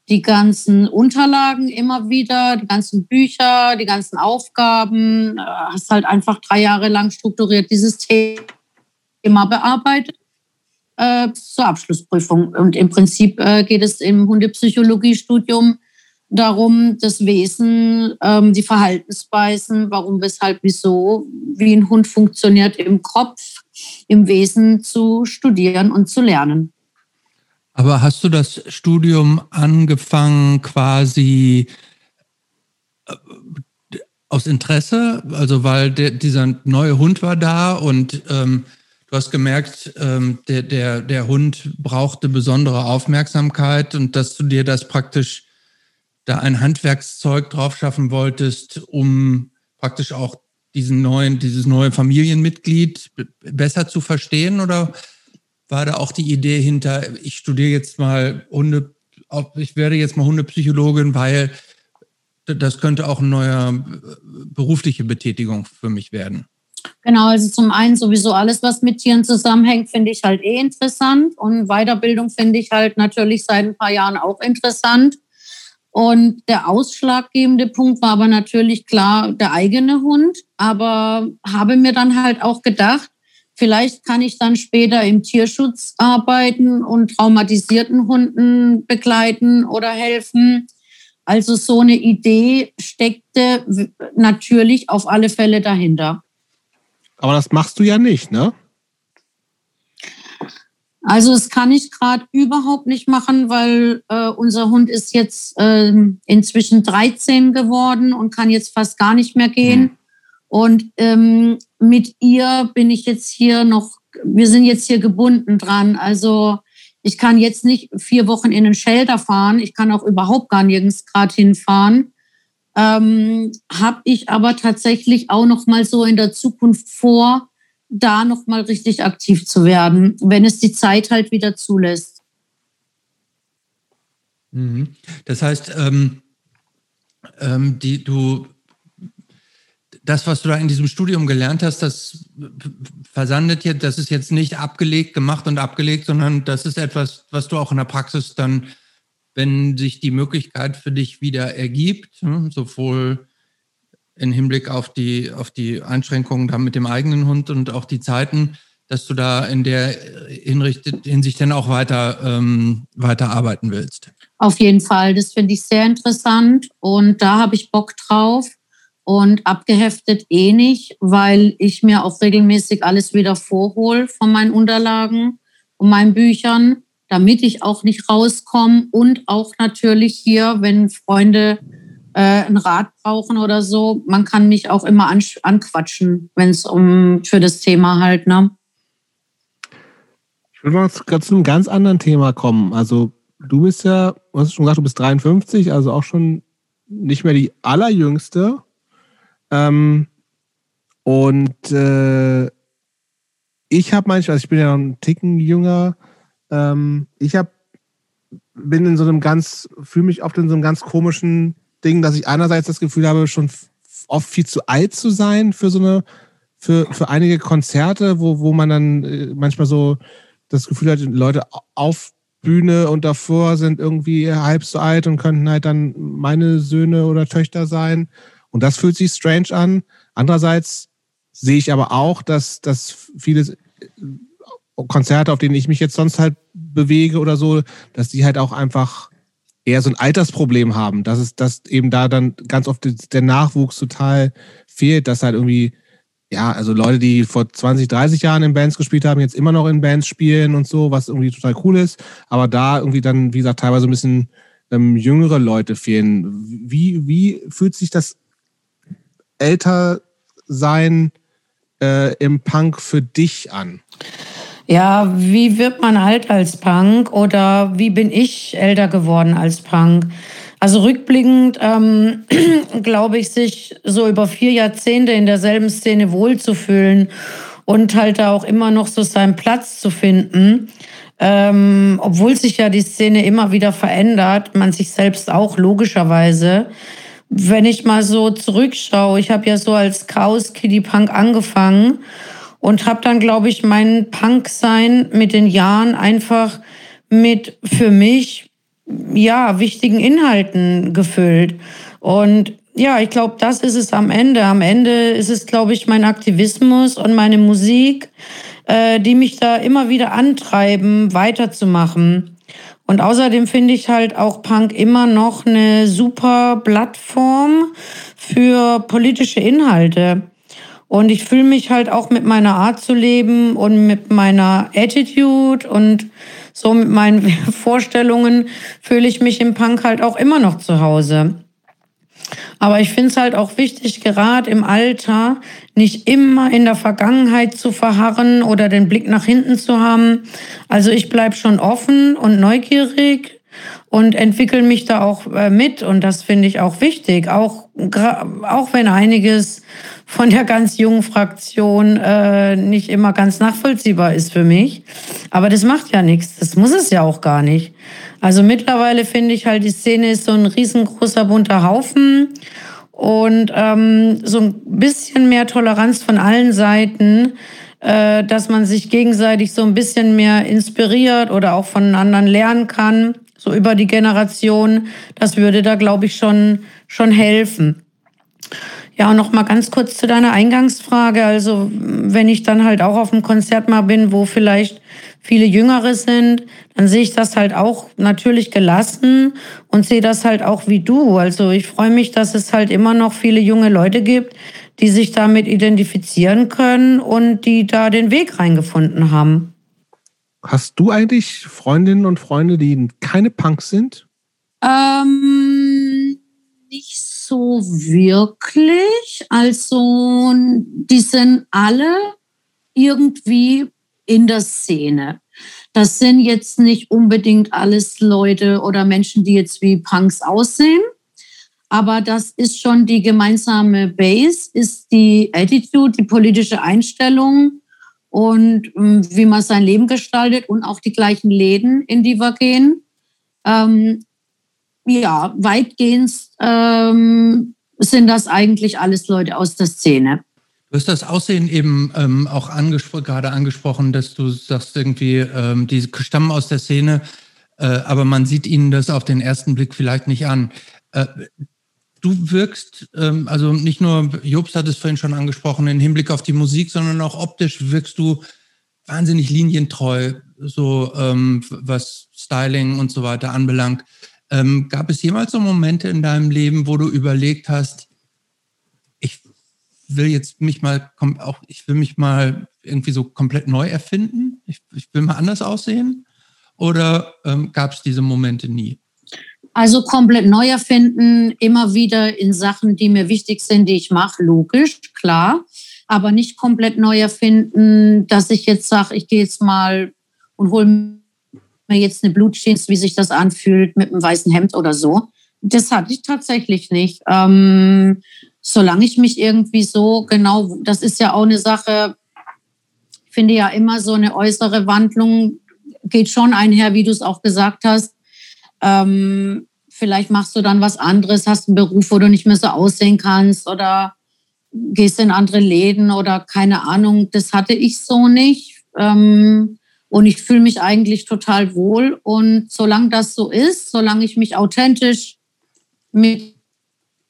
die ganzen Unterlagen immer wieder, die ganzen Bücher, die ganzen Aufgaben. Äh, hast halt einfach drei Jahre lang strukturiert dieses Thema bearbeitet äh, zur Abschlussprüfung. Und im Prinzip äh, geht es im Hundepsychologiestudium darum, das Wesen, ähm, die Verhaltensweisen, warum, weshalb, wieso, wie ein Hund funktioniert im Kopf, im Wesen zu studieren und zu lernen. Aber hast du das Studium angefangen quasi äh, aus Interesse? Also weil der, dieser neue Hund war da und ähm, du hast gemerkt, ähm, der, der, der Hund brauchte besondere Aufmerksamkeit und dass du dir das praktisch da ein Handwerkszeug drauf schaffen wolltest, um praktisch auch diesen neuen, dieses neue Familienmitglied besser zu verstehen oder war da auch die Idee hinter, ich studiere jetzt mal Hunde, ich werde jetzt mal Hundepsychologin, weil das könnte auch eine neue äh, berufliche Betätigung für mich werden. Genau, also zum einen sowieso alles, was mit Tieren zusammenhängt, finde ich halt eh interessant. Und Weiterbildung finde ich halt natürlich seit ein paar Jahren auch interessant. Und der ausschlaggebende Punkt war aber natürlich klar der eigene Hund. Aber habe mir dann halt auch gedacht, Vielleicht kann ich dann später im Tierschutz arbeiten und traumatisierten Hunden begleiten oder helfen. Also so eine Idee steckte natürlich auf alle Fälle dahinter. Aber das machst du ja nicht, ne? Also das kann ich gerade überhaupt nicht machen, weil äh, unser Hund ist jetzt äh, inzwischen 13 geworden und kann jetzt fast gar nicht mehr gehen. Und ähm, mit ihr bin ich jetzt hier noch, wir sind jetzt hier gebunden dran. Also ich kann jetzt nicht vier Wochen in einen Shelter fahren. Ich kann auch überhaupt gar nirgends gerade hinfahren. Ähm, Habe ich aber tatsächlich auch noch mal so in der Zukunft vor, da noch mal richtig aktiv zu werden, wenn es die Zeit halt wieder zulässt. Mhm. Das heißt, ähm, ähm, die, du das, was du da in diesem Studium gelernt hast, das versandet jetzt, das ist jetzt nicht abgelegt, gemacht und abgelegt, sondern das ist etwas, was du auch in der Praxis dann, wenn sich die Möglichkeit für dich wieder ergibt, ne, sowohl im Hinblick auf die, auf die Einschränkungen da mit dem eigenen Hund und auch die Zeiten, dass du da in der Hinsicht dann auch weiter, ähm, weiter arbeiten willst. Auf jeden Fall, das finde ich sehr interessant und da habe ich Bock drauf und abgeheftet eh nicht, weil ich mir auch regelmäßig alles wieder vorhole von meinen Unterlagen und meinen Büchern, damit ich auch nicht rauskomme und auch natürlich hier, wenn Freunde äh, einen Rat brauchen oder so, man kann mich auch immer an, anquatschen, wenn es um für das Thema halt, ne? Ich will mal zu einem ganz anderen Thema kommen. Also du bist ja, du hast schon gesagt, du bist 53, also auch schon nicht mehr die allerjüngste. Ähm, und äh, ich habe manchmal, also ich bin ja noch einen Ticken jünger, ähm, ich habe bin in so einem ganz, fühle mich oft in so einem ganz komischen Ding, dass ich einerseits das Gefühl habe, schon oft viel zu alt zu sein für so eine, für, für einige Konzerte, wo, wo man dann äh, manchmal so das Gefühl hat, Leute auf Bühne und davor sind irgendwie halb so alt und könnten halt dann meine Söhne oder Töchter sein. Und das fühlt sich strange an. Andererseits sehe ich aber auch, dass, dass viele äh, Konzerte, auf denen ich mich jetzt sonst halt bewege oder so, dass die halt auch einfach eher so ein Altersproblem haben. Dass es, dass eben da dann ganz oft der Nachwuchs total fehlt, dass halt irgendwie, ja, also Leute, die vor 20, 30 Jahren in Bands gespielt haben, jetzt immer noch in Bands spielen und so, was irgendwie total cool ist. Aber da irgendwie dann, wie gesagt, teilweise ein bisschen ähm, jüngere Leute fehlen. Wie, wie fühlt sich das älter sein äh, im Punk für dich an? Ja, wie wird man alt als Punk oder wie bin ich älter geworden als Punk? Also rückblickend ähm, glaube ich, sich so über vier Jahrzehnte in derselben Szene wohlzufühlen und halt auch immer noch so seinen Platz zu finden. Ähm, obwohl sich ja die Szene immer wieder verändert, man sich selbst auch logischerweise wenn ich mal so zurückschaue, ich habe ja so als Chaos Kitty Punk angefangen und habe dann, glaube ich, mein Punk-Sein mit den Jahren einfach mit für mich ja wichtigen Inhalten gefüllt. Und ja, ich glaube, das ist es am Ende. Am Ende ist es, glaube ich, mein Aktivismus und meine Musik, äh, die mich da immer wieder antreiben, weiterzumachen. Und außerdem finde ich halt auch Punk immer noch eine super Plattform für politische Inhalte. Und ich fühle mich halt auch mit meiner Art zu leben und mit meiner Attitude und so mit meinen Vorstellungen fühle ich mich im Punk halt auch immer noch zu Hause. Aber ich finde es halt auch wichtig, gerade im Alter nicht immer in der Vergangenheit zu verharren oder den Blick nach hinten zu haben. Also ich bleibe schon offen und neugierig und entwickle mich da auch äh, mit. Und das finde ich auch wichtig, auch, auch wenn einiges von der ganz jungen Fraktion äh, nicht immer ganz nachvollziehbar ist für mich. Aber das macht ja nichts. Das muss es ja auch gar nicht. Also mittlerweile finde ich halt, die Szene ist so ein riesengroßer bunter Haufen und ähm, so ein bisschen mehr Toleranz von allen Seiten, äh, dass man sich gegenseitig so ein bisschen mehr inspiriert oder auch von anderen lernen kann, so über die Generation. Das würde da, glaube ich, schon, schon helfen. Ja, und noch mal ganz kurz zu deiner Eingangsfrage. Also, wenn ich dann halt auch auf einem Konzert mal bin, wo vielleicht viele Jüngere sind, dann sehe ich das halt auch natürlich gelassen und sehe das halt auch wie du. Also, ich freue mich, dass es halt immer noch viele junge Leute gibt, die sich damit identifizieren können und die da den Weg reingefunden haben. Hast du eigentlich Freundinnen und Freunde, die keine Punks sind? Ähm, nicht so wirklich. Also, die sind alle irgendwie in der Szene. Das sind jetzt nicht unbedingt alles Leute oder Menschen, die jetzt wie Punks aussehen. Aber das ist schon die gemeinsame Base, ist die Attitude, die politische Einstellung und ähm, wie man sein Leben gestaltet und auch die gleichen Läden, in die wir gehen. Ähm, ja, weitgehend ähm, sind das eigentlich alles Leute aus der Szene. Du hast das Aussehen eben ähm, auch angespro gerade angesprochen, dass du sagst irgendwie, ähm, die stammen aus der Szene, äh, aber man sieht ihnen das auf den ersten Blick vielleicht nicht an. Äh, du wirkst, ähm, also nicht nur, Jobst hat es vorhin schon angesprochen, im Hinblick auf die Musik, sondern auch optisch wirkst du wahnsinnig linientreu, so ähm, was Styling und so weiter anbelangt. Ähm, gab es jemals so Momente in deinem Leben, wo du überlegt hast, will jetzt mich mal, auch ich will mich mal irgendwie so komplett neu erfinden? Ich, ich will mal anders aussehen? Oder ähm, gab es diese Momente nie? Also komplett neu erfinden, immer wieder in Sachen, die mir wichtig sind, die ich mache, logisch, klar. Aber nicht komplett neu erfinden, dass ich jetzt sage, ich gehe jetzt mal und hole mir jetzt eine Blutjeans, wie sich das anfühlt mit einem weißen Hemd oder so. Das hatte ich tatsächlich nicht. Ähm, solange ich mich irgendwie so genau, das ist ja auch eine Sache, ich finde ja immer so eine äußere Wandlung geht schon einher, wie du es auch gesagt hast. Ähm, vielleicht machst du dann was anderes, hast einen Beruf, wo du nicht mehr so aussehen kannst oder gehst in andere Läden oder keine Ahnung. Das hatte ich so nicht. Ähm, und ich fühle mich eigentlich total wohl. Und solange das so ist, solange ich mich authentisch mit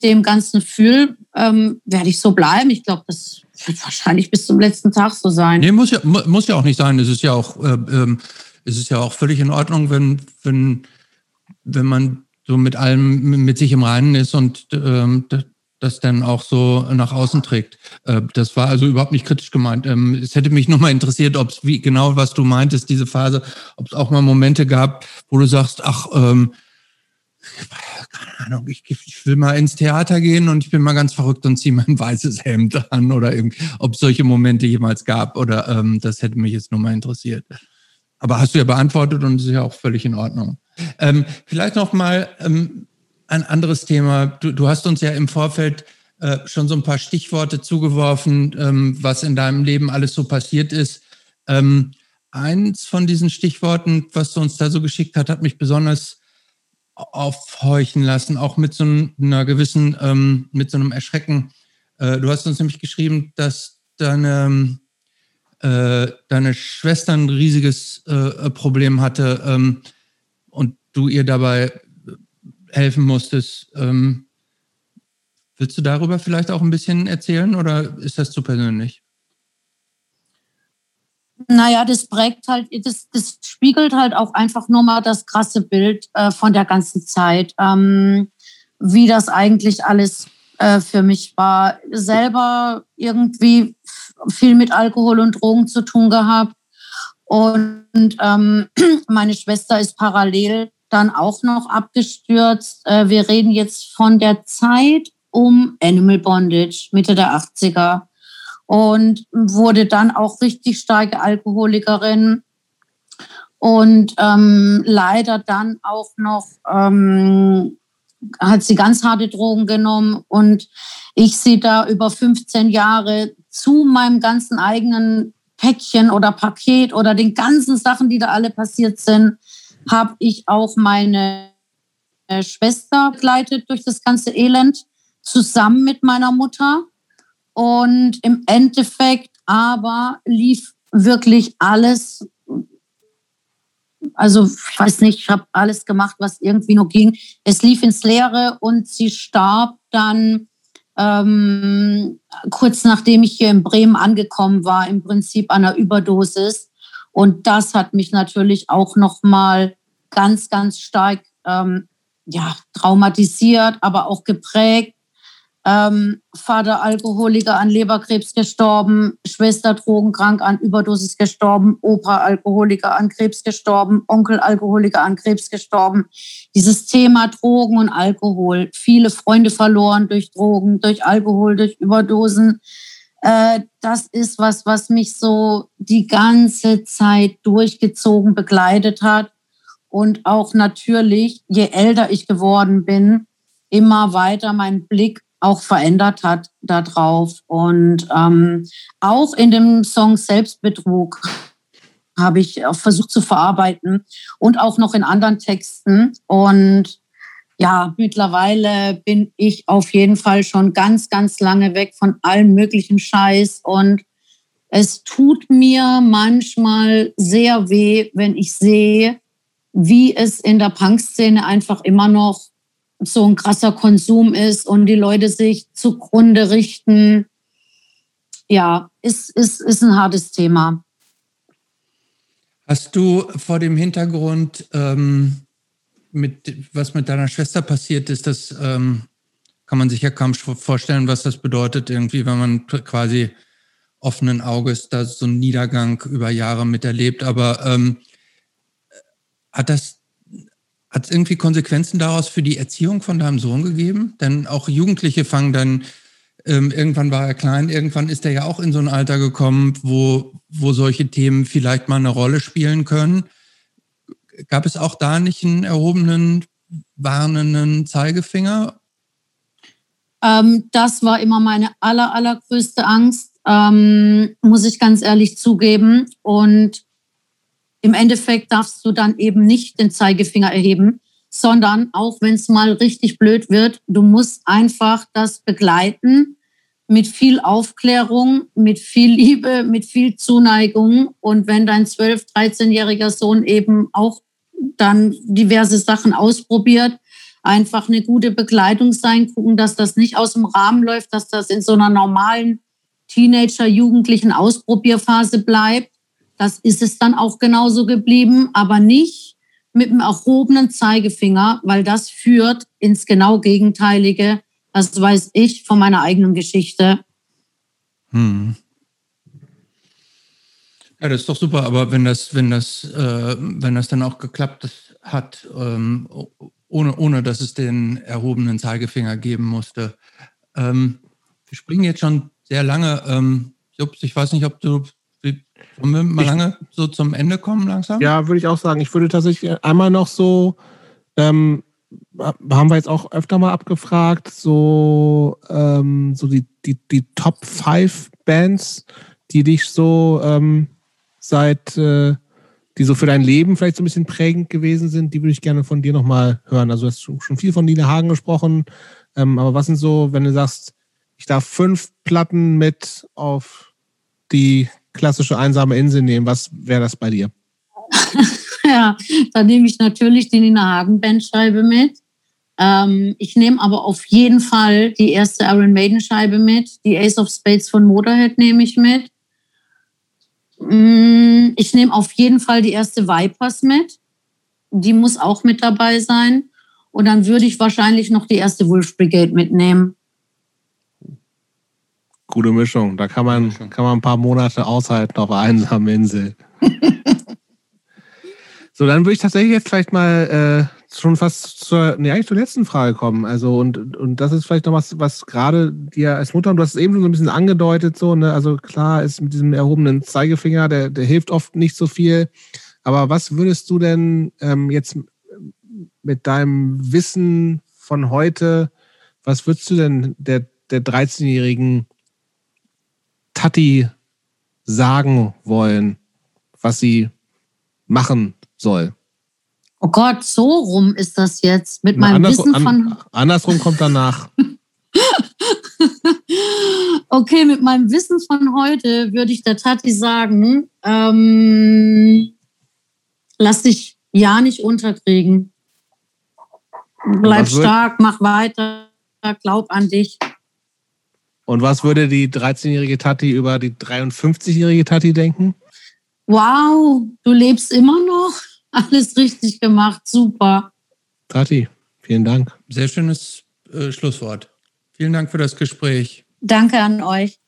dem Ganzen fühle, ähm, werde ich so bleiben. Ich glaube, das wird wahrscheinlich bis zum letzten Tag so sein. Nee, muss ja, muss ja auch nicht sein. Es ist ja auch, äh, ähm, es ist ja auch völlig in Ordnung, wenn, wenn, wenn man so mit allem mit sich im Reinen ist und ähm, das dann auch so nach außen trägt. Äh, das war also überhaupt nicht kritisch gemeint. Ähm, es hätte mich nur mal interessiert, ob es wie genau, was du meintest, diese Phase, ob es auch mal Momente gab, wo du sagst, ach, ähm, keine Ahnung, ich, ich, will mal ins Theater gehen und ich bin mal ganz verrückt und ziehe mein weißes Hemd an oder irgendwie, ob es solche Momente jemals gab oder ähm, das hätte mich jetzt nur mal interessiert. Aber hast du ja beantwortet und ist ja auch völlig in Ordnung. Ähm, vielleicht noch mal ähm, ein anderes Thema. Du, du hast uns ja im Vorfeld äh, schon so ein paar Stichworte zugeworfen, ähm, was in deinem Leben alles so passiert ist. Ähm, eins von diesen Stichworten, was du uns da so geschickt hat, hat mich besonders aufhorchen lassen, auch mit so einer gewissen, ähm, mit so einem Erschrecken. Äh, du hast uns nämlich geschrieben, dass deine, äh, deine Schwester ein riesiges äh, Problem hatte ähm, und du ihr dabei helfen musstest. Ähm, willst du darüber vielleicht auch ein bisschen erzählen oder ist das zu persönlich? Naja, das prägt halt, das, das spiegelt halt auch einfach nur mal das krasse Bild äh, von der ganzen Zeit, ähm, wie das eigentlich alles äh, für mich war. Selber irgendwie viel mit Alkohol und Drogen zu tun gehabt. Und ähm, meine Schwester ist parallel dann auch noch abgestürzt. Äh, wir reden jetzt von der Zeit um Animal Bondage, Mitte der 80er. Und wurde dann auch richtig starke Alkoholikerin. Und ähm, leider dann auch noch ähm, hat sie ganz harte Drogen genommen und ich sie da über 15 Jahre zu meinem ganzen eigenen Päckchen oder Paket oder den ganzen Sachen, die da alle passiert sind, habe ich auch meine Schwester begleitet durch das ganze Elend, zusammen mit meiner Mutter. Und im Endeffekt aber lief wirklich alles. Also ich weiß nicht, ich habe alles gemacht, was irgendwie nur ging. Es lief ins Leere und sie starb dann ähm, kurz nachdem ich hier in Bremen angekommen war, im Prinzip an einer Überdosis. Und das hat mich natürlich auch noch mal ganz, ganz stark ähm, ja, traumatisiert, aber auch geprägt. Ähm, Vater Alkoholiker an Leberkrebs gestorben, Schwester drogenkrank an Überdosis gestorben, Opa Alkoholiker an Krebs gestorben, Onkel Alkoholiker an Krebs gestorben. Dieses Thema Drogen und Alkohol, viele Freunde verloren durch Drogen, durch Alkohol, durch Überdosen. Äh, das ist was, was mich so die ganze Zeit durchgezogen begleitet hat. Und auch natürlich, je älter ich geworden bin, immer weiter mein Blick auch verändert hat darauf. Und ähm, auch in dem Song Selbstbetrug habe ich versucht zu verarbeiten und auch noch in anderen Texten. Und ja, mittlerweile bin ich auf jeden Fall schon ganz, ganz lange weg von allem möglichen Scheiß. Und es tut mir manchmal sehr weh, wenn ich sehe, wie es in der Punkszene einfach immer noch so ein krasser Konsum ist und die Leute sich zugrunde richten. Ja, ist, ist, ist ein hartes Thema. Hast du vor dem Hintergrund, ähm, mit, was mit deiner Schwester passiert ist, das ähm, kann man sich ja kaum vorstellen, was das bedeutet, irgendwie, wenn man quasi offenen Auges da so einen Niedergang über Jahre miterlebt. Aber ähm, hat das hat es irgendwie Konsequenzen daraus für die Erziehung von deinem Sohn gegeben? Denn auch Jugendliche fangen dann, ähm, irgendwann war er klein, irgendwann ist er ja auch in so ein Alter gekommen, wo, wo solche Themen vielleicht mal eine Rolle spielen können. Gab es auch da nicht einen erhobenen, warnenden Zeigefinger? Ähm, das war immer meine aller, allergrößte Angst, ähm, muss ich ganz ehrlich zugeben. Und im Endeffekt darfst du dann eben nicht den Zeigefinger erheben, sondern auch wenn es mal richtig blöd wird, du musst einfach das begleiten mit viel Aufklärung, mit viel Liebe, mit viel Zuneigung. Und wenn dein 12-, 13-jähriger Sohn eben auch dann diverse Sachen ausprobiert, einfach eine gute Begleitung sein, gucken, dass das nicht aus dem Rahmen läuft, dass das in so einer normalen Teenager-Jugendlichen Ausprobierphase bleibt das ist es dann auch genauso geblieben, aber nicht mit einem erhobenen Zeigefinger, weil das führt ins genau Gegenteilige. Das weiß ich von meiner eigenen Geschichte. Hm. Ja, das ist doch super, aber wenn das, wenn das, äh, wenn das dann auch geklappt hat, ähm, ohne, ohne dass es den erhobenen Zeigefinger geben musste. Ähm, wir springen jetzt schon sehr lange. Ähm, Jups, ich weiß nicht, ob du wollen wir mal ich, lange so zum Ende kommen langsam? Ja, würde ich auch sagen. Ich würde tatsächlich einmal noch so, ähm, haben wir jetzt auch öfter mal abgefragt, so, ähm, so die, die, die Top 5 Bands, die dich so ähm, seit, äh, die so für dein Leben vielleicht so ein bisschen prägend gewesen sind, die würde ich gerne von dir nochmal hören. Also du hast schon viel von Nina Hagen gesprochen, ähm, aber was sind so, wenn du sagst, ich darf fünf Platten mit auf die klassische einsame Insel nehmen, was wäre das bei dir? ja, da nehme ich natürlich die Nina Hagen Bandscheibe mit. Ähm, ich nehme aber auf jeden Fall die erste Iron Maiden Scheibe mit. Die Ace of Spades von Motorhead nehme ich mit. Mm, ich nehme auf jeden Fall die erste Vipers mit. Die muss auch mit dabei sein. Und dann würde ich wahrscheinlich noch die erste Wolf Brigade mitnehmen. Gute Mischung. Da kann man, kann man ein paar Monate aushalten auf einer einsamen Insel. so, dann würde ich tatsächlich jetzt vielleicht mal äh, schon fast zur, nee, eigentlich zur letzten Frage kommen. Also, und, und das ist vielleicht noch was, was gerade dir als Mutter, und du hast es eben schon so ein bisschen angedeutet, so, ne? Also klar ist mit diesem erhobenen Zeigefinger, der, der hilft oft nicht so viel. Aber was würdest du denn ähm, jetzt mit deinem Wissen von heute, was würdest du denn der, der 13-Jährigen Tati sagen wollen, was sie machen soll. Oh Gott, so rum ist das jetzt mit Na, meinem Wissen von. An, andersrum kommt danach. okay, mit meinem Wissen von heute würde ich der Tati sagen, ähm, lass dich ja nicht unterkriegen. Bleib stark, mach weiter, glaub an dich. Und was würde die 13-jährige Tati über die 53-jährige Tati denken? Wow, du lebst immer noch. Alles richtig gemacht, super. Tati, vielen Dank. Sehr schönes äh, Schlusswort. Vielen Dank für das Gespräch. Danke an euch.